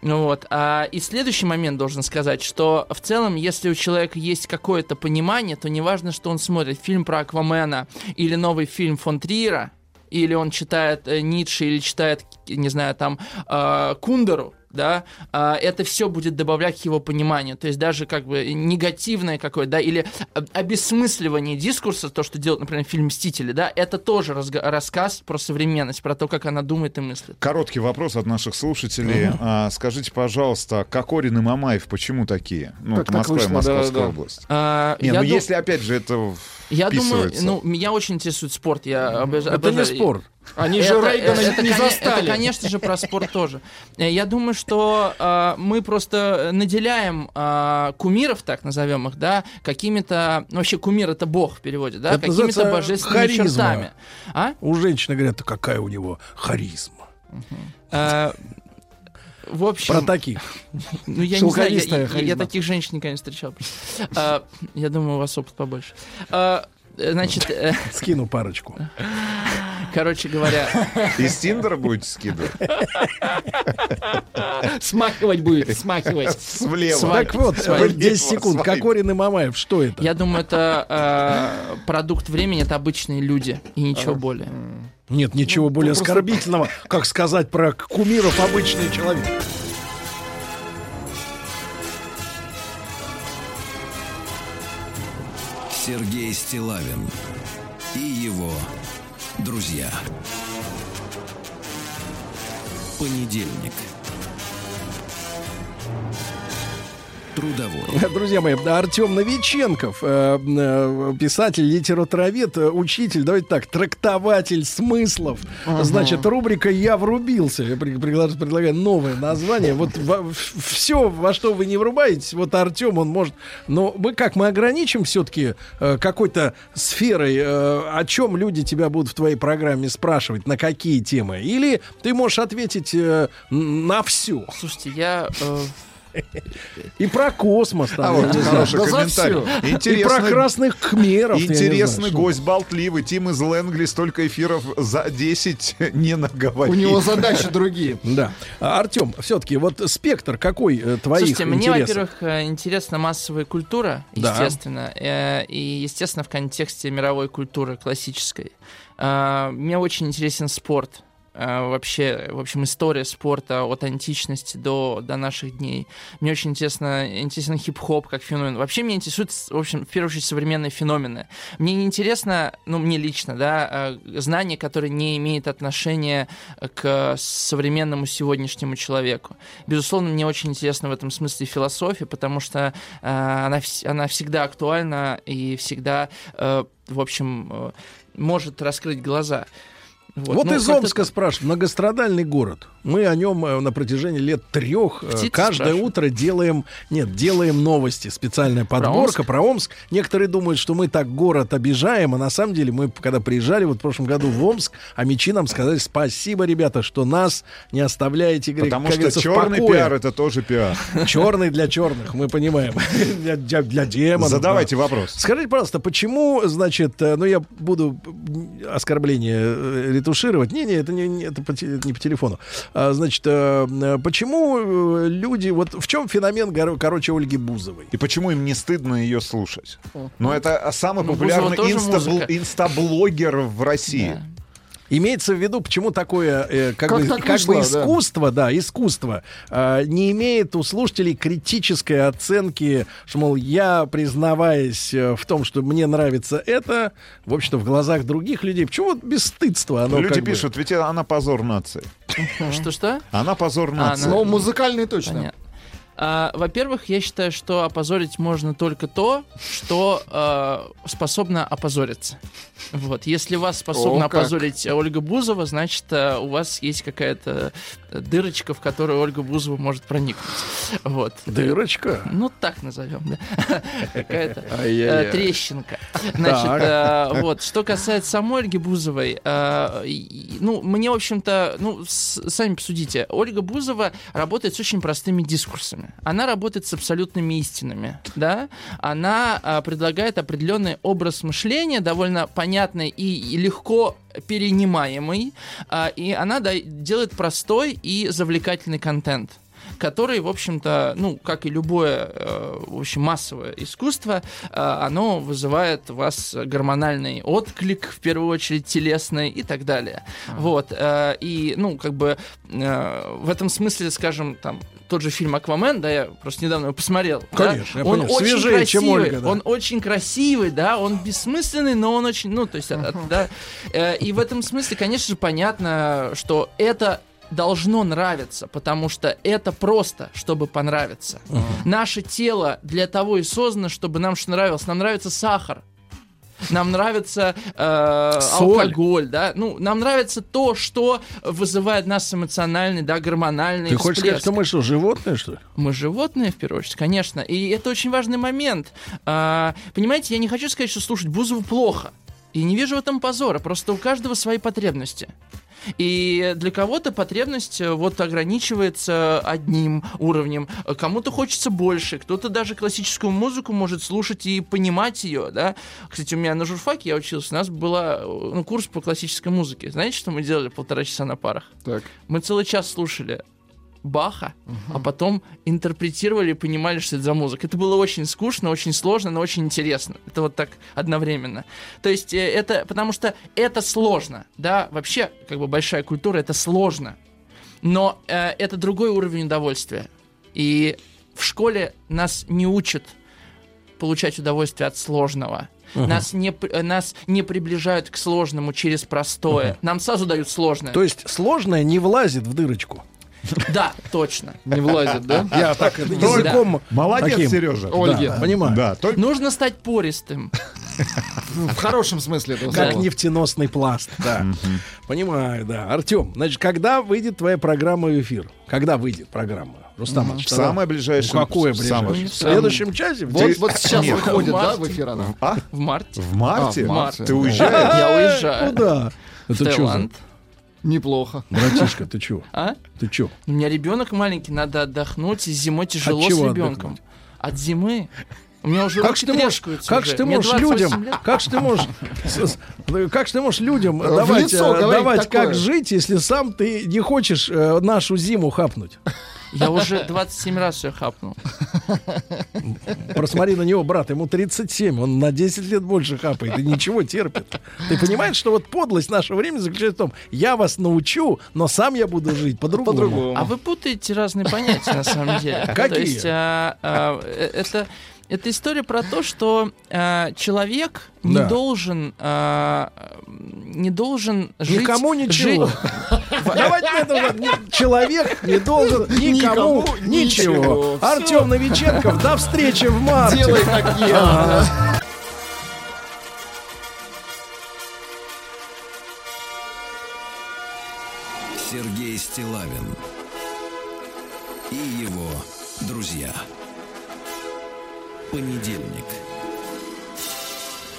Ну вот. А, и следующий момент должен сказать, что в целом, если у человека есть какое-то понимание, то неважно, что он смотрит фильм про Аквамена или новый фильм фон Триера, или он читает э, Ницше, или читает, не знаю, там, э, Кундеру, да, а, это все будет добавлять к его пониманию. То есть даже как бы негативное какое-то, да, или об- обесмысливание дискурса, то, что делает, например, фильм «Мстители», да, это тоже рассказ про современность, про то, как она думает и мыслит. Короткий вопрос от наших слушателей. Мгм. А, скажите, пожалуйста, Кокорин и Мамаев почему такие? Ну, это так Москва вышло, и Московская да, да. область. А, Не, ну дум- если, опять же, это Я думаю, ну, меня очень интересует спорт. Я обож- Это не обожаю- спорт. Они же Рейгана это, не застали. Это, конечно же, про спорт тоже. Э, Я думаю, что э, мы просто наделяем э, кумиров, так назовем их, да, какими-то... ну, Вообще, кумир — это бог в переводе, да, какими-то божественными харизма. чертами. А? У женщины говорят, «Да какая у него харизма. Э, В общем... Про таких. Ну, я не знаю, я, я- я таких женщин никогда не встречал. А, Я думаю, у вас опыт побольше. А, Значит, э, Скину парочку. короче говоря, Из Тиндера будете скидывать? Смахивать будет, смахивать. Слева. Свайп. Так вот, Свайп. вот 10 секунд. Свайп. Кокорин и Мамаев, что это? я думаю, это э, продукт времени, это обычные люди и ничего более. Нет, ничего более просто- оскорбительного, как сказать про кумиров обычный человек. Стилавин и его друзья. Понедельник. Трудовой. Друзья мои, Артем Новиченков, э, э, писатель, литературовед, э, учитель, давайте так, трактователь смыслов. Значит, рубрика «Я врубился». Я предлагаю новое название. Вот все, во что вы не врубаетесь, вот Артем, он может... Но мы как, мы ограничим все-таки какой-то сферой, э, о чем люди тебя будут в твоей программе спрашивать, на какие темы? Или ты можешь ответить э, на все? Слушайте, я... э, И про космос. Там, А вот хороший да комментарий. всё. И Интересный, про красных не интересный знаю, что. гость болтливый. Тим из Лэнгли столько эфиров за 10 не наговорит. У него задачи другие. Да. Артем, все-таки вот спектр какой э, твоих Слушайте, мне, интересов? во-первых, э, интересна массовая культура, естественно, э, и, естественно, в контексте мировой культуры классической. Мне очень интересен спорт. Э, вообще, в общем, история спорта от античности до, до наших дней. Мне очень интересно, интересен хип-хоп как феномен. Вообще меня интересуют, в общем, в первую очередь, современные феномены. Мне не интересно, ну, мне лично, да, э, знание, которое не имеет отношения к современному сегодняшнему человеку. Безусловно, мне очень интересно в этом смысле философия, потому что э, она, она всегда актуальна и всегда, э, в общем, э, может раскрыть глаза. Вот, ну, из Омска спрашивают. Многострадальный город. Мы о нем э, на протяжении лет трех э, Птицы каждое спрашивают. утро делаем, нет, делаем новости. Специальная подборка про Омск? Некоторые думают, что мы так город обижаем, а на самом деле мы, когда приезжали вот в прошлом году в Омск, а мечи нам сказали спасибо, ребята, что нас не оставляете, говорит, Потому как что черный покое. пиар это тоже пиар. Черный для черных, мы понимаем. Для, для- для демонов. Задавайте да. вопрос. Скажите, пожалуйста, почему, значит, э, ну я буду оскорбление э, ретушировать. Не-не, это не, не- это по, те- не по телефону. А, значит, э, почему э, люди, вот в чем феномен, короче, Ольги Бузовой? И почему им не стыдно ее слушать? Ну, это самый Ну, популярный инстабл- инстаблогер в России. Имеется в виду, почему такое э, как, Как бы, так как вышло, бы да? искусство, да, искусство, э, не имеет у слушателей критической оценки, что, мол, я, признаваясь э, в том, что мне нравится это, в общем-то, в глазах других людей, почему вот бесстыдство? Оно Люди как бы- пишут, ведь она позор нации. Что-что? Она позор А, нации. Но музыкальный точно. Понятно. А, во-первых, я считаю, что опозорить можно только то, что э, способно опозориться. Вот. Если вас способна О, как. опозорить Ольга Бузова, значит, э, у вас есть какая-то дырочка, в которую Ольга Бузова может проникнуть. Вот. Дырочка? Ну, так назовем, да. Какая-то э, трещинка. Значит, э, вот, что касается самой Ольги Бузовой, э, ну, мне, в общем-то, ну, сами посудите, Ольга Бузова работает с очень простыми дискурсами. Она работает с абсолютными истинами, да? Она э, предлагает определенный образ мышления, довольно понятный и, и легко перенимаемый, а, и она да- делает простой и завлекательный контент который, в общем-то, ну, как и любое, э, в общем, массовое искусство, э, оно вызывает у вас гормональный отклик, в первую очередь, телесный и так далее. Вот. э, И, ну, как бы в этом смысле, скажем, там, тот же фильм «Аквамен», да, я просто недавно его посмотрел. да, Конечно, я он понял. очень Свежее, чем красивый, Ольга, да. он очень красивый, да, он бессмысленный, но он очень, ну, то есть, э, да, Э, и в этом смысле, конечно же, понятно, что это должно нравиться, потому что это просто, чтобы понравиться. Наше тело для того и создано, чтобы нам что нравилось. Нам нравится сахар. Нам нравится э, Соль. алкоголь, да. Ну, нам нравится то, что вызывает нас эмоциональный, да, гормональный Ты хочешь сказать, всплеск. что мы что, животные, что ли? Мы животные, в первую очередь, конечно. И это очень важный момент. А, понимаете, я не хочу сказать, что слушать Бузову плохо. И не вижу в этом позора. Просто у каждого свои потребности. И для кого-то потребность э, вот ограничивается одним уровнем, э, кому-то хочется больше, кто-то даже классическую музыку может слушать и понимать ее, да. Кстати, у меня на журфаке я учился, у нас был ну, курс по классической музыке. Знаете, что мы делали полтора часа на парах? Так. Мы целый час слушали Баха, а потом интерпретировали и понимали, что это за музыка. Это было очень скучно, очень сложно, но очень интересно. Это вот так одновременно. То есть э, это потому что это сложно, да, вообще как бы большая культура это сложно, но э, это другой уровень удовольствия. И в школе нас не учат получать удовольствие от сложного. Мгм. Нас, не, э, нас не приближают к сложному через простое. Нам сразу дают сложное. То есть сложное не влазит в дырочку. Да, точно. Не влазит, да? Я так языком Молодец, таким. Сережа. Ольги. Понимаю. Да, Нужно стать пористым. В хорошем смысле этого Как нефтеносный пласт, да. Понимаю, да. Артем, значит, когда выйдет твоя программа в эфир? Когда выйдет программа? Рустам в самое ближайшее... Ну, какое ближайшее? В следующем часе? Вот, Ты- вот сейчас Нет. выходит, В да, в эфир она? А? В марте. В марте? А, в марте. Ты уезжаешь? Я уезжаю. Куда? В Это что за... Таиланд. Неплохо. Братишка, ты чё? А? Ты чё? У меня ребенок маленький, надо отдохнуть. И зимой тяжело От чего с ребенком. От зимы. У меня уже Как ты можешь, как уже. ж ты можешь 28 людям, лет. как ж ты можешь, как ж ты можешь людям В давать, лицо э, давать такое. как жить, если сам ты не хочешь э, нашу зиму хапнуть? Я уже 27 раз все хапнул. Просмотри на него, брат, ему 37, он на 10 лет больше хапает и ничего терпит. Ты понимаешь, что вот подлость нашего времени заключается в том, я вас научу, но сам я буду жить по-другому. А вы путаете разные понятия на самом деле. Какие? То есть а, а, э, это это история про то, что а, человек не Да. должен а, не должен жить Никому ничего. жить- Давайте на этом Человек не должен никому Никому ничего. ничего. Артем Новиченков, до встречи в марте. Делай как я. Ага. Сергей Стилавин и его друзья. Понедельник.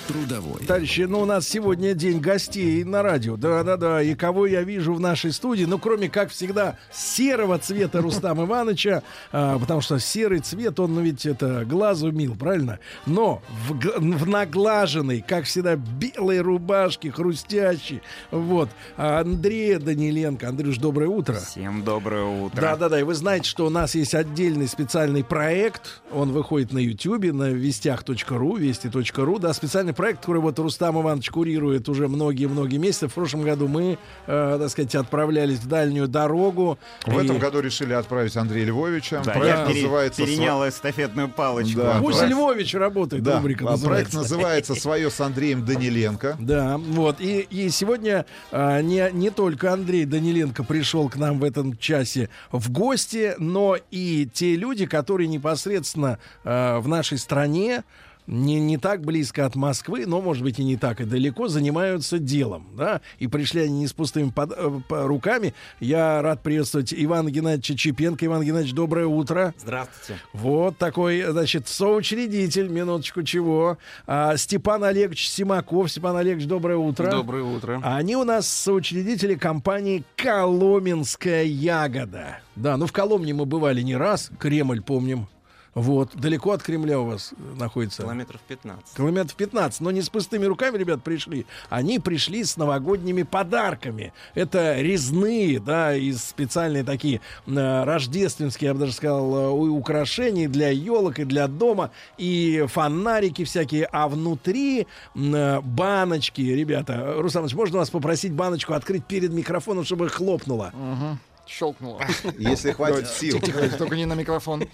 Трудовой. Товарищи, ну у нас сегодня день гостей на радио. Да-да-да. И кого я вижу в нашей студии, ну кроме, как всегда, серого цвета Рустама Ивановича, а, потому что серый цвет, он ну, ведь это глазу мил, правильно? Но в, в наглаженной, как всегда, белой рубашке, хрустящей, вот, а Андрея Даниленко. Андрюш, доброе утро. Всем доброе утро. Да, да, да. И вы знаете, что у нас есть отдельный специальный проект. Он выходит на YouTube, на вестях.ру, вести.ру. Да, специальный проект, который вот Рустам Иванович курирует уже многие-многие месяцы. В прошлом году мы, э, так сказать, отправлялись в дальнюю дорогу. В И этом году решили отправить Андрея Львовича. Да, проект я пере- называется... перенял эстафетную палочку. Да. Пусть проект- Львович работает, Да, рубрика а проект называется. называется «Свое с Андреем Даниленко». Да, вот. И, и сегодня а, не, не только Андрей Даниленко пришел к нам в этом часе в гости, но и те люди, которые непосредственно а, в нашей стране не, не так близко от Москвы, но, может быть, и не так и далеко, занимаются делом, да, и пришли они не с пустыми под- э, по- руками. Я рад приветствовать Ивана Геннадьевича Чепенко. Иван Геннадьевич, доброе утро. Здравствуйте. Вот такой, значит, соучредитель, минуточку чего, а, Степан Олегович Симаков. Степан Олегович, доброе утро. Доброе утро. А Они у нас соучредители компании «Коломенская ягода». Да, ну в Коломне мы бывали не раз, Кремль помним. Вот, далеко от Кремля у вас э, находится. Километров 15. Километров 15, но не с пустыми руками, ребят, пришли. Они пришли с новогодними подарками. Это резные, да, и специальные такие э, рождественские, я бы даже сказал, э, украшения для елок и для дома, и фонарики всякие, а внутри э, баночки, ребята. Руслан Ильич, можно вас попросить баночку открыть перед микрофоном, чтобы хлопнуло? Угу. Щелкнуло. Если хватит сил. Только не на микрофон.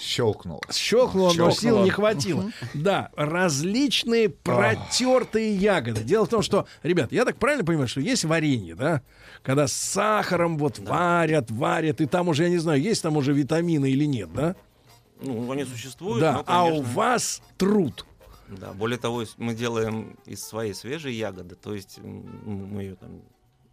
Щелкнуло. Щелкнуло, но сил не хватило. Да, различные протертые ягоды. Дело в том, что, ребят, я так правильно понимаю, что есть варенье, да? Когда с сахаром вот варят, варят, и там уже, я не знаю, есть там уже витамины или нет, да? Ну, они существуют, Да, но, а у вас труд. Да, более того, мы делаем из своей свежей ягоды, то есть мы ее там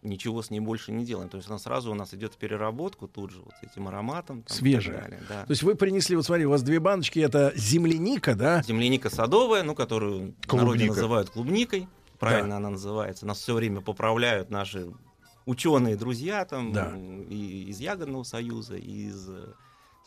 ничего с ней больше не делаем. То есть она сразу у нас идет в переработку тут же вот с этим ароматом. там, Свежая. далее, да. То есть вы принесли, вот смотри, у вас две баночки, это земляника, да? Земляника садовая, ну, которую Клубника. называют клубникой. Правильно она называется. Нас все время поправляют наши ученые друзья там Да. и из Ягодного союза, и из э,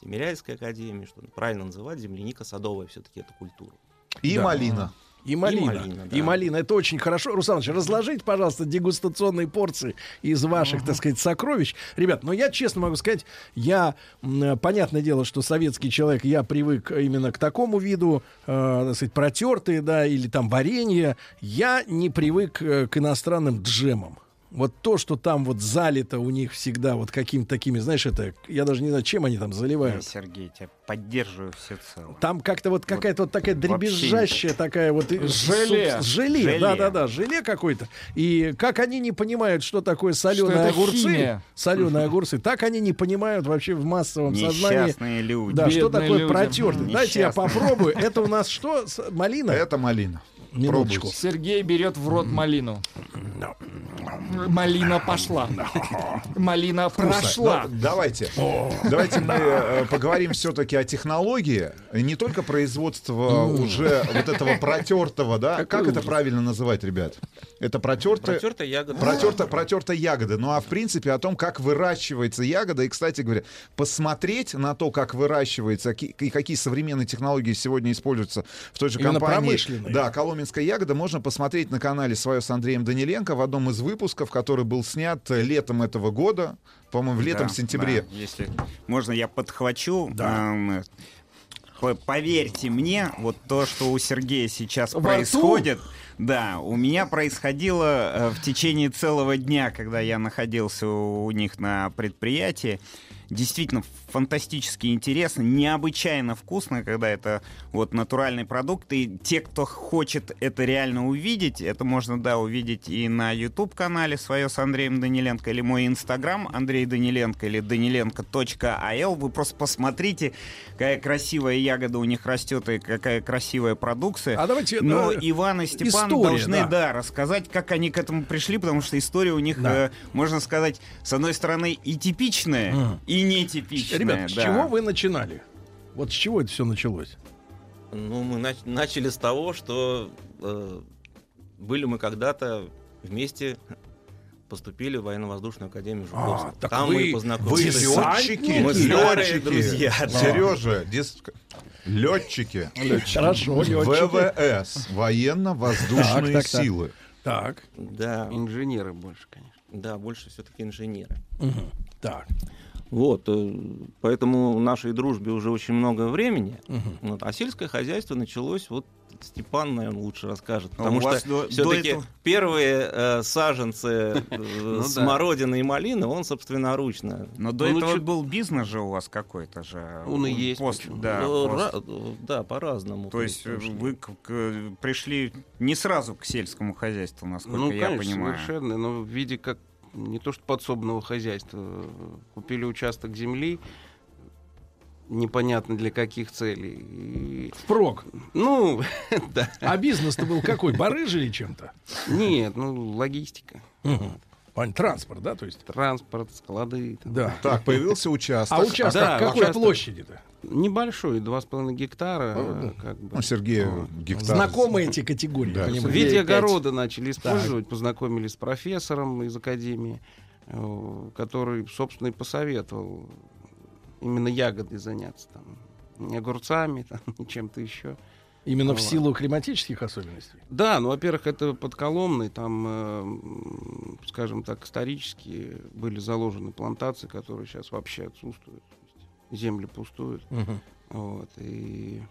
Тимиряйской академии, что правильно называть земляника садовая все-таки это культура. И Да. малина. И малина. И малина, И да. малина. Это очень хорошо. Руслан Ильич, разложите, пожалуйста, дегустационные порции из ваших, так сказать, сокровищ. Ребят, но я честно могу сказать, я, понятное дело, что советский человек, я привык именно к такому виду, э, так сказать, протертые, да, или там варенье. Я не привык э, к иностранным джемам. Вот то, что там вот залито у них всегда вот какими-то такими, знаешь, это, я даже не знаю, чем они там заливают. Сергей, тебя поддерживаю всецело. Там как-то вот какая-то вот такая дребезжащая такая вот э, Желе. суб- желе, Желе. да, да, да, желе какое-то. И как они не понимают, что такое соленые это огурцы, химия. соленые огурцы, так они не понимают вообще в массовом сознании. Несчастные люди. Да, что такое люди. протертый? Дайте я попробую. Это у нас что? Малина? Это малина. Минуточку. Сергей берет в рот малину. Малина пошла. Малина прошла. Ну, давайте. Давайте мы э, поговорим все-таки о технологии. Не только производство уже вот этого протертого, да? Как это правильно называть, ребят? Это протертая... Протертая ягода. Протерта, протерта ягода. Ну а в принципе о том, как выращивается ягода. И, кстати говоря, посмотреть на то, как выращивается и какие современные технологии сегодня используются в той же компании. Да, коломенская ягода можно посмотреть на канале свое с Андреем Даниленко в одном из выпусков. который был снят летом этого года, по-моему, в летом, Да, сентябре. да, если можно, я подхвачу. Эм, по- Поверьте мне, вот то, что у Сергея сейчас Во рту? происходит, да, у меня происходило э, в течение целого дня, когда я находился у них на предприятии. Действительно фантастически интересно, необычайно вкусно, когда это вот натуральный продукт. И те, кто хочет это реально увидеть, это можно, да, увидеть и на YouTube-канале свое с Андреем Даниленко, или мой Инстаграм Андрей Даниленко, или danilenko.al. Вы просто посмотрите, какая красивая ягода у них растет и какая красивая продукция. А давайте, Но да, Иван и Степан история, должны, да. да. рассказать, как они к этому пришли, потому что история у них, Да. э, можно сказать, с одной стороны и типичная, Мгм. и нетипичная. Ребят, с да. чего вы начинали? Вот с чего это все началось? Ну, мы нач- начали с того, что э, были мы когда-то вместе поступили в военно-воздушную академию Жуковского. так Там вы- мы Вы познакомились. летчики, Мы летчики, друзья. да. Сережа, дис- летчики, Хорошо, летчики. ВВС, военно-воздушные Так, так, так. силы. Так. Да. Инженеры больше, конечно. Да, больше все-таки инженеры. Так. Вот, э, поэтому нашей дружбе уже очень много времени. Мгм. Вот, а сельское хозяйство началось, вот Степан, наверное, лучше расскажет. А Потому вас что все-таки этого- первые э, саженцы э, Ну смородины и малины он собственноручно. Но до Ну, этого был бизнес же у вас какой-то же. Он и есть, да, Ну, да, по-разному. То есть э, вы пришли не сразу к сельскому хозяйству, насколько ну, я конечно, понимаю. совершенно, но в виде как не то что подсобного хозяйства. Купили участок земли, непонятно для каких целей. И... Впрок. Ну, да. А бизнес-то был какой? Барыжи или чем-то? Нет, ну, логистика. Понятно, Транспорт, да, то есть? Транспорт, склады. там. Да. Так, появился участок. А участок Да, какой участок. площади-то? Небольшой, 2,5 гектара. Ну, э, как бы. Ну, Сергей, Вот. гектар. Знакомы эти категории, Да. В виде огорода начали использовать, познакомились с профессором из академии, э, который, собственно, и посоветовал именно ягодой заняться там. Не огурцами, там, не чем-то еще. Именно в Вот. силу климатических особенностей. Да, ну, во-первых, это под Коломной, там, э, скажем так, исторически были заложены плантации, которые сейчас вообще отсутствуют. Земли пустуют. Мгм. Вот, и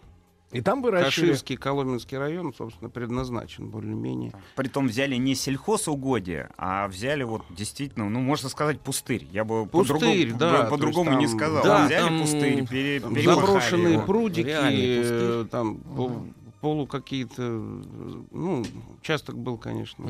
И там выращивали... Каширский, Коломенский район, собственно, предназначен более-менее. Притом взяли не сельхозугодие, а взяли вот действительно, ну, можно сказать, пустырь. Я бы Пустырь, по-другому, да, по- по-другому то не там- сказал. да, взяли там- пустырь, пере- Там заброшенные его. прудики, э, там пол- полу какие-то, э, ну, участок был, конечно.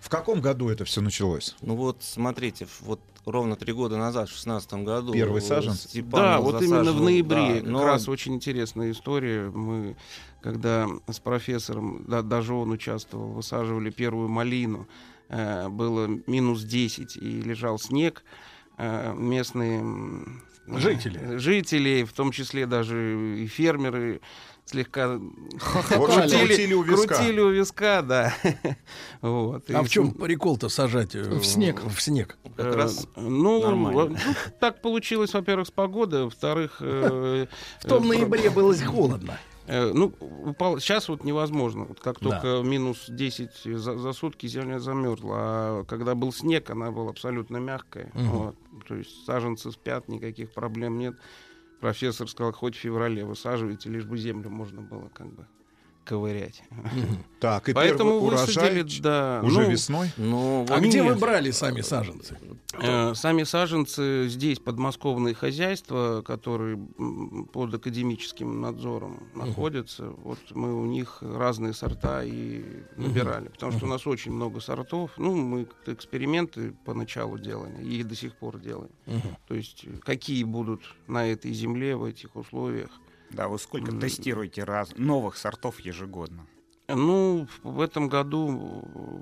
В каком году это все началось? Ну вот, смотрите, вот ровно три года назад, в шестнадцатом году... Первый э, саженцы? Степан Да, вот именно в засаживал, ноябре. да, как но раз очень интересная история. Мы, когда с профессором, да, даже он участвовал, высаживали первую малину, э, было минус 10 и лежал снег. Э, местные Жители. жители, в том числе даже и фермеры, слегка крутили у виска. крутили у виска, да. вот. А И в чем прикол-то сажать э, В снег. В снег. как Э, раз ну, нормально. ну, так получилось, во-первых, с погодой, во-вторых... э, В том ноябре было холодно. Ну, упал, сейчас вот невозможно. Вот как Да. только минус 10 за, за сутки земля замерзла. А когда был снег, она была абсолютно мягкая. Мгм. Вот. То есть саженцы спят, никаких проблем нет. Профессор сказал, хоть в феврале высаживайте, лишь бы землю можно было как бы ковырять. Так, и Поэтому высадили, да. уже ну, весной? Ну, А где вы нет. брали сами саженцы? Э, Сами саженцы здесь подмосковные хозяйства, которые под академическим надзором находятся. Вот мы у них разные сорта и набирали, потому что у нас очень много сортов. Ну, мы эксперименты поначалу делали и до сих пор делаем. То есть э, какие будут на этой земле в этих условиях. Да, вы сколько тестируете раз... новых сортов ежегодно? Ну, в этом году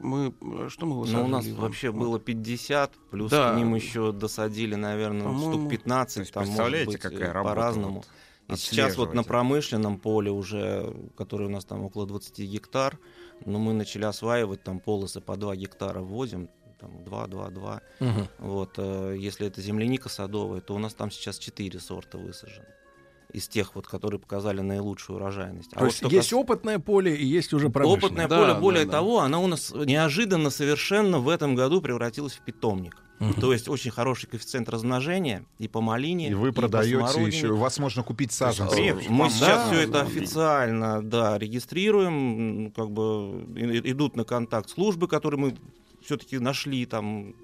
мы... Что мы Ну, высаживали? у нас вообще было 50, плюс Да. к ним еще досадили, наверное, штук 15. То есть там, может представляете, быть, какая э, работа по-разному. вот И сейчас вот на промышленном поле уже, который у нас там около 20 гектар, но мы начали осваивать там полосы по 2 гектара ввозим, там 2, 2, 2. Вот, э, если это земляника садовая, то у нас там сейчас 4 сорта высажены. Из тех, вот, которые показали наилучшую урожайность. А То есть есть опытное поле и есть уже промышленное. Опытное поле, более того, оно у нас неожиданно совершенно в этом году превратилось в питомник. То есть очень хороший коэффициент размножения и по малине. И вы и продаете еще, у вас можно купить саженцы. Мы Да, сейчас все это да. официально да, регистрируем, м, как бы идут на контакт службы, которые мы все-таки нашли там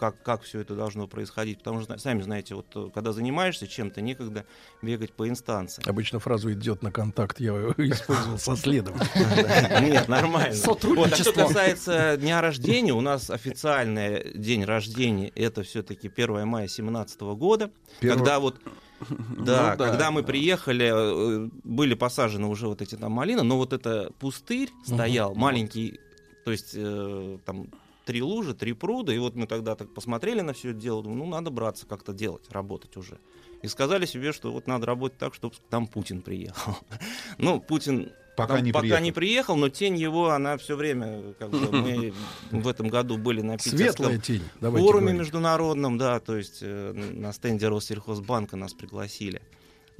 как, как все это должно происходить. Потому что, сами знаете, вот э, когда занимаешься чем-то, некогда бегать по инстанциям. Обычно фразу идет на контакт я использовал со следователем. Нет, нормально. Вот, а что касается дня рождения, у нас официальный день рождения это все-таки 1 мая 2017 года, когда вот да, Ну да, когда мы приехали, э, были посажены уже вот эти там малины, но вот это пустырь стоял, маленький, то есть э, там три лужи, три пруда, и вот мы тогда так посмотрели на все это дело, думаю, ну надо браться как-то делать, работать уже. И сказали себе, что вот надо работать так, чтобы там Путин приехал. Ну, Путин Пока там не пока приехал. не приехал, но тень его, она все время, как бы, мы в этом году были на Светлая тень, форуме международном, да, то есть э, на стенде Россельхозбанка нас пригласили.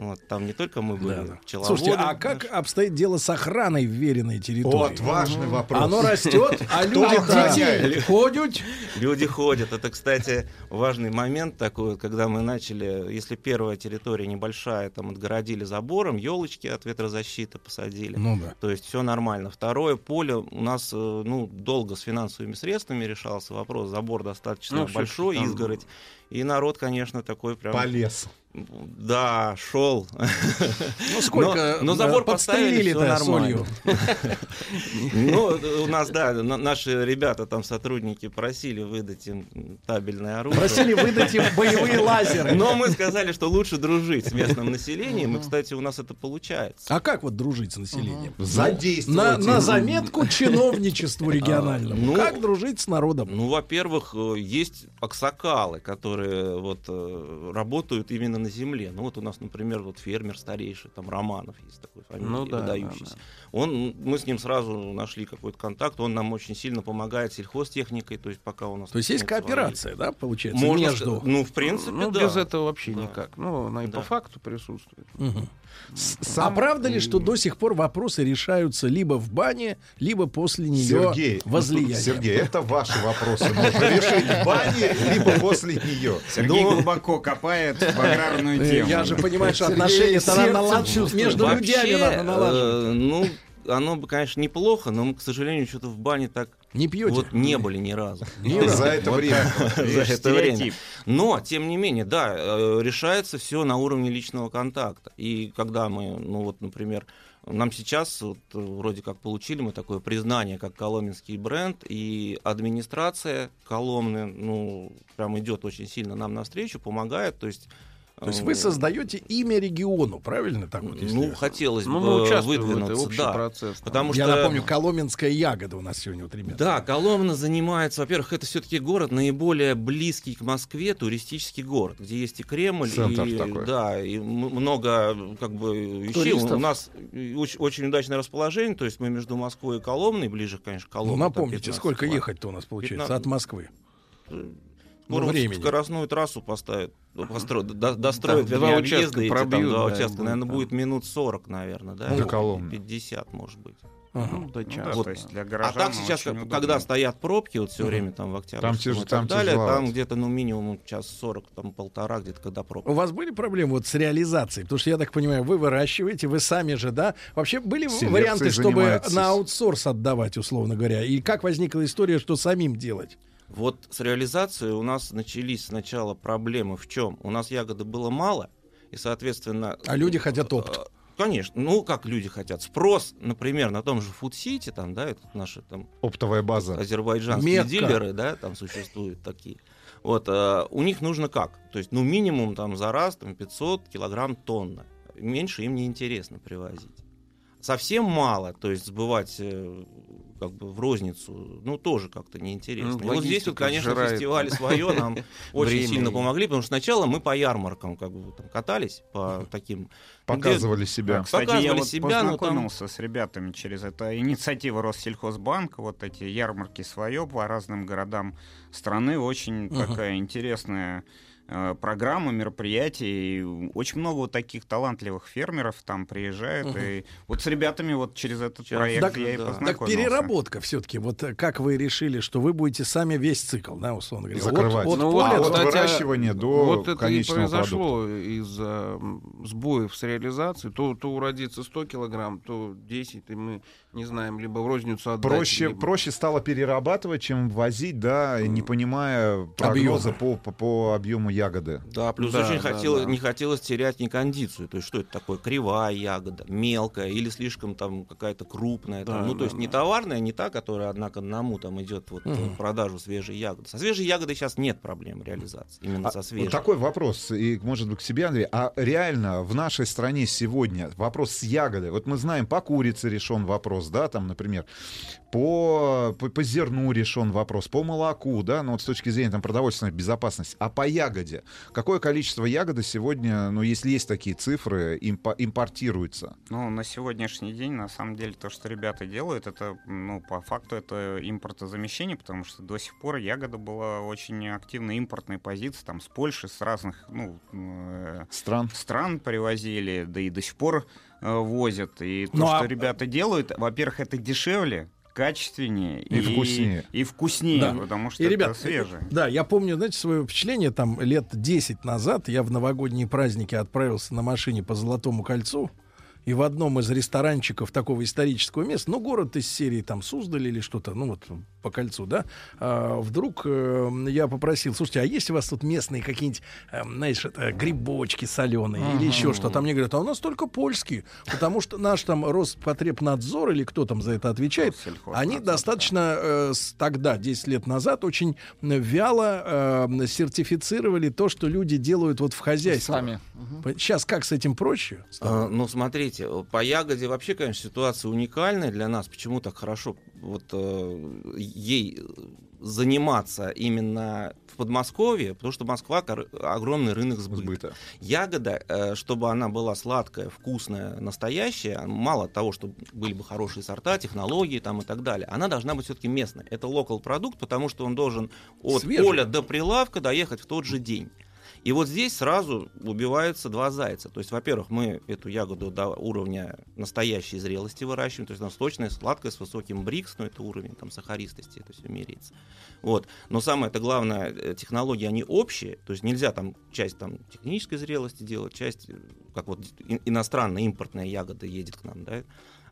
Вот, там не только мы были, пчеловоды. Слушайте, а как обстоит дело с охраной вверенной территории? Вот важный вопрос. Оно растет, а люди ходят. Люди ходят. Это, кстати, важный момент такой, когда мы начали, если первая территория небольшая, там отгородили забором, елочки от ветрозащиты посадили. Ну да. То есть все нормально. Второе поле у нас э, ну, долго с финансовыми средствами решался вопрос. Забор достаточно Ну, большой, изгородь. И народ, конечно, такой прям... Полез. Да, шел. Ну сколько Но, но забор поставили, все нормально. Ну, у нас, да, на- наши ребята, там, сотрудники, просили выдать им табельное оружие. Просили выдать им боевые лазеры. Но мы сказали, что лучше дружить с местным населением, и, кстати, у нас это получается. А как вот дружить с населением? Задействовать На, заметку чиновничеству региональному. Ну, как дружить с народом? Ну, во-первых, э, есть аксакалы, которые вот э, работают именно на земле. Ну, вот у нас, например, вот фермер старейший, там Романов есть такой фамилия, Ну да, выдающийся. да, Он, мы с ним сразу нашли какой-то контакт, он нам очень сильно помогает сельхозтехникой, то есть пока у нас... То есть есть нет своей. кооперация, да, получается, Можно между... ну, в принципе, Ну, да. без этого вообще Да. никак. Ну, она и Да. по факту присутствует. Мгм. А правда ли, что до сих пор вопросы решаются либо в бане, либо после нее Сергей, возлияния? Сергей, это ваши вопросы. Нужно решить в бане, либо после нее. Сергей глубоко копает в аграрную Э, тему. Я же понимаю, что отношения. Между людьми надо налаживать. э, ну, оно бы, конечно, неплохо, но мы, к сожалению, что-то в бане так Не пьете? вот не были ни разу. За это время. За Видишь, это время. стереотип. Но, тем не менее, да, э, решается все на уровне личного контакта. И когда мы, ну вот, например, нам сейчас вот, э, вроде как получили мы такое признание, как коломенский бренд, и администрация Коломны, ну, прям идет очень сильно нам навстречу, помогает, то есть... То есть вы э, создаете имя региону, правильно так вот? если- Ну, хотелось бы Ну, в этой выдвинуться, общий да. процесс. там. Потому Я что напомню, коломенская ягода у нас сегодня вот, ребята. Да, Коломна занимается, во-первых, это все-таки город наиболее близкий к Москве, туристический город, где есть и Кремль, Центр и, такой. да, и много как бы вещей. Туристов. У нас очень, очень удачное расположение, то есть мы между Москвой и Коломной, ближе, конечно, к Ну, Коломне. там напомните, 15 сколько ехать-то у нас получается 15. от Москвы? Скоро Ну, времени. скоростную трассу поставят, построят, до- достроят, Да, вернее, два участка эти, там, пробьют, два да, участка, будет, наверное, да. будет минут 40, наверное, да? До Коломны. 50, может быть. Ну, до Ну часа. да, Вот. то есть для А так сейчас, когда удобно. стоят пробки, вот все время там в октябре Там и тяж- так там далее, там где-то, ну, минимум час 40, там полтора, где-то когда пробка. У вас были проблемы вот с реализацией? Потому что я так понимаю, вы выращиваете, вы сами же, да? Вообще были Селекцией варианты, чтобы занимаетесь. на аутсорс отдавать, условно говоря? И как возникла история, что самим делать? Вот с реализацией у нас начались сначала проблемы в чем? У нас ягоды было мало, и, соответственно... А люди хотят опт. э, Конечно, ну как люди хотят. Спрос, например, на том же Food City, там, да, это наши там Оптовая база. азербайджанские Мекка. дилеры, да, там существуют такие. Вот, э, у них нужно как? То есть, ну, минимум там за раз там 500 килограмм тонна. Меньше им не интересно привозить. Совсем мало, то есть сбывать э, как бы в розницу, ну, тоже как-то неинтересно. Ну, И вот здесь вот, конечно, сжирает. фестивали свое нам очень сильно помогли, потому что сначала мы по ярмаркам как бы там катались, по таким... Показывали себя. кстати, я Показывали вот себя, но там- познакомился с ребятами через это инициатива Россельхозбанка, вот эти ярмарки свое по разным городам страны, очень Ага. такая интересная программы, мероприятия. И очень много вот таких талантливых фермеров там приезжают. Мгм. И вот с ребятами вот через этот проект Так, я и так познакомился. переработка все-таки. Вот э, как вы решили, что вы будете сами весь цикл, да, условно говоря? Закрывать. От, от Ну, поля вот, от выращивания до вот это и произошло из-за м, сбоев с реализацией. То, то уродится 100 килограмм, то 10, и мы не знаем, либо в розницу отдать. Проще, либо- проще стало перерабатывать, чем возить, да, не понимая прогноза по, по, по объему ягоды. Да, плюс Да, очень да, хотелось, да. не хотелось терять ни кондицию. То есть, что это такое? Кривая ягода, мелкая или слишком там какая-то крупная. там. Да, ну, то да, есть не товарная, не та, которая одна к одному там идет вот, в продажу свежей ягоды. Со свежей ягодой сейчас нет проблем реализации. Именно А, со свежей. вот такой вопрос, и, может быть, к себе, Андрей. А реально в нашей стране сегодня вопрос с ягодой, вот мы знаем, по курице решен вопрос, да, там, например, по, по, по зерну решен вопрос, по молоку, да, ну вот с точки зрения там, продовольственной безопасности, а по ягоде, какое количество ягоды сегодня, ну, если есть такие цифры, импо- импортируется? Ну, на сегодняшний день, на самом деле, то, что ребята делают, это, ну, по факту, это импортозамещение, потому что до сих пор ягода была очень активной импортной позиции, там, с Польши, с разных, ну, э, стран. стран привозили, да и до сих пор э, возят. И то, Ну, что а- ребята делают, во-первых, это дешевле, качественнее И вкуснее. И вкуснее, Да. потому что И, это ребят, свежее. Да, я помню, знаете, свое впечатление, там лет 10 назад я в новогодние праздники отправился на машине по Золотому кольцу, и в одном из ресторанчиков такого исторического места, ну, город из серии там Суздаль или что-то, ну, вот по кольцу, да, а, вдруг э, я попросил, слушайте, а есть у вас тут местные какие-нибудь, э, знаешь, это, грибочки соленые или еще что-то? А мне говорят, а у нас только польские, потому что наш там Роспотребнадзор или кто там за это отвечает, они достаточно э, тогда, 10 лет назад, очень вяло э, сертифицировали то, что люди делают вот в хозяйстве. Сами. Сейчас как с этим проще? А, ну, смотрите, по ягоде вообще, конечно, ситуация уникальная для нас. Почему так хорошо вот э, ей заниматься именно в Подмосковье? Потому что Москва огромный рынок сбыта. Ягода, э, чтобы она была сладкая, вкусная, настоящая, мало того, что были бы хорошие сорта, технологии там и так далее, она должна быть все-таки местной. Это локал продукт, потому что он должен от Свежий. поля до прилавка доехать в тот же день. И вот здесь сразу убиваются два зайца. То есть, во-первых, мы эту ягоду до уровня настоящей зрелости выращиваем, то есть она сочная, сладкая, с высоким брикс, но это уровень там, сахаристости, это все меряется. Вот. Но самое это главное, э, технологии, они общие, то есть нельзя там часть там, технической зрелости делать, часть, э, как вот иностранная импортная ягода едет к нам, да,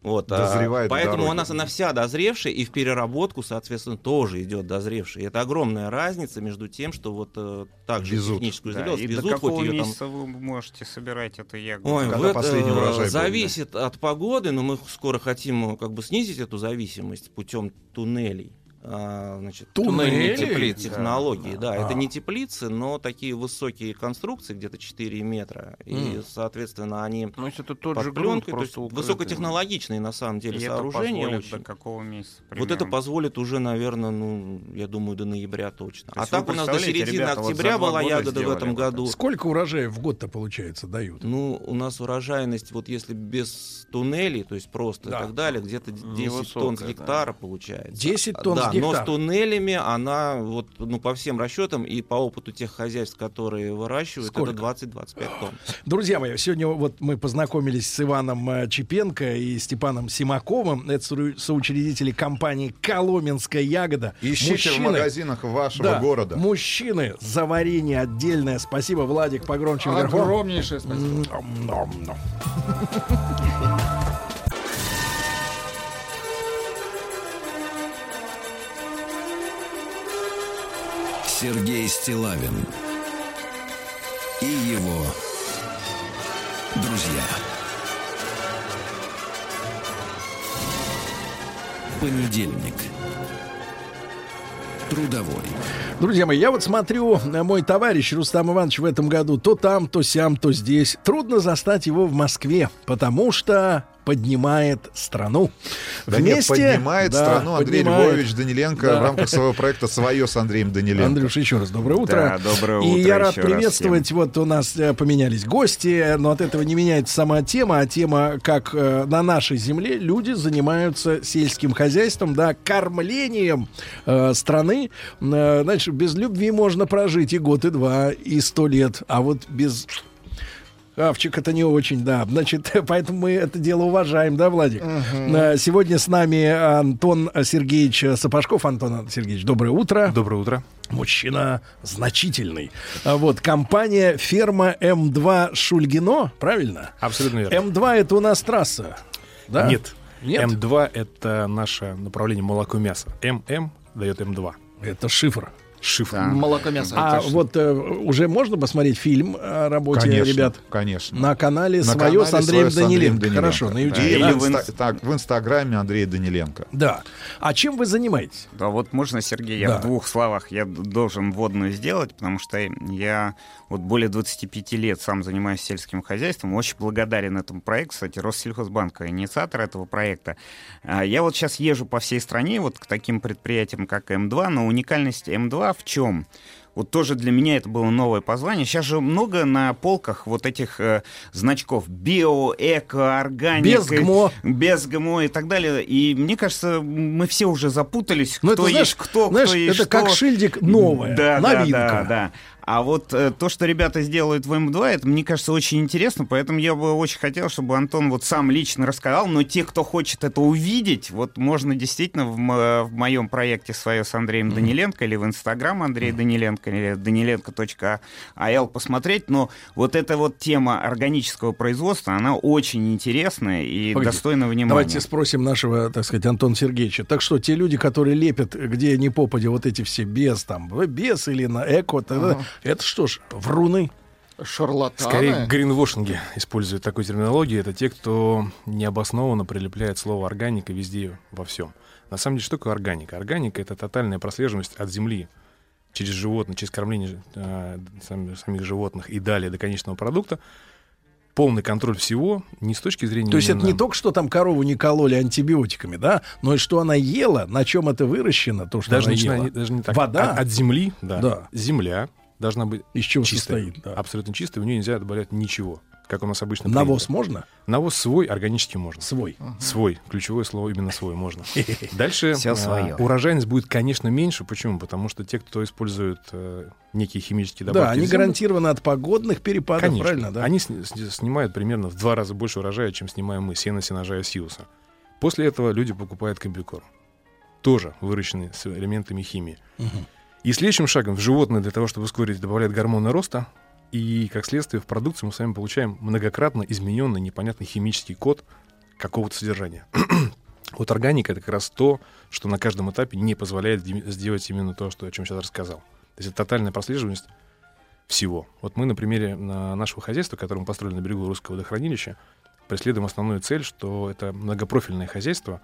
вот, а, Дозревает в поэтому у нас она вся дозревшая, и в переработку, соответственно, тоже идет дозревшая. И это огромная разница между тем, что вот э, также Везут. техническую Да, зрелость и до везут, какого хоть ее там месяца вы можете собирать эту ягоду? Ой, Когда вот, последний урожай был, зависит от погоды, но мы скоро хотим э, как бы снизить эту зависимость путем туннелей. А, значит, Туннели? тепли- Да, технологии, да, А. это не теплицы, но такие высокие конструкции, где-то 4 метра, и, М. соответственно, они Ну, это тот под же пленкой, то есть укрытый. высокотехнологичные на самом деле И это сооружения. позволит очень. до какого месяца Вот это примерно? позволит уже, наверное, ну, я думаю, до ноября точно. То А так у нас до середины ребята, вот октября два была года ягода в этом вот это. году. Сколько урожаев в год-то, получается, дают? Ну, у нас урожайность, вот если без туннелей, то есть просто Да. и так далее, где-то 10 Невысокая, тонн с да. гектара получается. 10 тонн да, с но с туннелями она, вот, ну, по всем расчетам и по опыту тех хозяйств, которые выращивают, Сколько? это 20-25 тонн. Друзья мои, сегодня вот мы познакомились с Иваном э, Чепенко и Степаном Симаковым. Это соучредители компании «Коломенская ягода». Ищите в магазинах вашего Да, города. Мужчины, за варенье отдельное. Спасибо, Владик, погромче вверху. Огромнейшее спасибо. Сергей Стилавин и его друзья. Понедельник. Трудовой. Друзья мои, я вот смотрю, э, мой товарищ Рустам Иванович в этом году то там, то сям, то здесь. Трудно застать его в Москве, потому что поднимает страну. Да нет, Вместе поднимает да, страну Андрей поднимает. Львович Даниленко Да. в рамках своего проекта «Свое» с Андреем Даниленко. Андрюш, еще раз доброе утро. Да, доброе И утро я рад приветствовать. Вот у нас э, поменялись гости, но от этого не меняется сама тема, а тема, как э, на нашей земле люди занимаются сельским хозяйством, да, кормлением э, страны. Э, знаешь, без любви можно прожить и год, и два, и сто лет, а вот без Хавчик это не очень, да. Значит, поэтому мы это дело уважаем, да, Владик? Э, Сегодня с нами Антон Сергеевич Сапожков. Антон Сергеевич, доброе утро. Доброе утро. Мужчина значительный. А Вот компания ферма М2 Шульгино, правильно? Абсолютно верно. М2 это у нас трасса, да? Нет. Нет? М2 это наше направление молоко мясо. ММ дает М2. Это шифр. Шифр. Молоко мясо. А вот э, уже можно посмотреть фильм о работе Конечно, ребят? конечно. На канале На «Свое» с канале Андреем «Свое» с Андреем Даниленко. Хорошо, на Да, YouTube. Или Да. в, инста- так, в инстаграме Андрея Даниленко. Да. А чем вы занимаетесь? Да, вот можно, Сергей, я Да. в двух словах я должен вводную сделать, потому что я вот более 25 лет сам занимаюсь сельским хозяйством. Очень благодарен этому проекту, кстати, Россельхозбанк, инициатор этого проекта. А, Я вот сейчас езжу по всей стране вот к таким предприятиям, как М2, но уникальность М2 в чем? Вот тоже для меня это было новое позвание. Сейчас же много на полках вот этих э, значков био, эко, органика. Без ГМО. Без ГМО и так далее. И мне кажется, мы все уже запутались, Ну, кто это, знаешь, есть кто, знаешь, кто есть это как что. шильдик новое, да, новинка. Да, да, да. А вот э, то, что ребята сделают в М2, это, мне кажется, очень интересно, поэтому я бы очень хотел, чтобы Антон вот сам лично рассказал, но те, кто хочет это увидеть, вот можно действительно в, мо- в моем проекте свое с Андреем Даниленко или в Инстаграм Андрей Даниленко или даниленко.ал посмотреть, но вот эта вот тема органического производства, она очень интересная и Погоди. достойна внимания. Давайте спросим нашего, так сказать, Антона Сергеевича. Так что те люди, которые лепят, где ни попадя, вот эти все без там, э, без или на эко, Ага. Это что ж, вруны? Шарлатаны. Скорее, гринвошинги используют такую терминологию. Это те, кто необоснованно прилепляет слово органика везде, во всем. На самом деле, что такое органика? Органика — это тотальная прослеживаемость от земли через животных, через кормление э, сам- самих животных и далее до конечного продукта. Полный контроль всего, не с точки зрения... То есть это не именно- только, что там корову не кололи антибиотиками, да, но и что она ела, на чем это выращено, то, что даже, она начиная- ела. даже не так. Вода. От, от земли, да. Да. Земля должна быть Из чего чистая, состоит, да. абсолютно чистая, в нее нельзя добавлять ничего, как у нас обычно Навоз принято. можно? Навоз свой, органически можно. Свой. Свой. Ключевое слово именно свой можно. Дальше а, урожайность будет, конечно, меньше. Почему? Потому что те, кто использует э, некие химические добавки... Да, они гарантированы от погодных перепадов, Конечно. правильно, да? Они сни- сни- снимают примерно в два раза больше урожая, чем снимаем мы, сено, сенажа и сиуса. После этого люди покупают комбикорм. Тоже выращенный с элементами химии. И следующим шагом в животное для того, чтобы ускорить, добавляют гормоны роста. И, как следствие, в продукции мы с вами получаем многократно измененный непонятный химический код какого-то содержания. вот органика — это как раз то, что на каждом этапе не позволяет сделать именно то, что, о чем сейчас рассказал. То есть это тотальная прослеживаемость всего. Вот мы на примере на нашего хозяйства, которое мы построили на берегу Русского водохранилища, преследуем основную цель, что это многопрофильное хозяйство,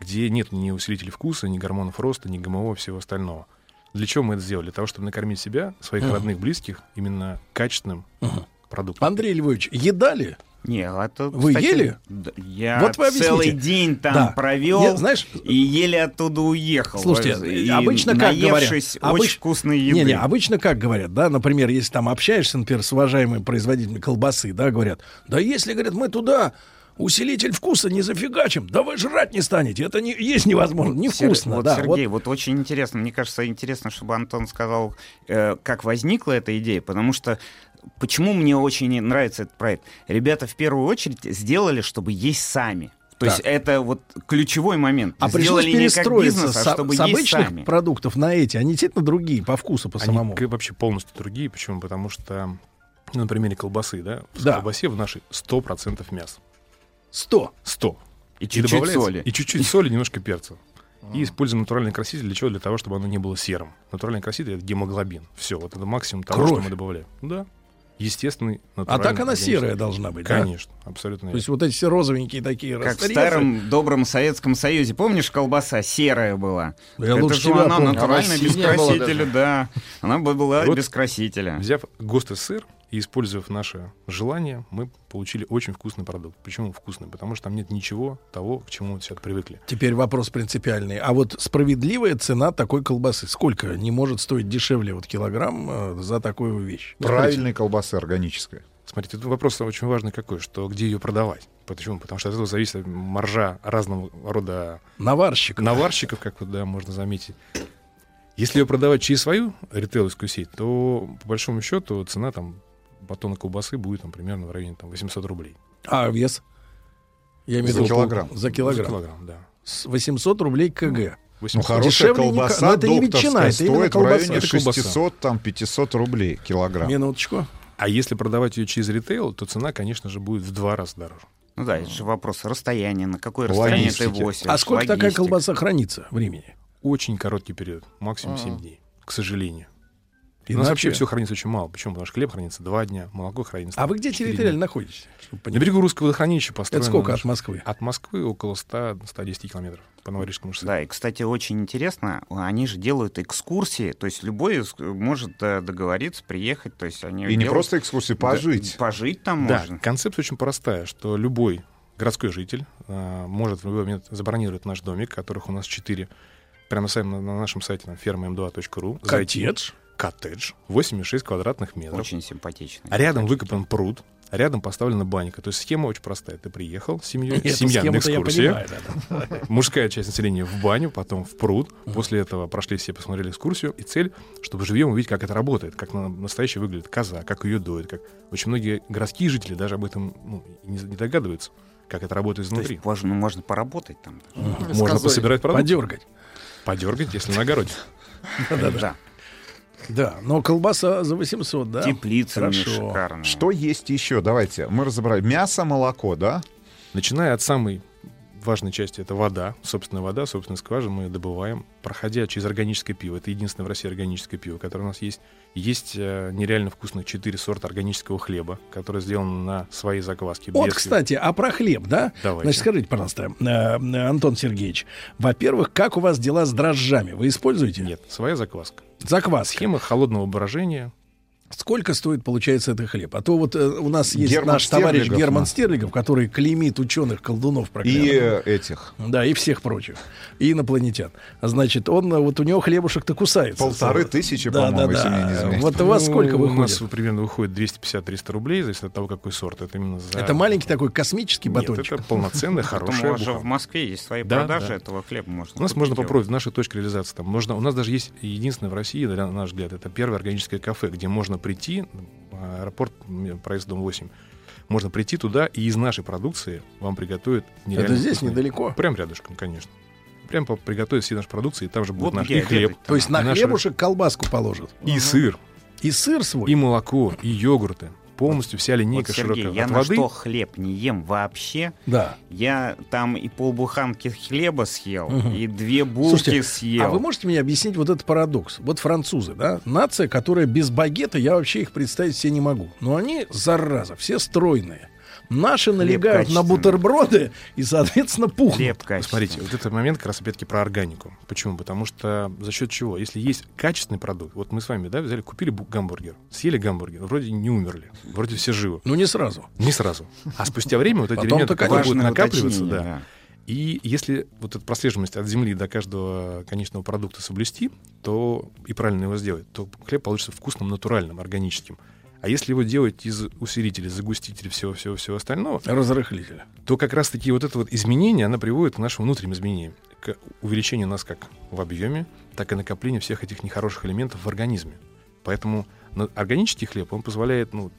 где нет ни усилителей вкуса, ни гормонов роста, ни ГМО, всего остального. Для чего мы это сделали? Для того, чтобы накормить себя, своих Мгм. родных, близких именно качественным Мгм. продуктом. Андрей Львович, едали? Не, это, Вы кстати, ели? Я Вот вы объясните. целый день там Да. провел Я- знаешь, и еле оттуда уехал. Слушайте, И обычно как говорят? наевшись очень Обыч- вкусной еды. Не, не, обычно как говорят, да, например, если там общаешься, например, с уважаемыми производителями колбасы, да, говорят, да если, говорят, мы туда усилитель вкуса не зафигачим, да вы жрать не станете, это не, есть невозможно, невкусно, вот, да. Сергей, вот. очень интересно. Мне кажется, интересно, чтобы Антон сказал, э, как возникла эта идея, потому что почему мне очень нравится этот проект. Ребята в первую очередь сделали, чтобы есть сами. То есть Так. это вот ключевой момент. А пришлось Сделали не как перестроиться бизнес, а чтобы с есть обычных сами. продуктов на эти, они действительно другие по вкусу, по Они самому. к- вообще полностью другие. Почему? Потому что, ну, на примере колбасы, да, в Да. колбасе в нашей 100% мяса. 100. 100. И чуть-чуть соли. И чуть-чуть соли, немножко перца. И используем натуральный краситель для чего? Для того, чтобы оно не было серым. Натуральный краситель — это гемоглобин. Все, вот это максимум того, Кровь. что мы добавляем. Да. Естественный, А натуральный. так она серая должна быть, да? Конечно, абсолютно. То есть вот эти все розовенькие такие Как в старом добром Советском Союзе. Помнишь, колбаса серая была? Да я Это лучше же тебя она помню. натуральная, Она без красителя, да. Она бы была Вот без красителя. Взяв ГОСТ СССР, И использовав наше желание, мы получили очень вкусный продукт. Почему вкусный? Потому что там нет ничего того, к чему мы все привыкли. Теперь вопрос принципиальный. А вот справедливая цена такой колбасы? Сколько не может стоить дешевле вот килограмм э, за такую вещь? Правильной колбасы органической. Смотрите, тут вопрос очень важный какой, что где ее продавать. Почему? Потому что от этого зависит маржа разного рода наварщиков, наварщиков как вот, да, можно заметить. Если ее продавать через свою ритейловскую сеть, то по большому счету цена там батона колбасы будет там, примерно в районе там, 800 рублей. А вес? Я имею За в виду килограмм. За килограмм. За килограмм, да. С 800 рублей кг. Ну, хорошая Дешевле не колбаса но это не ветчина, это стоит в колбаса. районе Это колбаса. 600, там, 500 рублей килограмм. Минуточку. А если продавать ее через ритейл, то цена, конечно же, будет в два раза дороже. Ну да, это же вопрос расстояния, на какое расстояние ты возишь. А сколько такая логистика. колбаса хранится времени? Очень короткий период, максимум 7 А. дней, к сожалению. И У нас вообще- все хранится очень мало. Почему? Потому что хлеб хранится два дня, молоко хранится. А вы где территориально находитесь? На берегу русского водохранилища построено. Это сколько от Москвы? От Москвы около 100-110 километров по Новорижскому шоссе. Да, и, кстати, очень интересно, они же делают экскурсии, то есть любой может э, договориться, приехать, то есть они И не делают- просто экскурсии, Да, пожить. пожить там Да, можно. концепция очень простая, что любой городской житель а, может в любой момент забронировать наш домик, которых у нас четыре, прямо на, сайте- на нашем сайте там, ферма.м2.ру. Коттедж? Коттедж. 8,6 квадратных метров. Очень симпатично. А рядом выкопан пруд, а рядом поставлена банька. То есть схема очень простая. Ты приехал с семьей, семья на экскурсии, мужская часть населения в баню, потом в пруд. После этого прошли все, посмотрели экскурсию. И цель, чтобы живьем увидеть, как это работает, как на- настоящая выглядит коза, как ее доят. Как... Очень многие городские жители даже об этом ну, не, не догадываются, как это работает То изнутри. есть можно, можно поработать там. Можно пособирать продукты. Подергать. Подергать, если на огороде. Да-да-да. Да, но колбаса за 800, да? Теплица Хорошо. шикарная. Что есть еще? Давайте, мы разобрали. Мясо, молоко, да? Начиная от самой важной части, это вода, собственная вода, собственная скважина, мы ее добываем, проходя через органическое пиво. Это единственное в России органическое пиво, которое у нас есть. Есть э, нереально вкусных четыре сорта органического хлеба, которые сделаны на своей закваске. Вот, без- кстати, а про хлеб, да? Давайте. Значит, скажите, пожалуйста, э, э, Антон Сергеевич, во-первых, как у вас дела с дрожжами? Вы используете? Нет, своя закваска. Закваска. Схема холодного брожения. Сколько стоит, получается, этот хлеб? А то вот э, у нас есть Герман наш товарищ Герман да. Стерлигов, который клеймит ученых, колдунов И проклятых. э, этих. Да, и всех прочих. И инопланетян. Значит, он, э, вот у него хлебушек-то кусается. Полторы тысячи, Да, по-моему, да, да. не. Вот у вас сколько Ну, У выходит? нас примерно выходит 250-300 рублей, зависит от того, какой сорт. Это именно за... Это маленький такой космический Нет, батончик. это полноценная, Потом хорошая у вас же в Москве есть свои Да, продажи да. этого хлеба. У нас можно попробовать наша точка реализации. Там можно, у нас даже есть единственное в России, на наш взгляд, это первое органическое кафе, где можно прийти, а, аэропорт, м, проезд дом 8, можно прийти туда и из нашей продукции вам приготовят нереально Это здесь вкусные- недалеко? Прям рядышком, конечно. Прям приготовят все наши продукции, и там же будет Вот наш и хлеб. обедать-то То есть на и наши- хлебушек колбаску положат. И сыр, И сыр свой. и молоко, и йогурты. Полностью вся Вот, линейка Сергей, широкая. я От на воды что хлеб не ем вообще. Да. Я там и полбуханки хлеба съел, Мгм. и две булки Слушайте, съел. а вы можете мне объяснить вот этот парадокс? Вот французы, да, нация, которая без багета, я вообще их представить себе не могу. Но они, зараза, все стройные. Наши налегают на бутерброды и, соответственно, пухнут. Смотрите, вот этот момент как раз опять-таки про органику. Почему? Потому что за счет чего? Если есть качественный продукт, вот мы с вами, да, взяли, купили бу- гамбургер, съели гамбургер, вроде не умерли, вроде все живы. Ну, не сразу. Не сразу. А спустя время вот эти элементы, которые будут накапливаться, да. И если вот эту прослеживаемость от земли до каждого конечного продукта соблюсти, то и правильно его сделать, то хлеб получится вкусным, натуральным, органическим. А если его делать из усилителей, загустителей, всего-всего-всего остального, Разрыхлитель. то как раз-таки вот это вот изменение, оно приводит к нашим внутренним изменениям, к увеличению нас как в объеме, так и накоплению всех этих нехороших элементов в организме. Поэтому органический хлеб, он позволяет ну,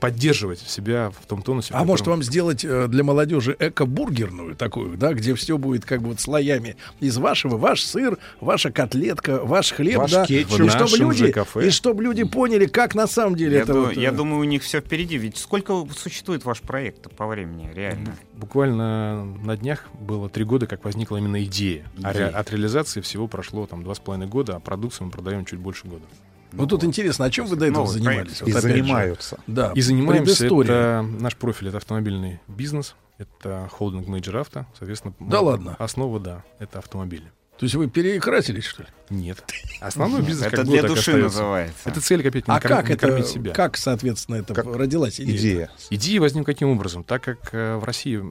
поддерживать себя в том тонусе. А может вам сделать э, для молодежи эко-бургерную такую, да, где все будет как бы вот слоями из вашего, ваш сыр, ваша котлетка, ваш хлеб, Ваш да, кетчуп. и чтобы люди, кафе. и чтобы люди поняли, как на самом деле Я, это ду- вот, я э, думаю, у них все впереди. Ведь сколько существует ваш проект по времени, реально? Буквально на днях было три года, как возникла именно идея. А ре- Идея. от реализации всего прошло там два с половиной года, а продукцию мы продаем чуть больше года. Ну тут интересно, а чем вы до этого Новый занимались? проект. Вот И опять же. занимаются. Да. И занимаемся, это наш профиль, это автомобильный бизнес, это холдинг Major Auto, соответственно. Да ладно? Основа, да, это автомобили. То есть вы перекрасились, что ли? Нет. Основной бизнес Это для души называется. Это цель опять не, А как не это, кормить себя. как, соответственно, это родилась идея? Идея. Идея возникла каким образом? Так как э, в России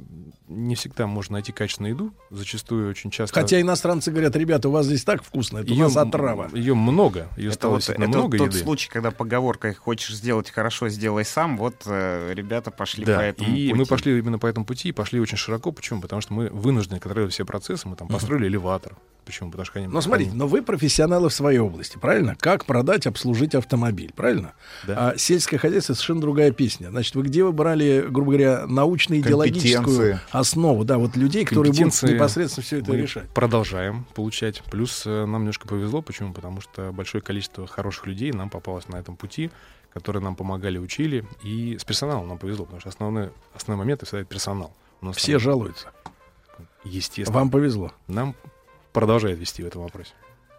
не всегда можно найти качественную еду, зачастую очень часто... Хотя иностранцы говорят, ребята, у вас здесь так вкусно, это у Ее нас отрава. Ее много, ее Это стало вот действительно это много тот еды. случай, когда поговорка «хочешь сделать хорошо, сделай сам», вот э, ребята пошли по Да, этому и пути. мы пошли именно по этому пути, и пошли очень широко. Почему? Потому что мы вынуждены контролировать все процессы. Мы там построили элеватор. Почему? Потому что они... Но смотрите, но вы профессионалы в своей области, правильно? Как продать, обслужить автомобиль, правильно? Да. А сельское хозяйство совершенно другая песня. Значит, вы где вы брали, грубо говоря, научно-идеологическую основу, да, вот людей, которые будут непосредственно все это решать? Продолжаем получать. Плюс э, нам немножко повезло. Почему? Потому что большое количество хороших людей нам попалось на этом пути, которые нам помогали, учили. И с персоналом нам повезло, потому что основной, основной момент это всегда персонал. У нас Все там, жалуются. Естественно. Вам повезло. Нам продолжает вести в этом вопросе.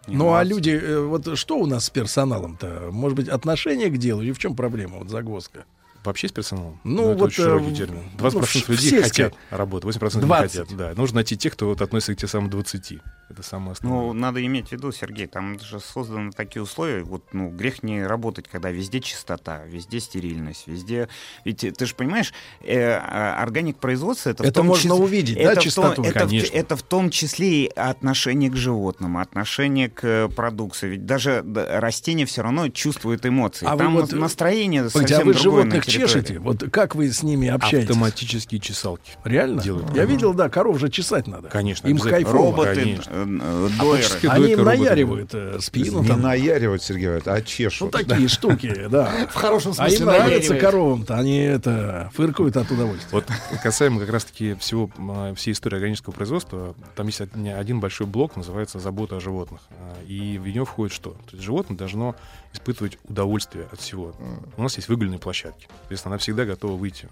Ну а люди, э, вот что у нас с персоналом-то? Может быть, отношение к делу или в чем проблема, вот загвоздка? Вообще с персоналом? Ну, это вот, очень широкий э, термин. ну, 20% в- в людей сельской- хотят работать, 80% не 20. хотят. Да. Нужно найти тех, кто вот относится к тем самым 20. Это самое основное. Ну, надо иметь в виду, Сергей, там же созданы такие условия, вот, ну, грех не работать, когда везде чистота, везде стерильность, везде... Ведь э, ты же понимаешь, э, а, органик производства это в Это том можно числе- увидеть, да, это в том- чистоту? это, в- Конечно. это в том числе и отношение к животным, отношение к э, продукции. Ведь даже да, растения все равно чувствуют эмоции. А вы там вот, настроение Погодите, совсем а вы другое животных. Чешете? Вот как вы с ними общаетесь? Автоматические чесалки. Реально? делают. Я видел, да, коров же чесать надо. Конечно, Им кайфово. Роботы, Конечно. э, дойеры. Они им наяривают э, спину. Не там. наяривать, Сергей говорит, а Ну, чешут. такие штуки, да. В хорошем А им смысле нравится наяривает. коровам-то, они это фыркают от удовольствия. Вот касаемо как раз-таки всего, а, всей истории органического производства, там есть один- большой блок, называется «Забота о животных». А, И в него входит что? То есть животное должно испытывать удовольствие от всего. У нас есть выгульные площадки. Соответственно, она всегда готова выйти,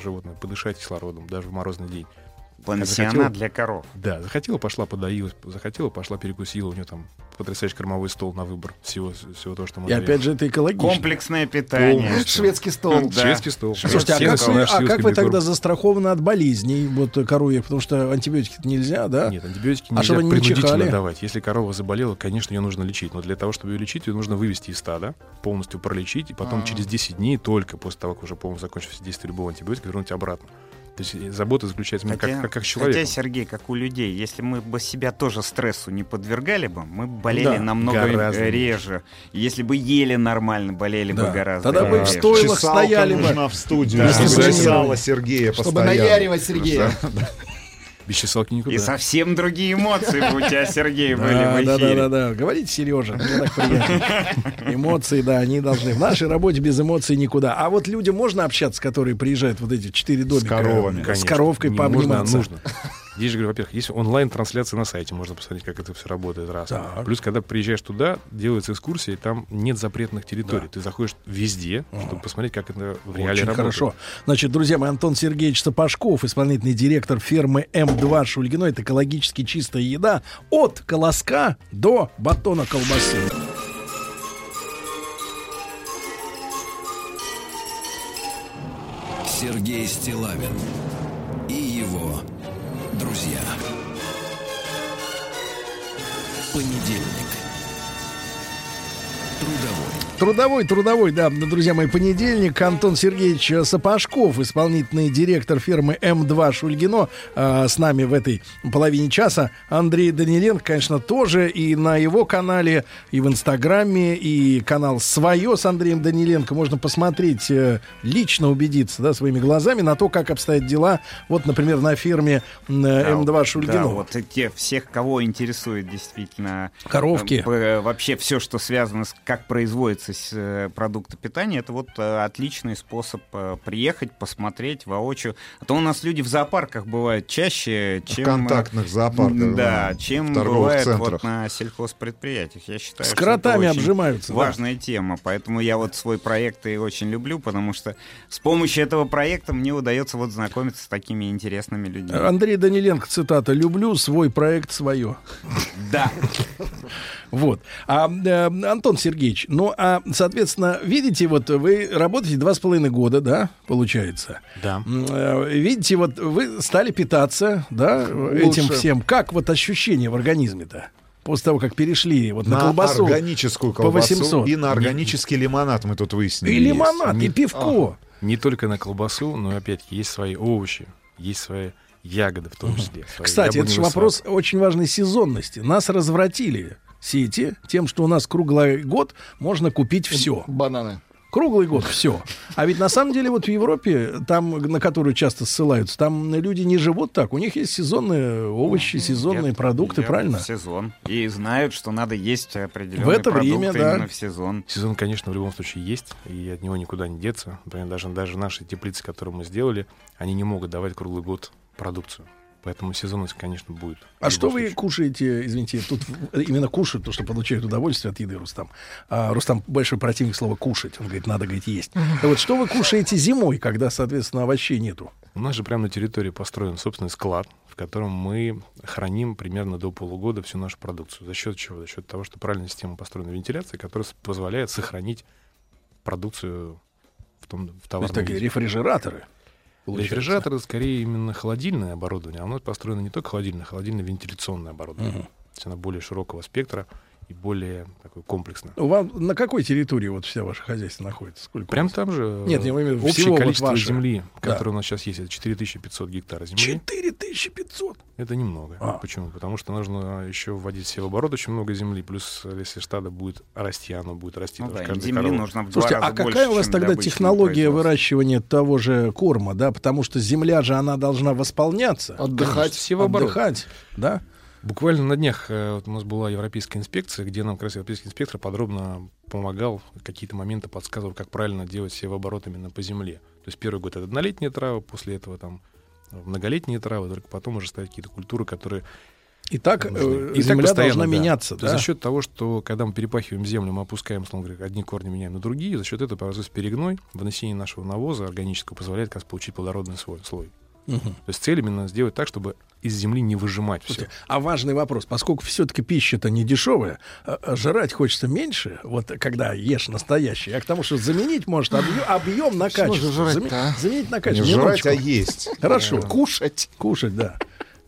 животное, подышать кислородом, даже в морозный день. Пансионат захотела- для коров. Да, захотела, пошла, подоилась, захотела, пошла, перекусила. У нее там потрясающий кормовой стол на выбор всего, всего того, что И можно опять же, это экологично. Комплексное питание. Полностью. Шведский стол. Да. Шведский стол. Слушайте, а как, вы, а как вы тогда застрахованы от болезней, вот коровьих, потому что антибиотики нельзя, да? Нет, антибиотики А нельзя чтобы они не принудительно чихали? давать. Если корова заболела, конечно, ее нужно лечить. Но для того, чтобы ее лечить, ее нужно вывести из стада, полностью пролечить, и потом А. через 10 дней, только после того, как уже полностью закончится действие любого антибиотика, вернуть обратно. То есть забота заключается именно как, как, как с человеком. хотя, Сергей, как у людей, если мы бы себя тоже стрессу не подвергали бы, мы бы болели Да, намного гораздо реже. Если бы ели нормально, болели Да. бы гораздо Тогда бы в стойлах Чесалка стояли бы. нужна в студию, Да. чтобы чесала Сергея Чтобы постоянно. наяривать Сергея. Без чесалки никуда. И совсем другие эмоции у тебя, Сергей, были в да, да, эфире. да, да. Говорите, Сережа, мне так приятно. Эмоции, да, они должны. В нашей работе без эмоций никуда. А вот людям можно общаться, которые приезжают вот эти четыре домика? коровами. С коровкой пообниматься. нужно. Здесь же, говорю, во-первых, есть онлайн-трансляция на сайте, можно посмотреть, как это все работает, раз. Так. Плюс, когда приезжаешь туда, делается экскурсия, и там нет запретных территорий. Ты заходишь везде, чтобы посмотреть, как это в реале Очень работает. хорошо. Значит, друзья мои, Антон Сергеевич Сапожков, исполнительный директор фермы М2 Шульгино. Это экологически чистая еда от колоска до батона колбасы. Сергей Стилавин и его друзья. Понедельник. Трудовой. Трудовой, да, друзья мои, понедельник. Антон Сергеевич Сапожков, исполнительный директор фирмы М2 Шульгино, э, с нами в этой половине часа. Андрей Даниленко, конечно, тоже и на его канале, и в Инстаграме, и канал «Свое» с Андреем Даниленко. Можно посмотреть, э, лично убедиться, да, своими глазами на то, как обстоят дела. Вот, например, на фирме Да, М2 Шульгино. Да, вот те, всех, кого интересует действительно Коровки. э, э, вообще все, что связано с как производятся с, э, продукты питания, это вот э, отличный способ э, приехать, посмотреть воочию. А то у нас люди в зоопарках бывают чаще, чем... э, контактных зоопарках, Да, да, чем в торговых бывает центрах. вот на сельхозпредприятиях. Я считаю, С что кротами обжимаются, да. Важная тема, поэтому я вот свой проект и очень люблю, потому что с помощью этого проекта мне удается вот знакомиться с такими интересными людьми. Андрей Даниленко, цитата, «Люблю свой проект свое». Да. Вот. А, э, Антон Сергеевич, ну, а, соответственно, видите, вот вы работаете два с половиной года, да, получается? Да. Э, Видите, вот вы стали питаться, да, этим Лучше. всем. Как вот ощущение в организме-то? после того, как перешли вот на, На колбасу органическую по колбасу 800. и на органический лимонад мы тут выяснили. И есть. лимонад, и Не- пивко. Не только на колбасу, но опять-таки есть свои овощи, есть свои ягоды в том числе. свои Кстати, это же вопрос очень важной сезонности. Нас развратили сети тем, что у нас круглый год можно купить все. Бананы. Круглый год все. А ведь на самом деле вот в Европе, там, на которую часто ссылаются, там люди не живут так. У них есть сезонные овощи, сезонные продукты, Едят правильно? В сезон. И знают, что надо есть определенные В это продукты время, да. именно в сезон. Сезон, конечно, в любом случае есть, и от него никуда не деться. Например, даже, даже наши теплицы, которые мы сделали, они не могут давать круглый год продукцию. Поэтому сезонность, конечно, будет. А что вы кушаете, извините, тут именно кушают, то, что получают удовольствие от еды, Рустам. А, Рустам большой противник слова кушать. Он говорит, надо, говорит, есть. Так вот, что вы кушаете зимой, когда, соответственно, овощей нету? У нас же прямо на территории построен собственный склад, в котором мы храним примерно до полугода всю нашу продукцию. За счет чего? За счет того, что правильная система построена вентиляции, которая позволяет сохранить продукцию в том в То есть товарном такие виде. рефрижераторы. Получается. Рефрижераторы скорее именно холодильное оборудование, а нас построено не только холодильное, а холодильно-вентиляционное оборудование. Мгм. То есть оно более широкого спектра и более такое комплексное. У вас на какой территории вот вся ваше хозяйство находится? Сколько? Прям там же Нет, я имею в виду общее всего вот количество ваше. земли, Да. которое у нас сейчас есть, это 4500 гектаров земли. 4500? Это немного. А. Почему? Потому что нужно еще вводить все в оборот очень много земли, плюс если стадо будет расти, оно будет расти. Ну да, земли корова- нужно в два Слушайте, раза а больше, какая у вас тогда технология выращивания того же корма, да? Потому что земля же, она должна восполняться. Отдыхать. Все в оборот. Отдыхать, да? Буквально на днях э, вот у нас была европейская инспекция, где нам как раз европейский инспектор подробно помогал, какие-то моменты подсказывал, как правильно делать севооборот именно по земле. То есть первый год это однолетняя трава, после этого там э, многолетние травы, только потом уже ставить какие-то культуры, которые И так э, нужны. И так земля постоянно, должна да. меняться, да? За счет того, что когда мы перепахиваем землю, мы опускаем, условно говоря, одни корни меняем на другие, за счет этого производится перегной, выносение нашего навоза органического позволяет как раз получить плодородный слой. слой. Мгм. То есть цель именно сделать так, чтобы из земли не выжимать все. Слушайте, а важный вопрос, поскольку все-таки пища-то не дешевая, а- а жрать хочется меньше, вот когда ешь настоящий, а к тому, что заменить может объем, объем на качество. жрать-то, Заме- а? Заменить на Не качество. жрать, Минуточку. а есть. Хорошо. Кушать. Кушать, да.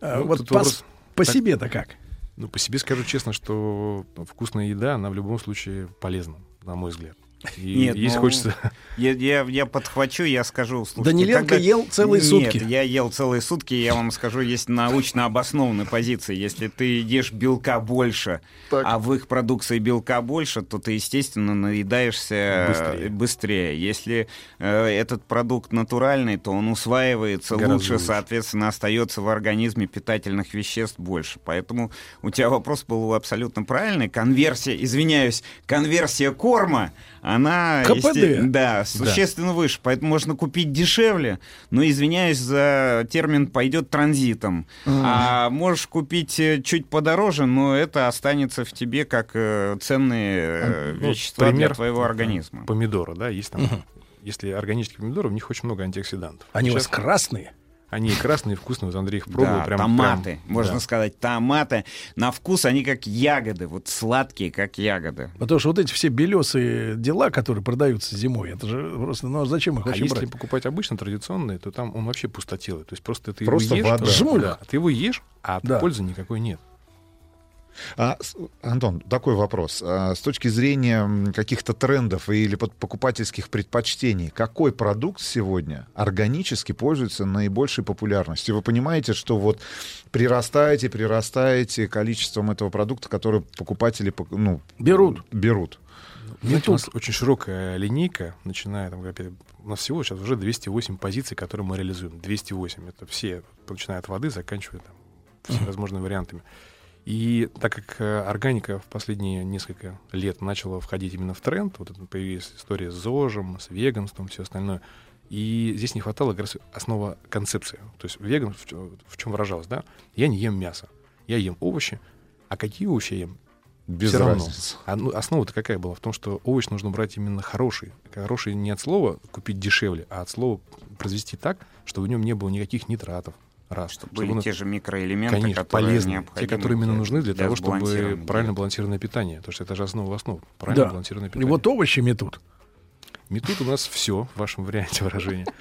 А Ну, вот по, вопрос по так- себе-то как? Ну, по себе скажу честно, что вкусная еда, она в любом случае полезна, на мой взгляд. И Нет, если ну, хочется... Я, я, я подхвачу, я скажу. Слушайте, Даниленко ел целые Нет, сутки. я ел целые сутки, я вам скажу, есть научно обоснованные позиции. Если ты ешь белка больше, Так. а в их продукции белка больше, то ты, естественно, наедаешься э, Быстрее. быстрее. Если э, этот продукт натуральный, то он усваивается Гораздо лучше, лучше. соответственно, остается в организме питательных веществ больше. Поэтому у тебя вопрос был абсолютно правильный. Конверсия, извиняюсь, конверсия корма, она... КПД. Да, существенно выше. Поэтому можно купить дешевле, но, извиняюсь за термин, пойдет транзитом. А можешь купить э, чуть подороже, но это останется в тебе как э, ценные э, Ну, вещества для твоего организма. Помидора, да, есть там... Если органические помидоры, в них очень много антиоксидантов. Они у вас Сейчас красные? Они и красные, и вкусные. Вот Андрей их пробовал. Да, прям, томаты, прям- можно да. сказать, томаты. На вкус они как ягоды, вот сладкие, как ягоды. Потому что вот эти все белесые дела, которые продаются зимой, это же просто, ну а зачем их А вообще если брать? покупать обычно традиционные, то там он вообще пустотелый. То есть просто ты Просто его ешь, вода. Жмуль. да, ты его ешь, а Да. пользы никакой нет. А, Антон, такой вопрос. А, С точки зрения каких-то трендов или покупательских предпочтений, какой продукт сегодня органически пользуется наибольшей популярностью? Вы понимаете, что вот прирастаете, прирастаете количеством этого продукта, который покупатели пок- ну, Берут. берут. Знаете, у нас очень широкая линейка, начиная там, опять, у нас всего сейчас уже 208 позиций, которые мы реализуем. 208. Это все, начиная от воды, заканчивая там всевозможными вариантами. И так как э, органика в последние несколько лет начала входить именно в тренд, вот появилась история с ЗОЖем, с веганством, все остальное, и здесь не хватало как раз основа концепции. То есть веган в, чё- в чем выражалось, да? Я не ем мясо, я ем овощи, а какие овощи я ем? Без Всё равно. А, ну, основа-то какая была? В том, что овощ нужно брать именно хороший. Хороший не от слова купить дешевле, а от слова произвести так, чтобы в нем не было никаких нитратов. Раз, чтобы Были он- те же микроэлементы, Конечно, которые полезные. Те, необходимы которые именно для- нужны для, для того, чтобы правильно балансированное питание. Потому что это же основа основ. Правильно Да. балансированное И питание. вот овощи метут. Метут у нас все в вашем варианте выражения.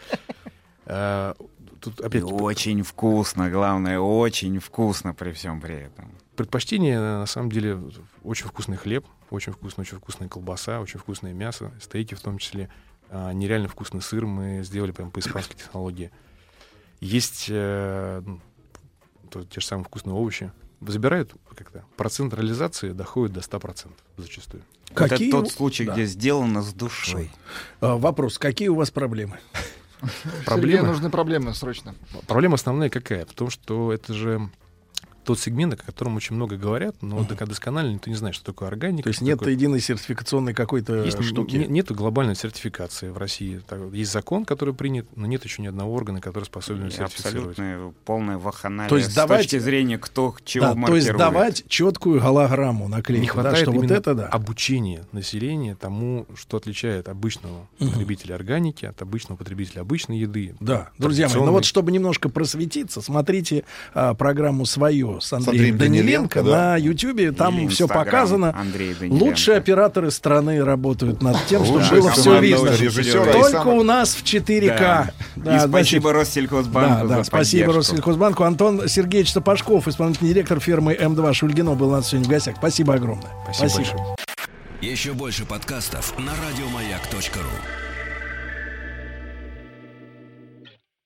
А, тут опять... И очень вкусно, главное, очень вкусно при всем при этом. Предпочтение, на самом деле, очень вкусный хлеб, очень вкусная, очень вкусная колбаса, очень вкусное мясо, стейки в том числе. А, нереально вкусный сыр мы сделали прям по испанской технологии. Есть э, ну, то- те же самые вкусные овощи. Забирают как-то. Процент реализации доходит до 100% зачастую. Это Какие тот у- случай, Да. где сделано с душой. А, Вопрос, какие у вас проблемы? Сергею Проблемы? нужны проблемы срочно. Проблема основная какая? В том, что это же тот сегмент, о котором очень много говорят, но до- досконально никто не знает, что такое органика. То есть нет такое- единой сертификационной какой-то Есть, штуки. не- нету глобальной сертификации в России. Так, Есть закон, который принят, но нет еще ни одного органа, который способен И сертифицировать. абсолютно полная ваханалия То есть с давайте- точки зрения, кто чего Да, то есть маркирует. давать четкую голограмму наклейку, Не да, хватает вот именно это да. обучения населения тому, что отличает обычного Мгм. потребителя органики от обычного потребителя обычной еды. Да, друзья мои, ну вот чтобы немножко просветиться, смотрите а, программу свое с Андреем, Андреем Даниленко, Даниленко, да. на Ютубе, там Или все показано. Лучшие операторы страны работают над тем, чтобы было все видно. Только у нас в 4К. Да. И спасибо Россельхозбанку да, да, за спасибо. Россельхозбанку. Антон Сергеевич Сапожков, исполнительный директор фирмы М2 Шульгино, был у нас сегодня в гостях. Спасибо огромное. Спасибо. Еще больше подкастов на радиомаяк.ру.